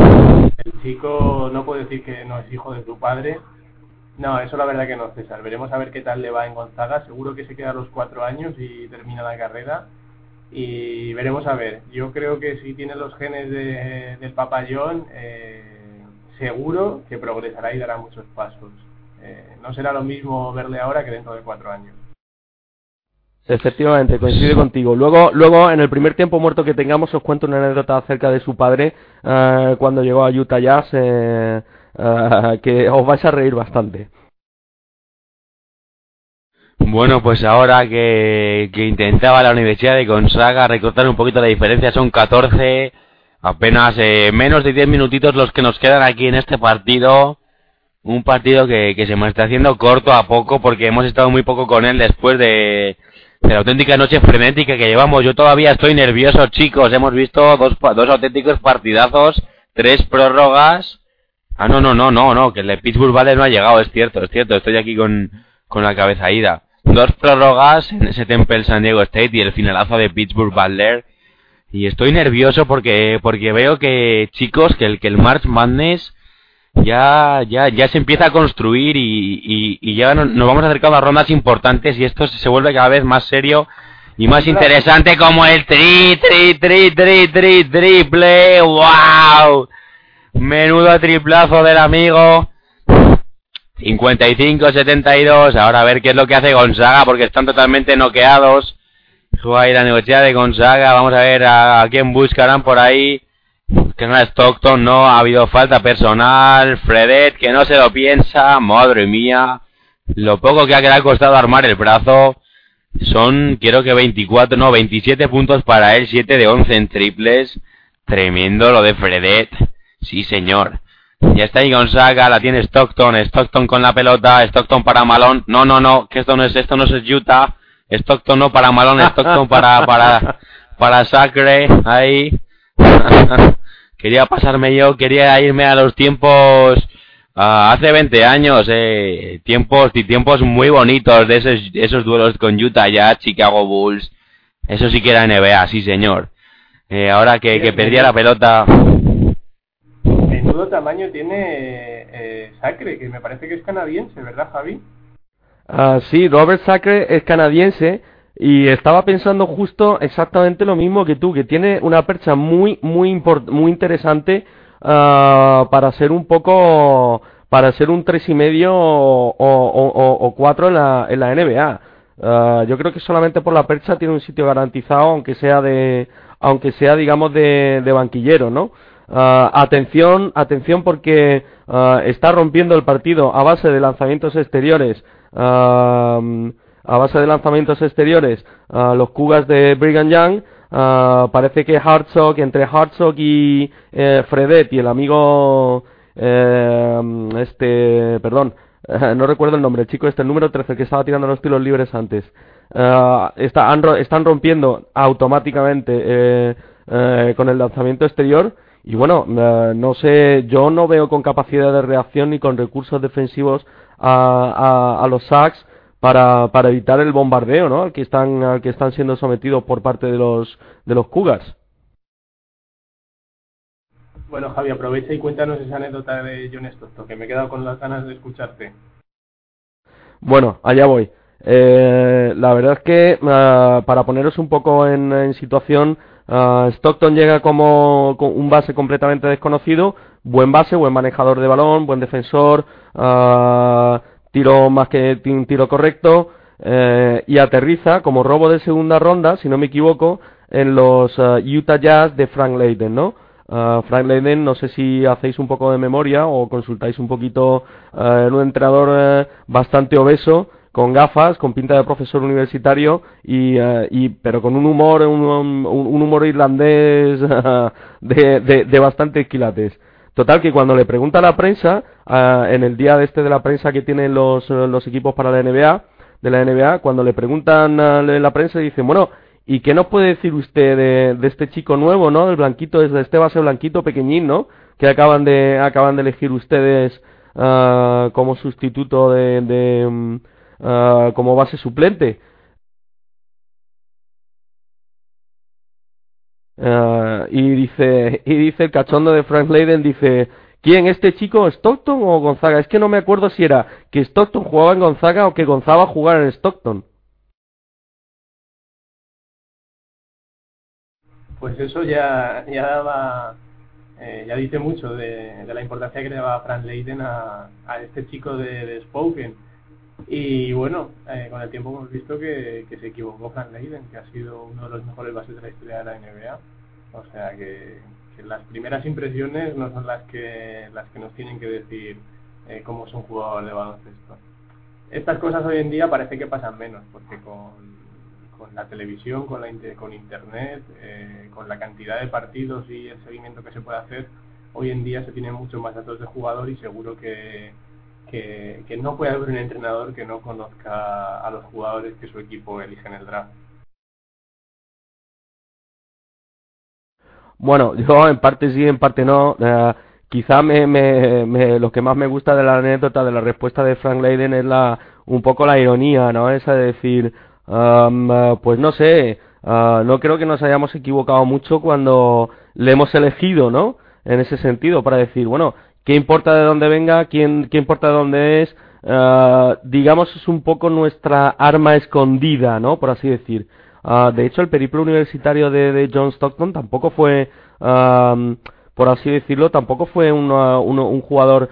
El chico no puede decir que no es hijo de su padre. No, eso la verdad que no, César. Veremos a ver qué tal le va en Gonzaga. Seguro que se queda a los cuatro años y termina la carrera. Y veremos a ver. Yo creo que si tiene los genes de, del papayón, eh, seguro que progresará y dará muchos pasos. Eh, no será lo mismo verle ahora que dentro de cuatro años. Efectivamente, coincide contigo. Luego, luego, en el primer tiempo muerto que tengamos, os cuento una anécdota acerca de su padre eh, cuando llegó a Utah Jazz, eh, que os vais a reír bastante. Bueno, pues ahora que, que intentaba la Universidad de Gonzaga recortar un poquito la diferencia, son 14 Apenas eh, menos de 10 minutitos los que nos quedan aquí en este partido. Un partido que, que se me está haciendo corto a poco porque hemos estado muy poco con él después de, de la auténtica noche frenética que llevamos. Yo todavía estoy nervioso, chicos. Hemos visto dos, dos auténticos partidazos, tres prórrogas. Ah, no, no, no, no, no, que el de Pittsburgh Valley no ha llegado, es cierto, es cierto. Estoy aquí con, con la cabeza ida. Dos prórrogas en ese Temple San Diego State y el finalazo de Pittsburgh Butler y estoy nervioso porque porque veo que chicos que el que el March Madness ya ya ya se empieza a construir y, y, ya nos, vamos acercando a rondas importantes y esto se vuelve cada vez más serio y más interesante como el tri tri tri tri tri triple. Wow menudo triplazo del amigo. 55-72 ahora a ver qué es lo que hace Gonzaga porque están totalmente noqueados. Juega ahí la negociada de Gonzaga. Vamos a ver a, quién buscarán por ahí. Que no es Stockton, no. Ha habido falta personal. Fredet, que no se lo piensa. Madre mía. Lo poco que ha quedado costado armar el brazo. Son, quiero que 24, no, 27 puntos para él. 7 de 11 en triples. Tremendo lo de Fredet. Sí, señor. Ya está ahí Gonzaga, la tiene Stockton, Stockton con la pelota, Stockton para Malón. No, no, no, que esto no es, esto no es Utah. Stockton no para Malone, Stockton para, para, para Sacre, ahí. quería pasarme yo, quería irme a los tiempos, hace 20 años, eh, tiempos, y tiempos muy bonitos de esos, esos duelos con Utah ya, Chicago Bulls. Eso sí que era NBA, sí señor. Eh, ahora que, que perdía la pelota. Menudo tamaño tiene eh, Sacre, que me parece que es canadiense, ¿verdad Javi? Ah, sí, Robert Sacre es canadiense y estaba pensando justo exactamente lo mismo que tú, que tiene una percha muy, muy, muy interesante uh, para ser un poco, para ser un tres y medio o, o, cuatro en la, en la NBA. Ah, yo creo que solamente por la percha tiene un sitio garantizado, aunque sea de, aunque sea digamos de, de banquillero, ¿no? Uh, atención, atención porque está rompiendo el partido a base de lanzamientos exteriores a base de lanzamientos exteriores los Kugas de Brigham Young. parece que Hartzog, entre Hartzog y eh, Fredet y el amigo, eh, este, perdón, no recuerdo el nombre, el chico este, el número 13, que estaba tirando los tiros libres antes, está, están rompiendo automáticamente eh, con el lanzamiento exterior. Y bueno, no sé, yo no veo con capacidad de reacción ni con recursos defensivos a, a, los sacks para, para evitar el bombardeo ¿no? al, que están, al que están siendo sometidos por parte de los, de los Cougars. Bueno, Javi, aprovecha y cuéntanos esa anécdota de John Stockton, que me he quedado con las ganas de escucharte. Bueno, allá voy. Eh, la verdad es que ah, para poneros un poco en, en situación, uh, Stockton llega como, un base completamente desconocido, buen base, buen manejador de balón, buen defensor, uh, tiro más que un tiro correcto, eh, y aterriza como robo de segunda ronda, si no me equivoco, en los eh, Utah Jazz de Frank Leiden, ¿no? Uh, Frank Leiden, no sé si hacéis un poco de memoria o consultáis un poquito, en un entrenador bastante obeso, con gafas, con pinta de profesor universitario y, y pero con un humor, un, un humor irlandés de, de, de quilates. Total, que cuando le pregunta a la prensa, en el día de este de la prensa que tienen los, los equipos para la NBA, de la NBA, cuando le preguntan a la prensa, dicen, bueno, ¿y qué nos puede decir usted de, de este chico nuevo, no? Del blanquito, de este base blanquito pequeñín, ¿no? Que acaban de, acaban de elegir ustedes uh, como sustituto de, de uh, como base suplente. Uh, y dice y dice el cachondo de Frank Leiden dice ¿quién este chico Stockton o Gonzaga? Es que no me acuerdo si era que Stockton jugaba en Gonzaga o que Gonzaga jugara en Stockton. Pues eso ya ya daba eh, ya dice mucho de, de, la importancia que le daba Frank Leiden a, a este chico de, de Spoken y bueno, eh, con el tiempo hemos visto que, que se equivocó Frank Leiden, que ha sido uno de los mejores bases de la historia de la NBA. O sea que, que las primeras impresiones no son las que, las que nos tienen que decir eh, cómo es un jugador de baloncesto. Estas cosas hoy en día parece que pasan menos, porque con, con la televisión, con, la, con internet, eh, con la cantidad de partidos y el seguimiento que se puede hacer, hoy en día se tienen mucho más datos de jugador y seguro que que, no puede haber un entrenador que no conozca a los jugadores que su equipo elige en el draft. Bueno, yo en parte sí, en parte no. Uh, quizá me, me, me, lo que más me gusta de la anécdota, de la respuesta de Frank Leiden es la un poco la ironía, ¿no? Esa de decir, um, uh, pues no sé, uh, no creo que nos hayamos equivocado mucho cuando le hemos elegido, ¿no? En ese sentido, para decir, bueno, ¿Qué importa de dónde venga? ¿Quién, qué importa de dónde es? Uh, digamos, es un poco nuestra arma escondida, ¿no? Por así decir. Uh, de hecho, el periplo universitario de, de John Stockton tampoco fue, uh, por así decirlo, tampoco fue un, un jugador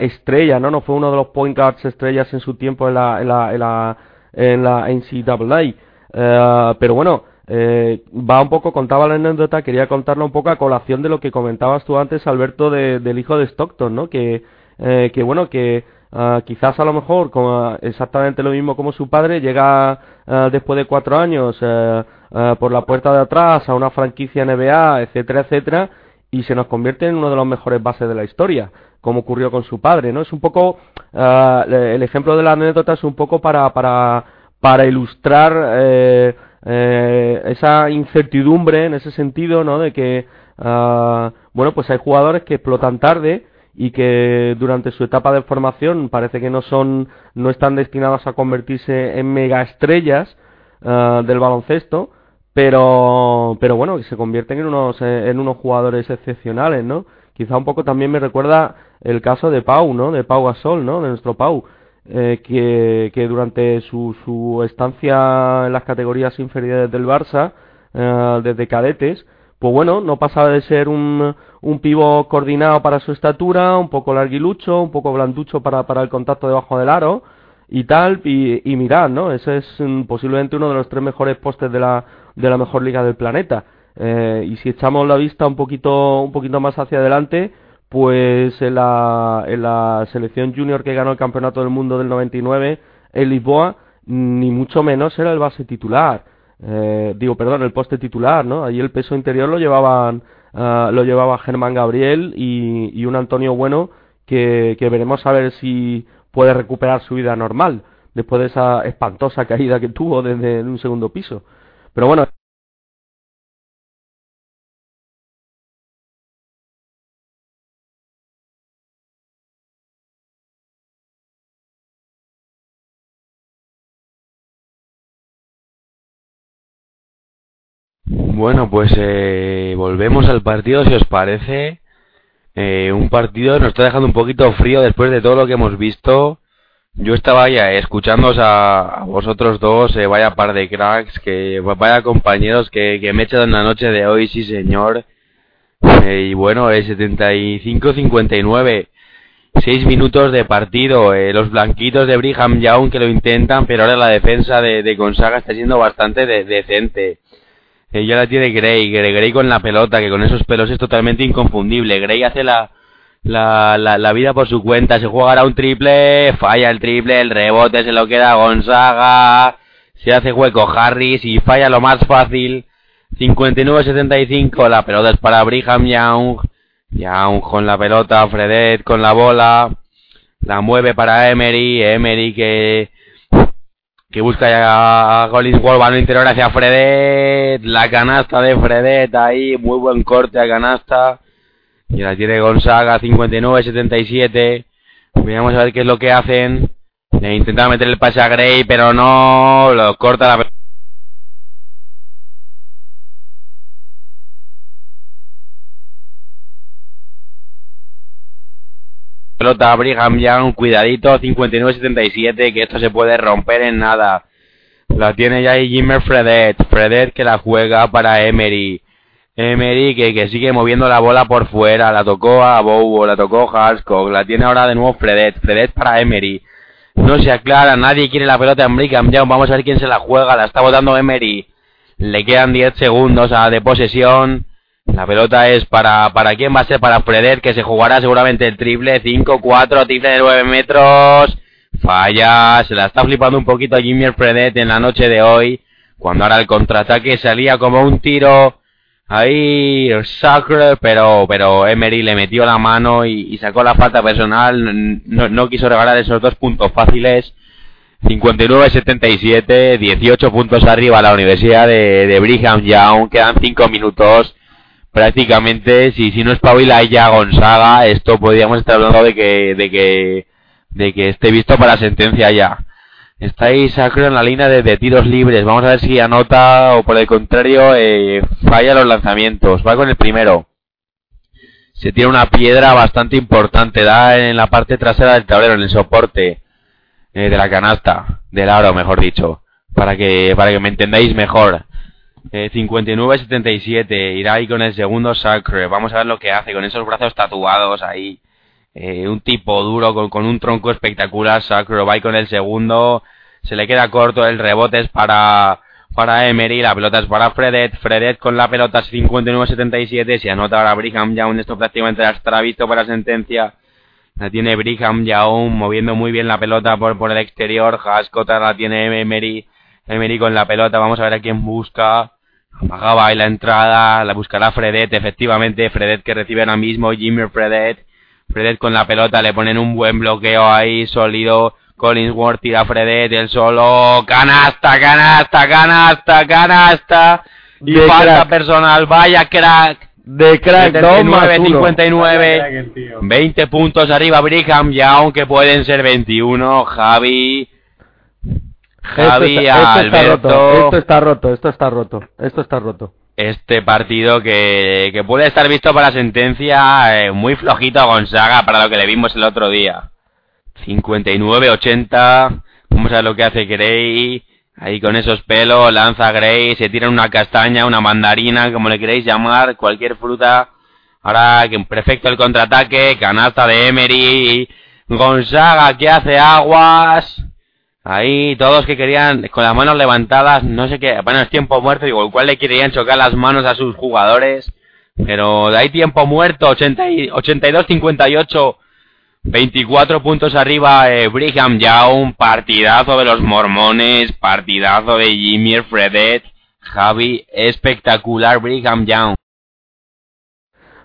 estrella, ¿no? No fue uno de los point guards estrellas en su tiempo en la, en la, en la, en la NCAA. pero bueno, eh, va un poco, contaba la anécdota, quería contarla un poco a colación de lo que comentabas tú antes, Alberto, de, del hijo de Stockton, ¿no? Que, eh, que bueno, que uh, quizás a lo mejor como, exactamente lo mismo como su padre, llega uh, después de cuatro años uh, por la puerta de atrás a una franquicia NBA, etcétera, etcétera, y se nos convierte en uno de los mejores bases de la historia, como ocurrió con su padre, ¿no? Es un poco, el ejemplo de la anécdota es un poco para, para, para ilustrar eh, eh, esa incertidumbre en ese sentido, ¿no? De que, uh, bueno, pues hay jugadores que explotan tarde y que durante su etapa de formación parece que no son, no están destinados a convertirse en mega estrellas uh, del baloncesto, pero, pero bueno, que se convierten en unos, en unos jugadores excepcionales, ¿no? Quizá un poco también me recuerda el caso de Pau, ¿no? De Pau Gasol, ¿no? De nuestro Pau eh, que, durante su, su, estancia en las categorías inferiores del Barça, eh, desde cadetes, pues bueno, no pasaba de ser un, un pivo coordinado para su estatura, un poco larguilucho, un poco blanducho para, para el contacto debajo del aro y tal, y, y mirad, ¿no? Ese es um, posiblemente uno de los tres mejores postes de la, de la mejor liga del planeta. Eh, y si echamos la vista un poquito, un poquito más hacia adelante, pues en la, en la selección junior que ganó el campeonato del mundo del 99 en Lisboa, ni mucho menos era el base titular. Eh, digo, perdón, el poste titular, ¿no? Allí el peso interior lo llevaban, uh, lo llevaba Germán Gabriel y, y un Antonio Bueno que, que veremos a ver si puede recuperar su vida normal después de esa espantosa caída que tuvo desde un segundo piso. Pero bueno, Bueno, pues eh, volvemos al partido, si os parece. Eh, un partido nos está dejando un poquito frío después de todo lo que hemos visto. Yo estaba ya escuchándoos a, vosotros dos, eh, vaya par de cracks, que vaya compañeros que, que me echan en la noche de hoy, sí señor. y bueno, es 75-59. seis minutos de partido. Eh, los blanquitos de Brigham Young que lo intentan, pero ahora la defensa de, de Gonzaga está siendo bastante decente. Ya la tiene Gray, Gray, con la pelota, que con esos pelos es totalmente inconfundible. Gray hace la, la, la, vida por su cuenta, se jugará un triple, falla el triple, el rebote se lo queda Gonzaga, se hace hueco Harris y falla lo más fácil. 59-75, la pelota es para Brigham Young. Young con la pelota, Fredet con la bola. La mueve para Emery, Emery que que busca a Collins Wall, interior hacia Fredet, la canasta de Fredet ahí, muy buen corte a canasta. Y la tiene Gonzaga, 59-77. Vamos a ver qué es lo que hacen. Le intentan meter el pase a Gray, pero no, lo corta la pelota Brigham Young, cuidadito, 59-77, que esto se puede romper en nada. La tiene ya ahí Jimmer Fredet, Fredet que la juega para Emery. Emery que, que sigue moviendo la bola por fuera, la tocó a Bowo, la tocó Haskog, la tiene ahora de nuevo Fredet, Fredet para Emery. No se aclara, nadie quiere la pelota en Brigham Young, vamos a ver quién se la juega, la está botando Emery. Le quedan 10 segundos a de posesión. La pelota es para, para quién va a ser para Fredet, que se jugará seguramente el triple, 5-4, triple de 9 metros. Falla, se la está flipando un poquito a Jimmy Fredet en la noche de hoy. Cuando ahora el contraataque salía como un tiro. Ahí, Sacre, pero, pero Emery le metió la mano y, sacó la falta personal. No, no, quiso regalar esos dos puntos fáciles. 59-77, 18 puntos arriba la Universidad de, de Brigham Young. Quedan 5 minutos prácticamente, si, si no espabila ya Gonzaga, esto podríamos estar hablando de que, de que, de que esté visto para sentencia ya. Está ahí Sacro en la línea de, tiros libres. Vamos a ver si anota o por el contrario eh, falla los lanzamientos. Va con el primero. Se tiene una piedra bastante importante. Da en la parte trasera del tablero, en el soporte eh, de la canasta. Del aro, mejor dicho. Para que, para que me entendáis mejor. Eh, 59-77. Irá ahí con el segundo Sacre. Vamos a ver lo que hace con esos brazos tatuados ahí. Eh, un tipo duro con, con, un tronco espectacular. Sacre va ahí con el segundo. Se le queda corto. El rebote es para, para Emery. La pelota es para Fredet. Fredet con la pelota es 59-77. Si anota ahora Brigham Young. Esto prácticamente ya estará visto para sentencia. La tiene Brigham Young moviendo muy bien la pelota por, por el exterior. Hascota la tiene Emery. Emery con la pelota, vamos a ver a quién busca. Apagaba ahí la entrada, la buscará Fredet, efectivamente, Fredet que recibe ahora mismo, Jimmy Fredet. Fredet con la pelota, le ponen un buen bloqueo ahí, sólido. Collinsworth tira a Fredet, el solo, canasta, canasta, canasta, canasta. Y falta personal, vaya crack. De crack, 9 59, 20 puntos arriba Brigham, ya aunque pueden ser 21, Javi. Javi, esto está, Alberto. Esto está roto, esto está roto, esto está roto. Este partido que, que puede estar visto para sentencia eh, muy flojito a Gonzaga para lo que le vimos el otro día. 59-80. Vamos a ver lo que hace Gray. Ahí con esos pelos, lanza Gray, se tira una castaña, una mandarina, como le queréis llamar, cualquier fruta. Ahora que perfecto el contraataque, canasta de Emery. Gonzaga que hace aguas. Ahí todos que querían con las manos levantadas, no sé qué, bueno, es tiempo muerto, digo, igual le querían chocar las manos a sus jugadores, pero hay tiempo muerto, 82-58, 24 puntos arriba eh, Brigham Young, partidazo de los mormones, partidazo de Jimmy Fredet, Javi, espectacular Brigham Young.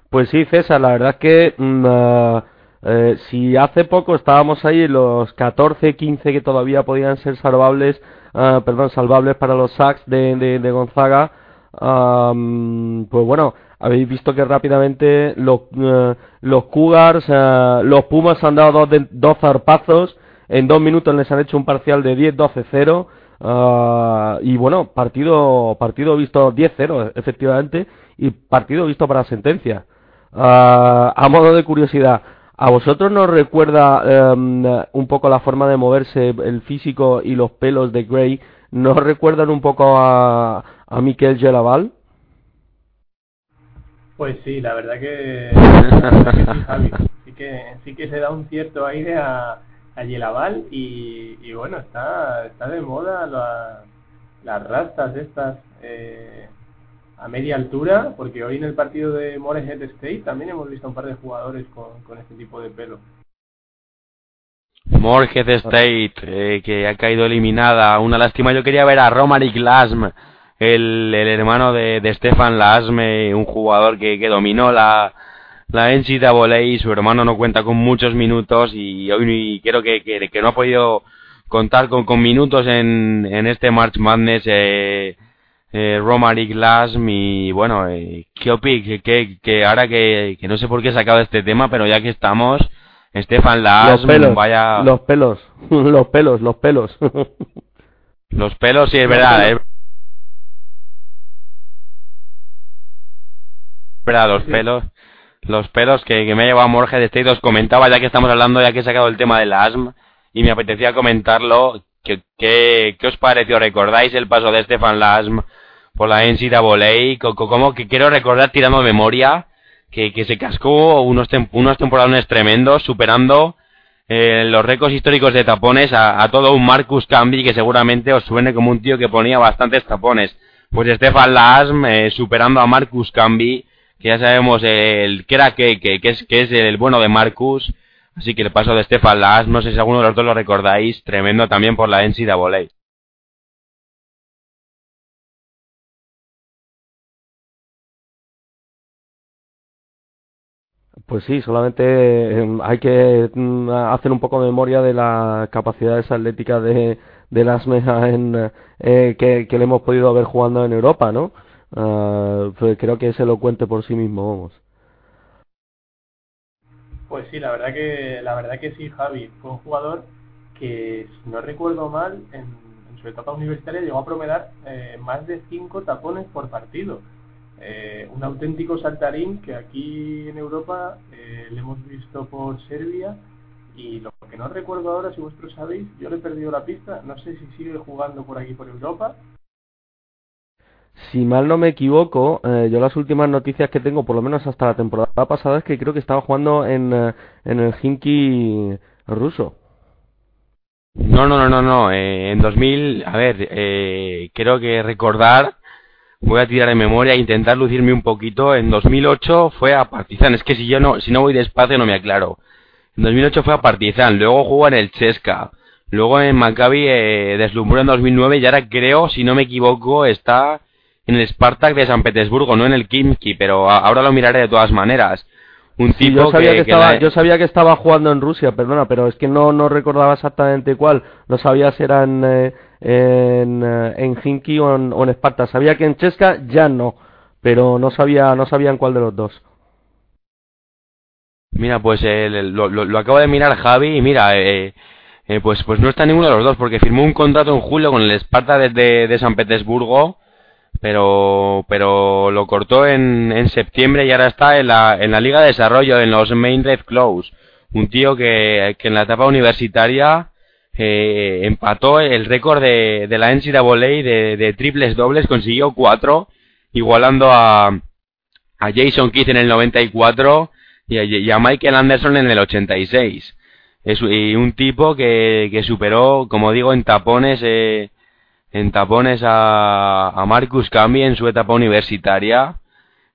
Pues sí, César, la verdad que... Mm, ah, eh, si hace poco estábamos ahí los 14, 15 que todavía podían ser salvables, ah, perdón, salvables para los sacks de, Gonzaga, pues bueno, habéis visto que rápidamente los, eh, los Cougars, eh, los Pumas han dado dos, dos zarpazos, en dos minutos les han hecho un parcial de 10-12-0, ah, y bueno, partido, partido visto 10-0 efectivamente, y partido visto para sentencia. Ah, a modo de curiosidad, ¿A vosotros nos recuerda em, un poco la forma de moverse, el físico y los pelos de Gray? ¿Nos recuerdan un poco a, a Miquel Gelaval? Pues sí, la verdad que, sí, Javi. Sí que, sí que se da un cierto aire a, a Yelaval y, y bueno, está, está de moda la, las rastas estas eh, a media altura, porque hoy en el partido de Morehead State también hemos visto un par de jugadores con, este tipo de pelo. Morehead State, eh, que ha caído eliminada, una lástima. Yo quería ver a Romaric Lasm, el, el hermano de, de Stefan Lasme, un jugador que, que dominó la, la NCAA, su hermano no cuenta con muchos minutos y hoy creo que, que, que no ha podido contar con, con minutos en, en este March Madness eh, eh, Romaric Lasm y bueno, eh, Kiopic, que, que ahora que, que no sé por qué he sacado este tema, pero ya que estamos, Stefan Lasm, vaya... Los pelos, los pelos, los pelos. los pelos, sí, es verdad, es verdad, los pelos los pelos que, que me ha llevado a Morge de State os comentaba ya que estamos hablando ya que he sacado el tema del asma y me apetecía comentarlo. ¿Qué, qué, os pareció? ¿Recordáis el paso de Stefan Lasm por la NCAA? Como que quiero recordar tirando memoria que, que se cascó unos, unos temporales tremendos, superando eh, los récords históricos de tapones a, todo un Marcus Camby que seguramente os suene como un tío que ponía bastantes tapones. Pues Stefan Lasm eh, superando a Marcus Camby, que ya sabemos el que era que, que, es, que es el bueno de Marcus Así que el paso de Stefan Lass, no sé si alguno de los dos lo recordáis, tremendo también por la NCAA. Pues sí, solamente em, hay que mm, hacer un poco de memoria de las capacidades atléticas de, de las en, eh, que, le hemos podido ver jugando en Europa, ¿no? Uh, pues creo que se lo cuente por sí mismo, vamos. Pues sí, la verdad que la verdad que sí, Javi. Fue un jugador que, si no recuerdo mal, en, su etapa universitaria llegó a promediar eh, más de 5 tapones por partido. Eh, un auténtico saltarín que aquí en Europa eh, le hemos visto por Serbia y lo que no recuerdo ahora, si vosotros sabéis, yo le he perdido la pista, no sé si sigue jugando por aquí por Europa si mal no me equivoco, eh, yo las últimas noticias que tengo, por lo menos hasta la temporada pasada, es que creo que estaba jugando en, eh, en el Hinky ruso. No, no, no, no, no. Eh, en 2000, a ver, eh, creo que recordar, voy a tirar en memoria e intentar lucirme un poquito. En 2008 fue a Partizan. Es que si yo no, si no voy despacio no me aclaro. En 2008 fue a Partizan, luego jugó en el Chesca. Luego en Maccabi eh, deslumbró en 2009 y ahora creo, si no me equivoco, está en el Spartak de San Petersburgo, no en el Kimki, pero ahora lo miraré de todas maneras. Un tipo yo sabía que, estaba, yo sabía que estaba jugando en Rusia, perdona, pero es que no no recordaba exactamente cuál. No sabía si era en eh, en, eh, en Hinky o en, o en Spartak. Sabía que en Chesca ya no, pero no sabía no sabía en cuál de los dos. Mira, pues eh, lo, lo, lo, acabo de mirar Javi y mira, eh, eh, pues pues no está ninguno de los dos porque firmó un contrato en julio con el Sparta de, de, de San Petersburgo pero pero lo cortó en, en septiembre y ahora está en la, en la Liga de Desarrollo, en los Main Red Close. Un tío que, que en la etapa universitaria eh, empató el récord de, de la NCAA de, de triples dobles, consiguió cuatro, igualando a, a Jason Keith en el 94 y a, y a Michael Anderson en el 86. Es y un tipo que, que superó, como digo, en tapones eh, en tapones a, a Marcus Camby en su etapa universitaria.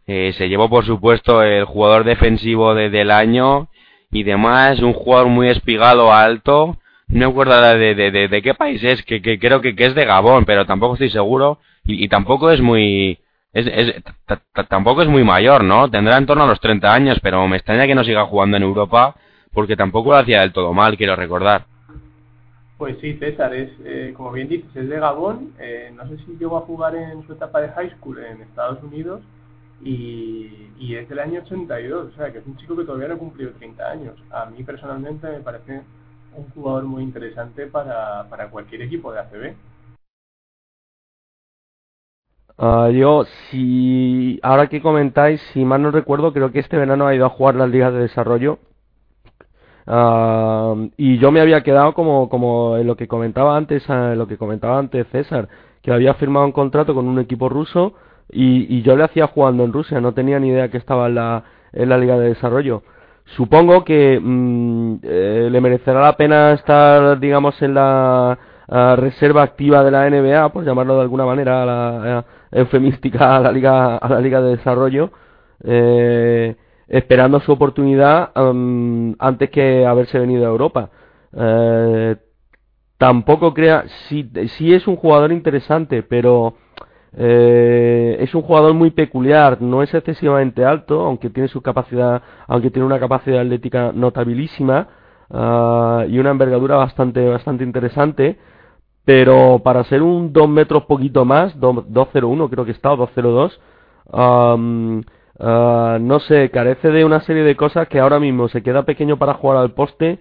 Eh, se llevó, por supuesto, el jugador defensivo de, del año y demás. Un jugador muy espigado, alto. No me acuerdo de, de, de, qué país es, que, que creo que, que, es de Gabón, pero tampoco estoy seguro. Y, y tampoco es muy... Es, es, tampoco es muy mayor, ¿no? Tendrá en torno a los 30 años, pero me extraña que no siga jugando en Europa, porque tampoco lo hacía del todo mal, quiero recordar. Pues sí, César, es, eh, como bien dices, es de Gabón. Eh, no sé si llegó a jugar en su etapa de high school en Estados Unidos y, es del año 82, o sea, que es un chico que todavía no ha cumplido 30 años. A mí personalmente me parece un jugador muy interesante para, para cualquier equipo de ACB. Uh, ah, yo, si ahora que comentáis, si mal no recuerdo, creo que este verano ha ido a jugar las ligas de desarrollo Y yo me había quedado como, como en lo que comentaba antes, en lo que comentaba antes César, que había firmado un contrato con un equipo ruso y, y yo le hacía jugando en Rusia, no tenía ni idea que estaba en la, en la Liga de Desarrollo. Supongo que mm, eh, le merecerá la pena estar, digamos, en la reserva activa de la NBA, por llamarlo de alguna manera, a la, eufemística a la Liga, a la Liga de Desarrollo, eh, esperando su oportunidad mm, antes que haberse venido a Europa. Eh, tampoco crea, sí, es un jugador interesante, pero eh, es un jugador muy peculiar, no es excesivamente alto, aunque tiene su capacidad, aunque tiene una capacidad atlética notabilísima ah, y una envergadura bastante, bastante interesante, pero para ser un 2 metros poquito más, 2.01 creo que está, o 2.02, ah, no sé, carece de una serie de cosas que ahora mismo se queda pequeño para jugar al poste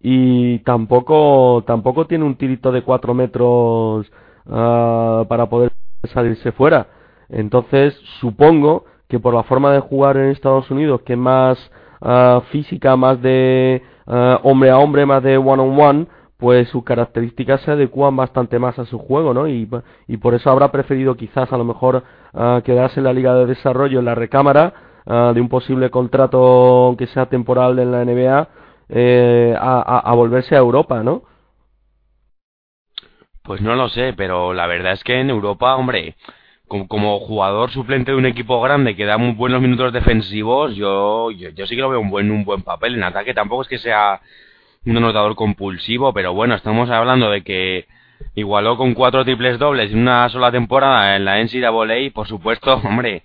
y tampoco tampoco tiene un tirito de 4 metros uh, para poder salirse fuera. Entonces, supongo que por la forma de jugar en Estados Unidos, que es más uh, física, más de hombre a hombre, más de one on one, pues sus características se adecuan bastante más a su juego, ¿no? Y por eso habrá preferido quizás a lo mejor quedarse en la Liga de Desarrollo, en la recámara, de un posible contrato que sea temporal en la NBA, eh, a, volverse a Europa, ¿no? Pues no lo sé, pero la verdad es que en Europa, hombre, como, jugador suplente de un equipo grande que da muy buenos minutos defensivos, yo, yo, sí que lo veo un buen, un buen papel. En ataque tampoco es que sea un anotador compulsivo, pero bueno, estamos hablando de que igualó con cuatro triples dobles en una sola temporada en la NCAA, por supuesto, hombre,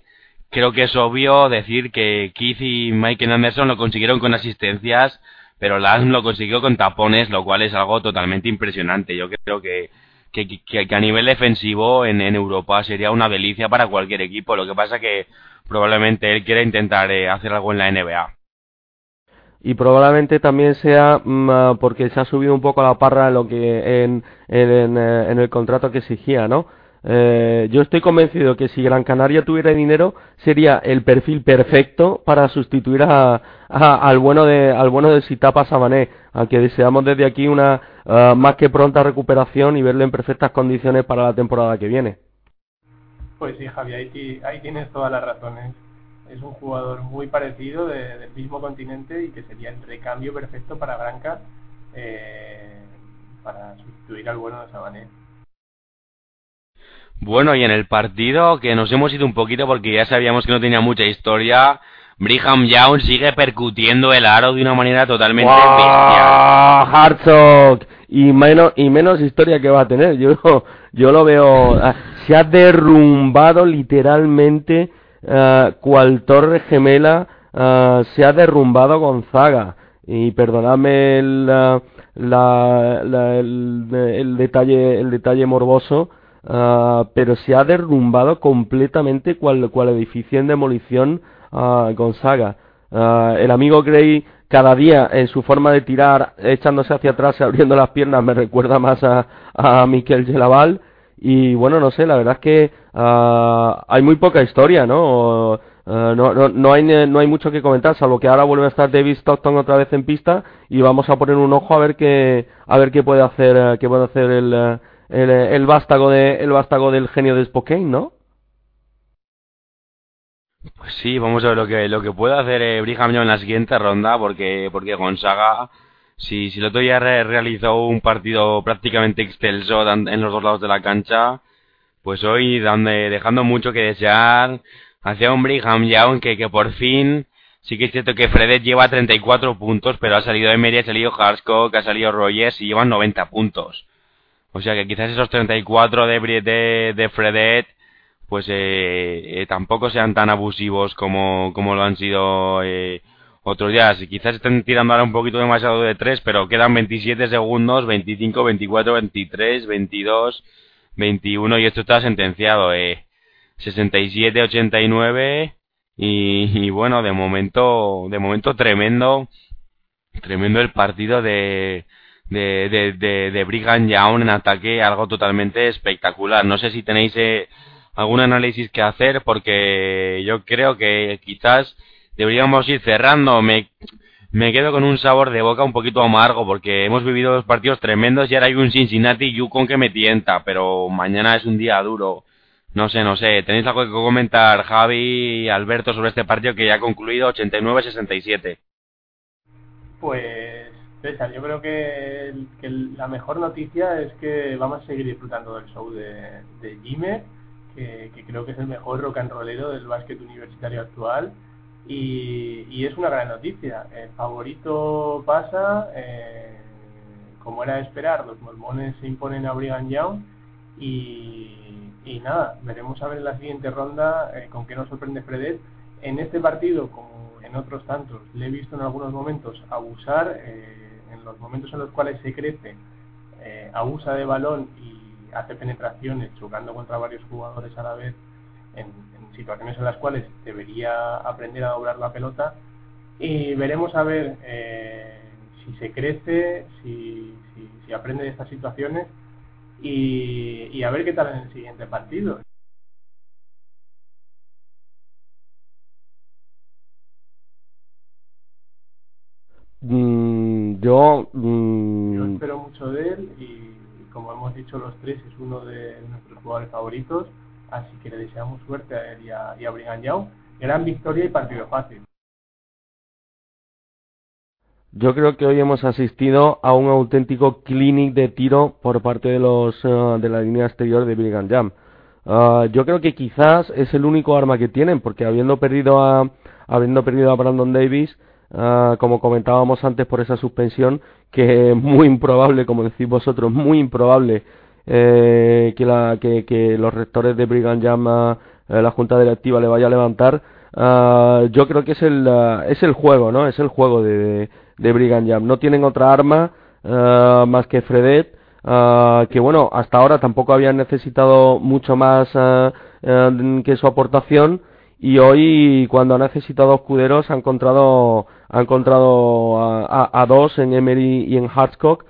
creo que es obvio decir que Keith y Michael Anderson lo consiguieron con asistencias pero Lance lo consiguió con tapones, lo cual es algo totalmente impresionante. Yo creo que, que, a nivel defensivo en, Europa sería una delicia para cualquier equipo. Lo que pasa que probablemente él quiera intentar eh, hacer algo en la NBA. Y probablemente también sea mm, ah, porque se ha subido un poco la parra lo que eh, en el contrato que exigía, ¿no? Eh, yo estoy convencido que si Gran Canaria tuviera dinero sería el perfil perfecto para sustituir a, al bueno de al bueno de Sitapa Sabané, al que deseamos desde aquí una ah, más que pronta recuperación y verle en perfectas condiciones para la temporada que viene. Pues sí, Javi, ahí, tienes todas las razones. Es un jugador muy parecido del mismo continente y que sería el recambio perfecto para Branca eh, para sustituir al bueno de Sabané. Bueno, y en el partido, que nos hemos ido un poquito porque ya sabíamos que no tenía mucha historia, Brigham Young sigue percutiendo el aro de una manera totalmente bestial. Hartzog! Y menos, y menos historia que va a tener. Yo, yo lo veo. Ah, se ha derrumbado literalmente uh, cual torre gemela. Uh, se ha derrumbado Gonzaga. Y perdonadme el, la, la, el, detalle, el detalle morboso Ah, pero se ha derrumbado completamente cual, cual edificio en demolición uh, Gonzaga. Uh, el amigo Gray cada día en su forma de tirar, echándose hacia atrás y abriendo las piernas, me recuerda más a, a Miquel Gelaval. Y bueno, no sé, la verdad es que hay muy poca historia, ¿no? no, no, no, hay, no hay mucho que comentar, salvo que ahora vuelve a estar David Stockton otra vez en pista y vamos a poner un ojo a ver qué, a ver qué puede hacer, qué puede hacer el, el, el, vástago de, el vástago del genio de Spokane, ¿no? Pues sí, vamos a ver lo que lo que puede hacer eh, Brigham en la siguiente ronda, porque porque Gonzaga, si, si el otro día realizó un partido prácticamente excelso en los dos lados de la cancha, pues hoy dejando mucho que desear hacia un Brigham Young que, que por fin sí que es cierto que Fredet lleva 34 puntos, pero ha salido Emery, ha salido Harskog, ha salido Rogers y llevan 90 puntos. O sea que quizás esos 34 de, de, de Fredet pues eh, eh, tampoco sean tan abusivos como, como lo han sido eh, otros días. Quizás estén tirando ahora un poquito demasiado de 3, pero quedan 27 segundos, 25, 24, 23, 22, 21 y esto está sentenciado. Eh, 67, 89 y, y bueno, de momento, de momento tremendo, tremendo el partido de de, de, de, de Brigham Young en ataque, algo totalmente espectacular. No sé si tenéis eh, algún análisis que hacer, porque yo creo que quizás deberíamos ir cerrando. Me, me quedo con un sabor de boca un poquito amargo, porque hemos vivido dos partidos tremendos y ahora hay un Cincinnati Yukon que me tienta, pero mañana es un día duro. No sé, no sé. ¿Tenéis algo que comentar, Javi y Alberto, sobre este partido que ya ha concluido 89-67? Pues, César, yo creo que, la mejor noticia es que vamos a seguir disfrutando del show de, de que, creo que es el mejor rock and rollero del básquet universitario actual. Y, es una gran noticia. El favorito pasa, eh, como era de esperar, los mormones se imponen a Brigham Young y y nada, veremos a ver en la siguiente ronda eh, con qué nos sorprende Fredet. En este partido, como en otros tantos, le he visto en algunos momentos abusar, eh, en los momentos en los cuales se crece, eh, abusa de balón y hace penetraciones chocando contra varios jugadores a la vez, en, situaciones en las cuales debería aprender a doblar la pelota. Y veremos a ver si se crece, si, si aprende de estas situaciones y, a ver qué tal en el siguiente partido. Mm, yo, mm, yo espero mucho de él y como hemos dicho los tres es uno de nuestros jugadores favoritos así que le deseamos suerte a él y a, y a Young gran victoria y partido fácil yo creo que hoy hemos asistido a un auténtico clinic de tiro por parte de los eh, de la línea exterior de Brigham Jam. Ah, yo creo que quizás es el único arma que tienen, porque habiendo perdido a habiendo perdido a Brandon Davis, uh, como comentábamos antes por esa suspensión, que es muy improbable, como decís vosotros, muy improbable eh, que, la, que, los rectores de Brigham Jam, eh, la junta directiva le vaya a levantar. Uh, yo creo que es el es el juego, ¿no? Es el juego de de Brigham Young. No tienen otra arma uh, más que Fredet, que bueno, hasta ahora tampoco habían necesitado mucho más uh, que su aportación y hoy cuando ha necesitado escuderos ha encontrado ha encontrado a, a, dos en Emery y en Hartscock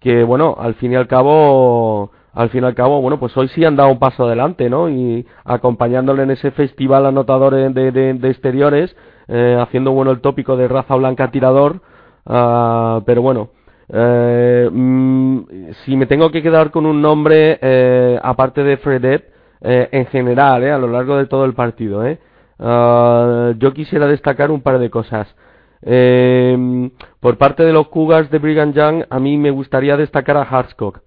que bueno al fin y al cabo al fin y al cabo bueno pues hoy sí han dado un paso adelante no y acompañándole en ese festival anotador de, de, de exteriores eh, haciendo bueno el tópico de raza blanca tirador, uh, pero bueno, eh, mm, si me tengo que quedar con un nombre, eh, aparte de Fredet, en general, a lo largo de todo el partido, uh, yo quisiera destacar un par de cosas. Eh, por parte de los Cougars de Brigham Young, a mí me gustaría destacar a Hartscock.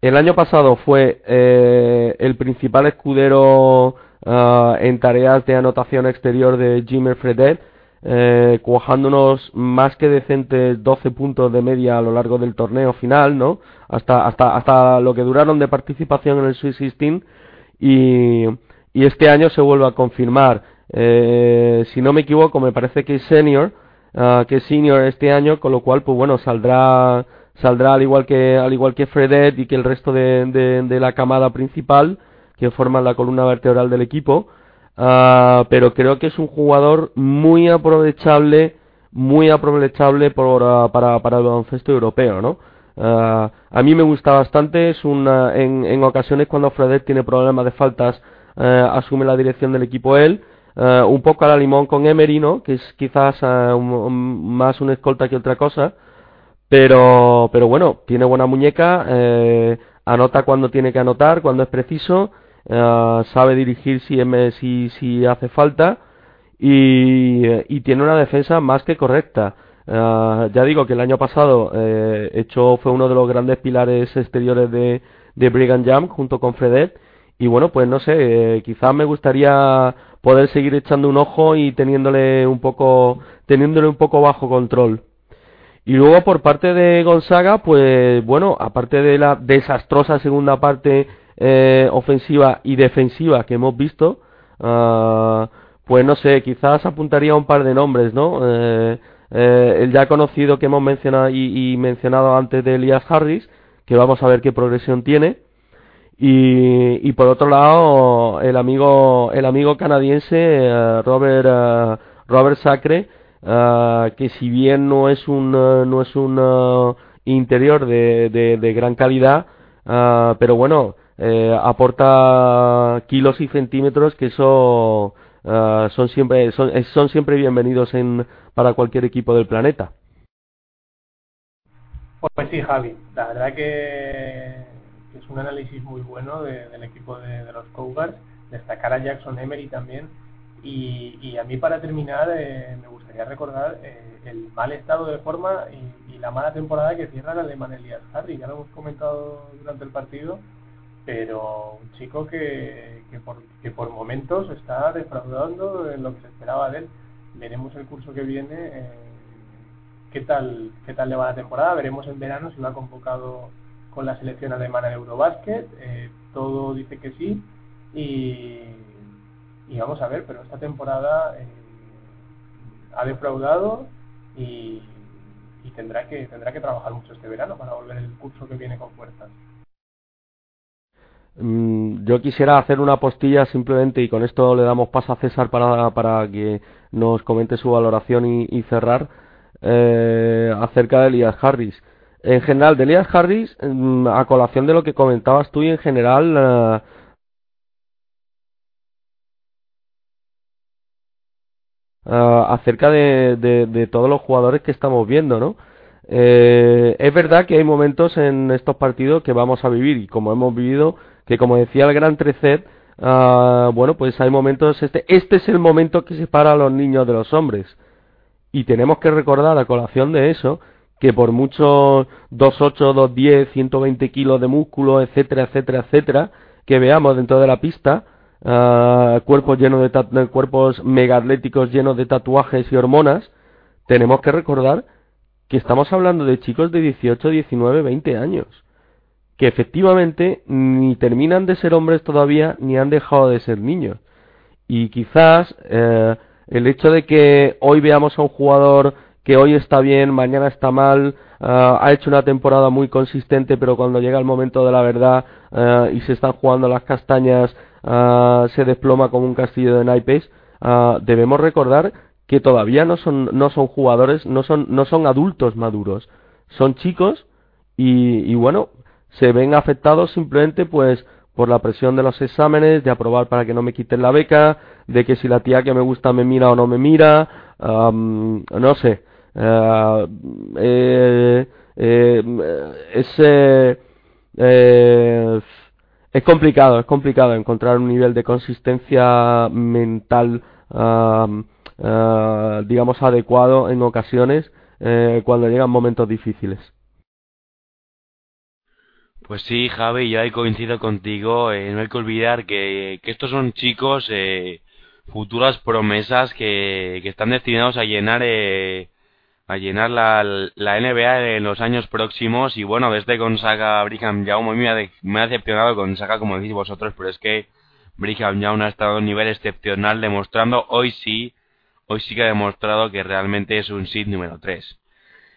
El año pasado fue eh, el principal escudero uh, en tareas de anotación exterior de Jimmy Fredet, eh, cuajándonos más que decentes 12 puntos de media a lo largo del torneo final, ¿no? Hasta, hasta, hasta lo que duraron de participación en el Sweet 16 y, y este año se vuelve a confirmar. Eh, si no me equivoco, me parece que es senior, uh, que senior este año, con lo cual, pues bueno, saldrá, saldrá al igual que, al igual que Fredet y que el resto de, la camada principal, que forman la columna vertebral del equipo, uh, pero creo que es un jugador muy aprovechable, muy aprovechable por, uh, para, el baloncesto europeo, ¿no? Uh, a mí me gusta bastante, es una, en, en ocasiones cuando Fredet tiene problemas de faltas, asume la dirección del equipo él, un poco a la limón con Emery, ¿no? Que es quizás más un escolta que otra cosa, pero, pero bueno, tiene buena muñeca, anota cuando tiene que anotar, cuando es preciso, eh, sabe dirigir si, si, si hace falta y, y, tiene una defensa más que correcta. Uh, ya digo que el año pasado eh, hecho fue uno de los grandes pilares exteriores de, de Brigham Jam junto con Fredet y bueno pues no sé eh, quizás me gustaría poder seguir echando un ojo y teniéndole un poco teniéndole un poco bajo control y luego por parte de Gonzaga pues bueno aparte de la desastrosa segunda parte eh, ofensiva y defensiva que hemos visto, uh, pues no sé, quizás apuntaría un par de nombres, ¿no? Eh, eh, el ya conocido que hemos mencionado y, mencionado antes de Elias Harris, que vamos a ver qué progresión tiene. Y, por otro lado, el amigo, el amigo canadiense uh, Robert, uh, Robert Sacre, que si bien no es un, no es un interior de, de, gran calidad, pero bueno, aporta kilos y centímetros que eso uh, son siempre son, siempre bienvenidos en para cualquier equipo del planeta. Pues sí, Javi, la verdad que, un análisis muy bueno del equipo de, los Cougars, destacar a Jackson Emery también. Y, a mí para terminar eh, me gustaría recordar eh, el mal estado de forma y, la mala temporada que cierra la de Manelias Harry, ya lo hemos comentado durante el partido, pero un chico que, que, por, que por momentos está defraudando en lo que se esperaba de él. Veremos el curso que viene. Eh, qué tal qué tal le va la temporada. Veremos en verano si lo ha convocado con la selección alemana de Eurobasket. Eh, todo dice que sí. Y, y, vamos a ver, pero esta temporada eh, ha defraudado y, y, tendrá que tendrá que trabajar mucho este verano para volver el curso que viene con fuerzas. Mm, yo quisiera hacer una postilla simplemente y con esto le damos paso a César para, para que nos comente su valoración y cerrar eh, acerca de Elias Harris. En general, de Elias Harris, mm, a colación de lo que comentabas tú y en general... Eh, eh, acerca de, todos los jugadores que estamos viendo, ¿no? Eh, es verdad que hay momentos en estos partidos que vamos a vivir y como hemos vivido, que como decía el gran Trecet, bueno, pues hay momentos, este, este es el momento que separa a los niños de los hombres. Y tenemos que recordar a colación de eso que por muchos 2.8, 2.10, 120 kilos de músculo, etcétera, etcétera, etcétera, que veamos dentro de la pista, uh, cuerpos llenos de cuerpos megaatléticos llenos de tatuajes y hormonas, tenemos que recordar que estamos hablando de chicos de 18, 19, 20 años, que efectivamente ni terminan de ser hombres todavía ni han dejado de ser niños. Y quizás eh, el hecho de que hoy veamos a un jugador que hoy está bien, mañana está mal, ah, ha hecho una temporada muy consistente, pero cuando llega el momento de la verdad ah, y se están jugando las castañas, ah, se desploma como un castillo de naipes, debemos recordar que todavía no son, no son jugadores, no son, no son adultos maduros, son chicos y, y bueno, se ven afectados simplemente pues por la presión de los exámenes, de aprobar para que no me quiten la beca, de que si la tía que me gusta me mira o no me mira, no sé. Eh, eh, eh, es, es complicado, es complicado encontrar un nivel de consistencia mental, digamos, adecuado en ocasiones cuando llegan momentos difíciles. Pues sí, Javi, yo ahí coincido contigo. no hay que olvidar que, que estos son chicos eh, futuras promesas que, que están destinados a llenar eh, a llenar la, la NBA en los años próximos y bueno, desde Gonzaga, Brigham Young, me ha, me ha decepcionado Gonzaga como decís vosotros, pero es que Brigham Young ha estado a un nivel excepcional demostrando hoy sí, hoy sí que ha demostrado que realmente es un seed número 3.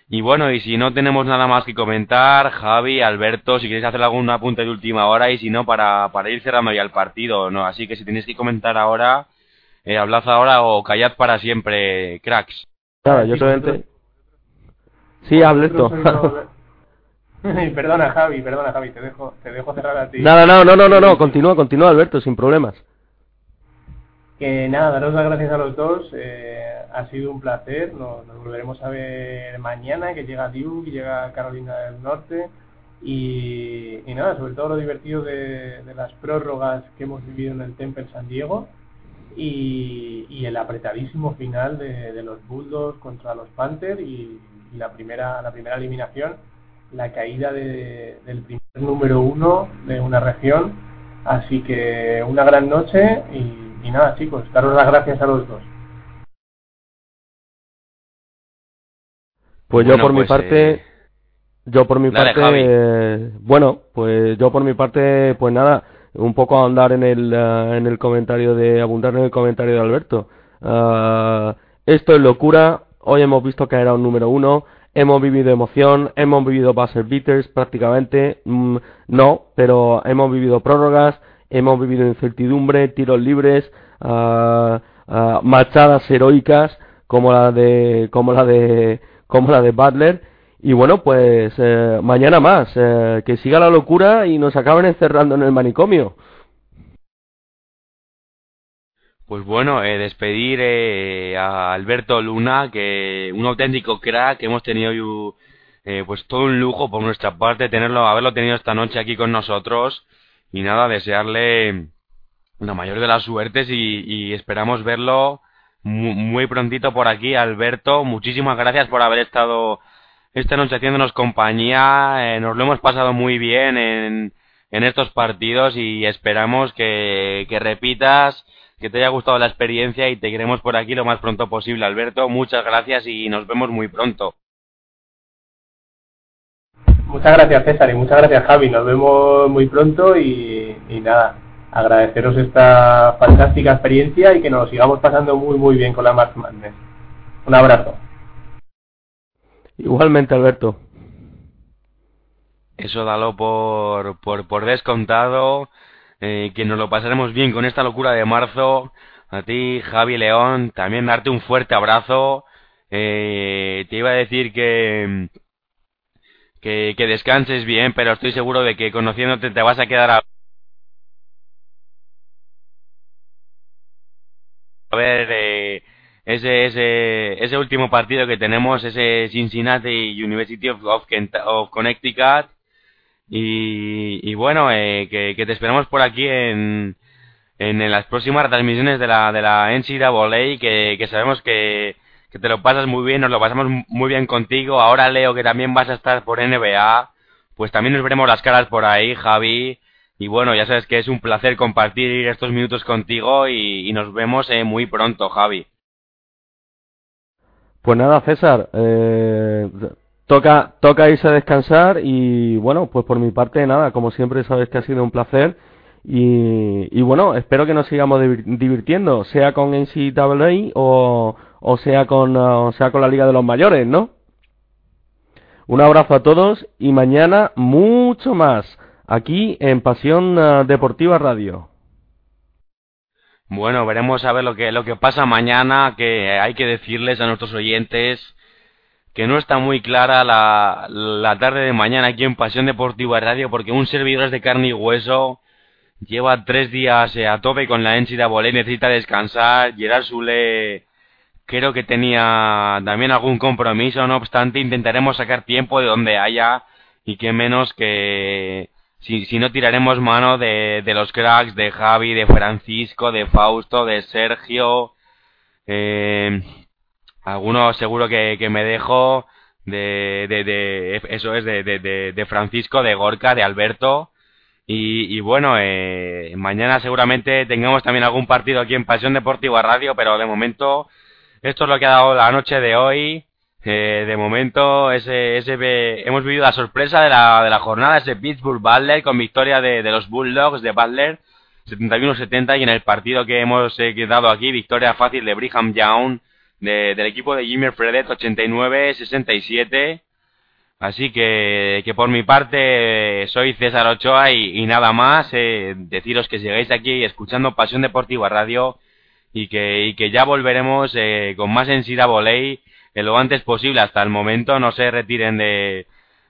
Y bueno, y si no tenemos nada más que comentar, Javi, Alberto, si queréis hacer algún apunte de última hora y si no, para, para ir cerrando ya el partido, ¿no? Así que si tenéis que comentar ahora, eh, hablad ahora o callad para siempre, cracks. Claro, yo solamente... Sí, Alberto. perdona, Javi, perdona, Javi, te dejo, te dejo cerrar a ti. Nada, no, no, no, no, no, continúa, continúa, Alberto, sin problemas. Que nada, daros las gracias a los dos, eh, ha sido un placer, nos, volveremos a ver mañana, que llega Duke, llega Carolina del Norte, y, nada, sobre todo lo divertido de, de las prórrogas que hemos vivido en el Temple San Diego, y, el apretadísimo final de, los Bulldogs contra los Panthers y, la primera la primera eliminación la caída del primer número uno de una región. Así que una gran noche y, nada chicos daros las gracias a los dos. Pues yo por mi pues, parte eh, yo por mi parte eh, bueno pues yo por mi parte pues nada un poco ahondar en el, eh, en el comentario de, abundar en el comentario de Alberto. Uh, esto es locura, hoy hemos visto que era un número uno, hemos vivido emoción, hemos vivido buzzer beaters prácticamente, mm, no, pero hemos vivido prórrogas, hemos vivido incertidumbre, tiros libres, uh, uh, machadas heroicas como la de, como la de, como la de Butler, y bueno, pues eh, mañana más, eh, que siga la locura y nos acaben encerrando en el manicomio. Pues bueno, eh, despedir eh, a Alberto Luna, que un auténtico crack, hemos tenido eh, pues todo un lujo por nuestra parte tenerlo, haberlo tenido esta noche aquí con nosotros. Y nada, desearle la mayor de las suertes y, esperamos verlo muy, prontito por aquí, Alberto. Muchísimas gracias por haber estado esta noche haciéndonos compañía. Eh, nos lo hemos pasado muy bien en, en estos partidos y esperamos que, que repitas, que te haya gustado la experiencia y te queremos por aquí lo más pronto posible, Alberto. Muchas gracias y nos vemos muy pronto. Muchas gracias César y muchas gracias Javi. Nos vemos muy pronto y, nada, agradeceros esta fantástica experiencia y que nos sigamos pasando muy muy bien con la March Madness. Un abrazo. Igualmente Alberto. Eso dalo por, por, por descontado. Eh, que nos lo pasaremos bien con esta locura de marzo. A ti, Javi León, también darte un fuerte abrazo. Eh, te iba a decir que que, que descanses bien, pero estoy seguro de que conociéndote te vas a quedar a... Ver, eh, ese, ese, ese último partido que tenemos, ese Cincinnati University of, of, Connecticut. Y, y bueno, eh, que, que, te esperamos por aquí en, en, las próximas transmisiones de la, de la NCAA, que, que sabemos que, que te lo pasas muy bien, nos lo pasamos muy bien contigo. Ahora Leo que también vas a estar por NBA, pues también nos veremos las caras por ahí, Javi. Y bueno, ya sabes que es un placer compartir estos minutos contigo y, nos vemos eh, muy pronto, Javi. Pues nada, César, eh, toca, toca irse a descansar y bueno, pues por mi parte nada, como siempre sabes que ha sido un placer y, y bueno, espero que nos sigamos divirtiendo, sea con NCAA o, o sea con, o sea con la Liga de los Mayores, ¿no? Un abrazo a todos y mañana mucho más aquí en Pasión eh, Deportiva Radio. Bueno, veremos a ver lo que, lo que pasa mañana, que hay que decirles a nuestros oyentes que no está muy clara la, la tarde de mañana aquí en Pasión Deportiva Radio, porque un servidor es de carne y hueso lleva tres días eh, a tope con la NCAA, necesita descansar, Gerard Sule creo que tenía también algún compromiso, no obstante intentaremos sacar tiempo de donde haya y que menos que si, si no tiraremos mano de, de los cracks de Javi, de Francisco, de Fausto, de Sergio, eh, algunos seguro que, que me dejo de, de, eso es de, de, de, Francisco, de Gorka, de Alberto y, y bueno, eh, mañana seguramente tengamos también algún partido aquí en Pasión Deportiva Radio, pero de momento esto es lo que ha dado la noche de hoy. Eh, de momento ese, ese, hemos vivido la sorpresa de la, de la jornada, ese Pittsburgh Butler con victoria de, de los Bulldogs de Butler 71-70 y en el partido que hemos eh, dado aquí, victoria fácil de Brigham Young de, del equipo de Jimmy Fredet 89-67. Así que, que por mi parte soy César Ochoa y, nada más, eh, deciros que sigáis aquí escuchando Pasión Deportiva Radio y que, que ya volveremos eh, con más ensida volei en lo antes posible. Hasta el momento no se retiren de,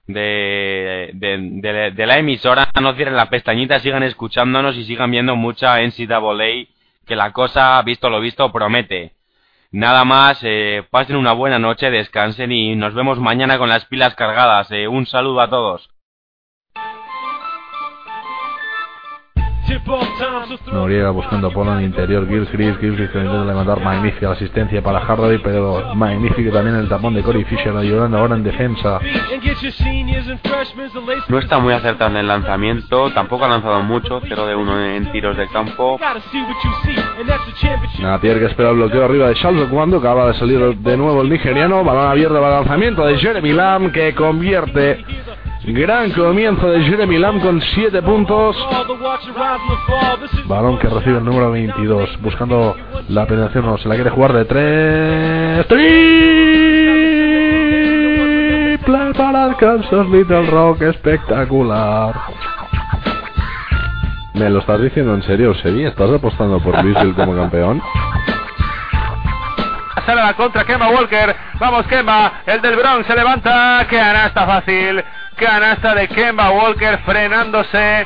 de, de, la emisora, no cierren la pestañita, sigan escuchándonos y sigan viendo mucha ensida volei que la cosa, visto lo visto, promete. Nada más, eh, pasen una buena noche, descansen y nos vemos mañana con las pilas cargadas. Eh, un saludo a todos. Noriega buscando por en el interior. Gris, Gilles que intenta levantar magnífica asistencia para Hardaway, pero magnífico también el tapón de Corey Fisher ayudando ahora en defensa. No está muy acertado en el lanzamiento, tampoco ha lanzado mucho, 0 de 1 en tiros de campo. Natier que espera el bloqueo arriba de Charles cuando acaba de salir de nuevo el nigeriano. Balón abierto para lanzamiento de Jeremy Lamb que convierte Gran comienzo de Jeremy Lamb con 7 puntos. Balón que recibe el número 22. Buscando la penetración. No, se la quiere jugar de 3. Triple para el Kansas Little Rock. Espectacular. ¿Me lo estás diciendo en serio, Sevi? ¿Estás apostando por Louisville como campeón? Sale la contra, Kemba Walker. Vamos, Kemba. El del Bronx se levanta. Que está fácil. Canasta de Kemba Walker frenándose.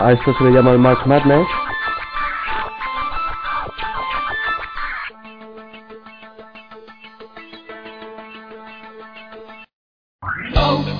A esto se le llama el March Madness. Oh.